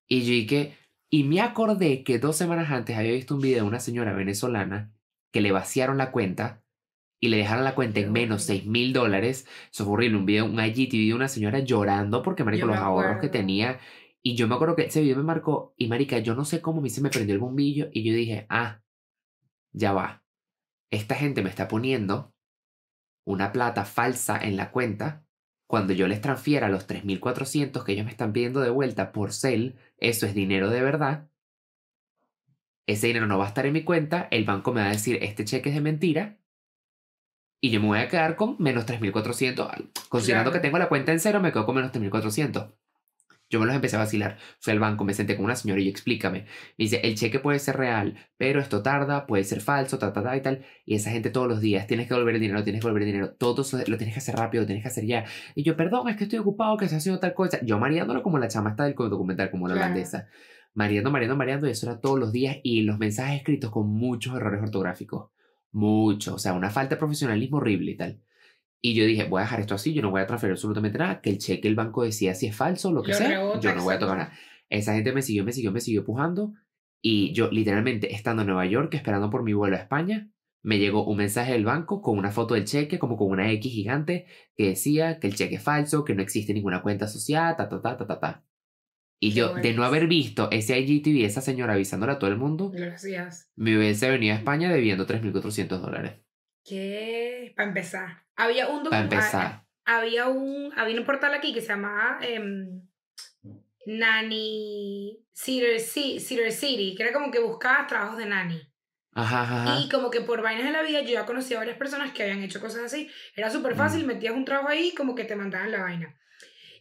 Y yo dije, y me acordé que dos semanas antes había visto un video de una señora venezolana que le vaciaron la cuenta y le dejaron la cuenta en menos 6 mil dólares. Eso fue horrible. Un video, un IGTV de una señora llorando porque, marico, los ahorros que tenía. Y yo me acuerdo que ese video me marcó. Y, marica, yo no sé cómo a mí se me prendió el bombillo. Y yo dije, ah, ya va. Esta gente me está poniendo una plata falsa en la cuenta. Cuando yo les transfiera los 3.400 que ellos me están pidiendo de vuelta por Cel, eso es dinero de verdad. Ese dinero no va a estar en mi cuenta. El banco me va a decir, este cheque es de mentira. Y yo me voy a quedar con menos 3.400. Considerando Claro. que tengo la cuenta en cero, me quedo con menos 3.400. Yo me los empecé a vacilar. Fui al banco, me senté con una señora y yo, explícame. Me dice, el cheque puede ser real, pero esto tarda, puede ser falso, ta, ta, ta y tal. Y esa gente todos los días, tienes que devolver el dinero, tienes que devolver el dinero. Todo eso lo tienes que hacer rápido, lo tienes que hacer ya. Y yo, perdón, es que estoy ocupado, que se haciendo tal cosa. Yo mareándolo como la chama está del documental, como la Claro. holandesa. Mareando, mareando, mareando. Y eso era todos los días. Y los mensajes escritos con muchos errores ortográficos. Muchos. O sea, una falta de profesionalismo horrible y tal. Y yo dije, voy a dejar esto así, yo no voy a transferir absolutamente nada, que el cheque el banco decía si es falso lo que Lo sea, yo no voy a tocar nada. Esa gente me siguió, me siguió, me siguió empujando y yo literalmente estando en Nueva York esperando por mi vuelo a España, me llegó un mensaje del banco con una foto del cheque, como con una X gigante, que decía que el cheque es falso, que no existe ninguna cuenta asociada, ta, ta, ta, ta, ta, ta. Y Qué yo, de no haber visto ese IGTV, esa señora avisándole a todo el mundo, Gracias. me hubiese venido a España debiendo 3.400 dólares. ¿Qué? Para empezar. Había un Para empezar. Había un, había un portal aquí que se llamaba em, Nanny Cedar, Cedar City, que era como que buscabas trabajos de nanny. Ajá, ajá. Y como que por vainas de la vida yo ya conocía a varias personas que habían hecho cosas así. Era súper fácil, Mm. metías un trabajo ahí como que te mandaban la vaina.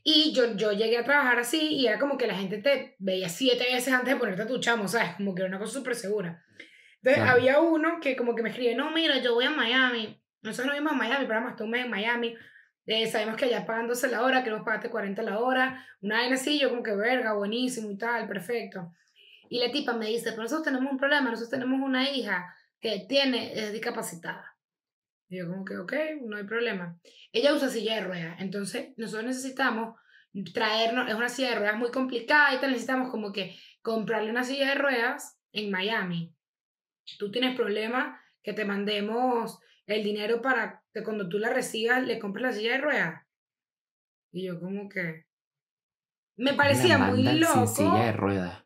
Y yo, yo llegué a trabajar así y era como que la gente te veía siete veces antes de ponerte a tu chamo, ¿sabes? Como que era una cosa súper segura. Entonces había uno que como que me escribe, no, mira, yo voy a Miami. Nosotros no vimos a Miami, pero más tú un mes en Miami. Eh, sabemos que allá 12 la hora, queremos pagarte 40 la hora. Una vaina así, yo como que verga, buenísimo y tal, perfecto. Y la tipa me dice, pero nosotros tenemos un problema, nosotros tenemos una hija que tiene, es discapacitada. Y yo como que, ok, no hay problema. Ella usa silla de ruedas, entonces nosotros necesitamos traernos, es una silla de ruedas muy complicada y te necesitamos como que comprarle una silla de ruedas en Miami. Tú tienes problemas que te mandemos el dinero para que cuando tú la recibas le compres la silla de ruedas. Y yo como que... Me parecía muy loco. Sin silla de ruedas.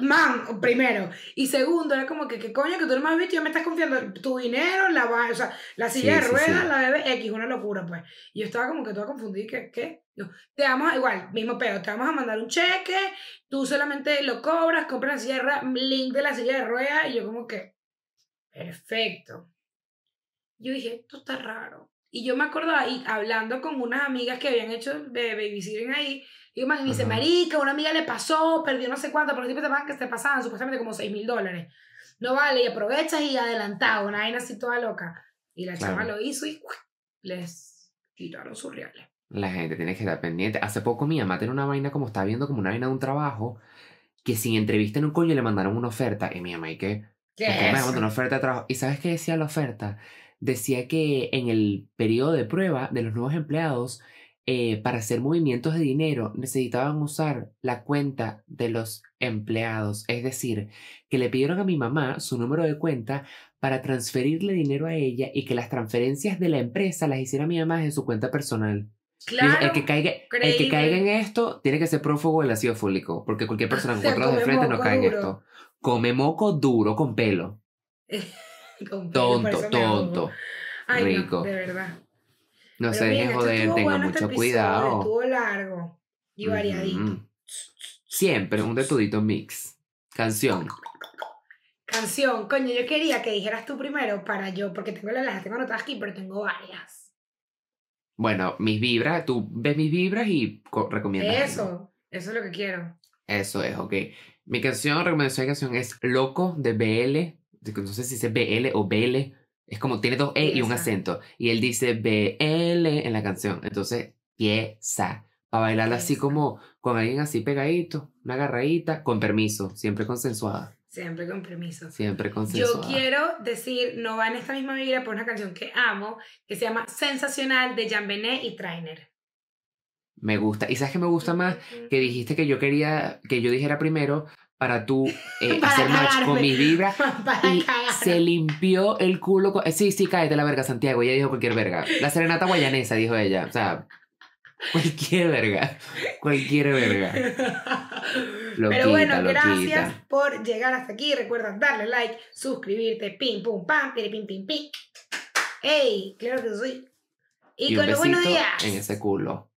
Man, primero. Y segundo, era como que, ¿qué coño que tú no me has visto? Ya me estás confiando tu dinero, la, o sea, la silla de ruedas, la bebé X, una locura, pues. Y yo estaba como que toda confundida, ¿qué? ¿Qué? Yo, te vamos igual, mismo pedo, te vamos a mandar un cheque, tú solamente lo cobras, compras la silla de ruedas, link de la silla de ruedas, y yo como que, perfecto. Yo dije, esto está raro. Y yo me acordaba, y hablando con unas amigas que habían hecho de babysitting ahí, y me dice, marica, una amiga le pasó, perdió no sé cuánto, pero siempre te que se pasaban supuestamente como 6 mil dólares. No vale, y aprovechas y adelantado, una vaina así toda loca. Y la chava lo hizo y les tiraron sus reales. La gente tiene que estar pendiente. Hace poco mi mamá tiene una vaina como estaba viendo como una vaina de un trabajo que sin entrevista en un coño le mandaron una oferta. Y mi mamá, ¿y qué? ¿Qué es me mandó una oferta de trabajo. ¿Y sabes qué decía la oferta? Decía que en el periodo de prueba de los nuevos empleados eh, para hacer movimientos de dinero necesitaban usar la cuenta de los empleados. Es decir, que le pidieron a mi mamá su número de cuenta para transferirle dinero a ella y que las transferencias de la empresa las hiciera mi mamá en su cuenta personal. Claro, el, que caiga, el que caiga en esto tiene que ser prófugo del ácido fólico, porque cualquier persona con cuatro de frente no cae en esto. Come moco duro con pelo. tonto, tonto. rico. de verdad. No se deje joder, tenga este mucho cuidado. Estuvo largo y variadito. Siempre un de tudito mix. Canción. Canción, coño, yo quería que dijeras tú primero para yo, porque tengo las tengo anotadas aquí, pero tengo varias. Bueno, mis vibras, tú ves mis vibras y recomiendas. Eso, eso es lo que quiero. Eso es, ok. Mi canción, recomendación de canción es Loco de BL. No sé si dice BL o BL es como tiene dos E y un acento. Y él dice BL en la canción. Entonces, pieza. Para bailarla así como con alguien así pegadito, una agarradita, con permiso, siempre consensuada. Siempre con permiso. Siempre consensuada. Yo quiero decir, no va en esta misma vibra, por una canción que amo, que se llama Sensacional de Jan Benet y Trainer. Me gusta. ¿Y sabes qué me gusta más? Que dijiste que yo quería, que yo dijera primero, para tú eh, hacer match con mi vibra. y se limpió el culo. Con... Sí, sí, cállate la verga, Santiago. Ella dijo cualquier verga. La serenata guayanesa, dijo ella. O sea, cualquier verga. Cualquier verga. Pero bueno, gracias por llegar hasta aquí. Recuerda darle like, suscribirte, pim, pum, pam, pim, pim, pim, pim. ¡Ey! Claro que soy. Y, con los buenos días. En ese culo.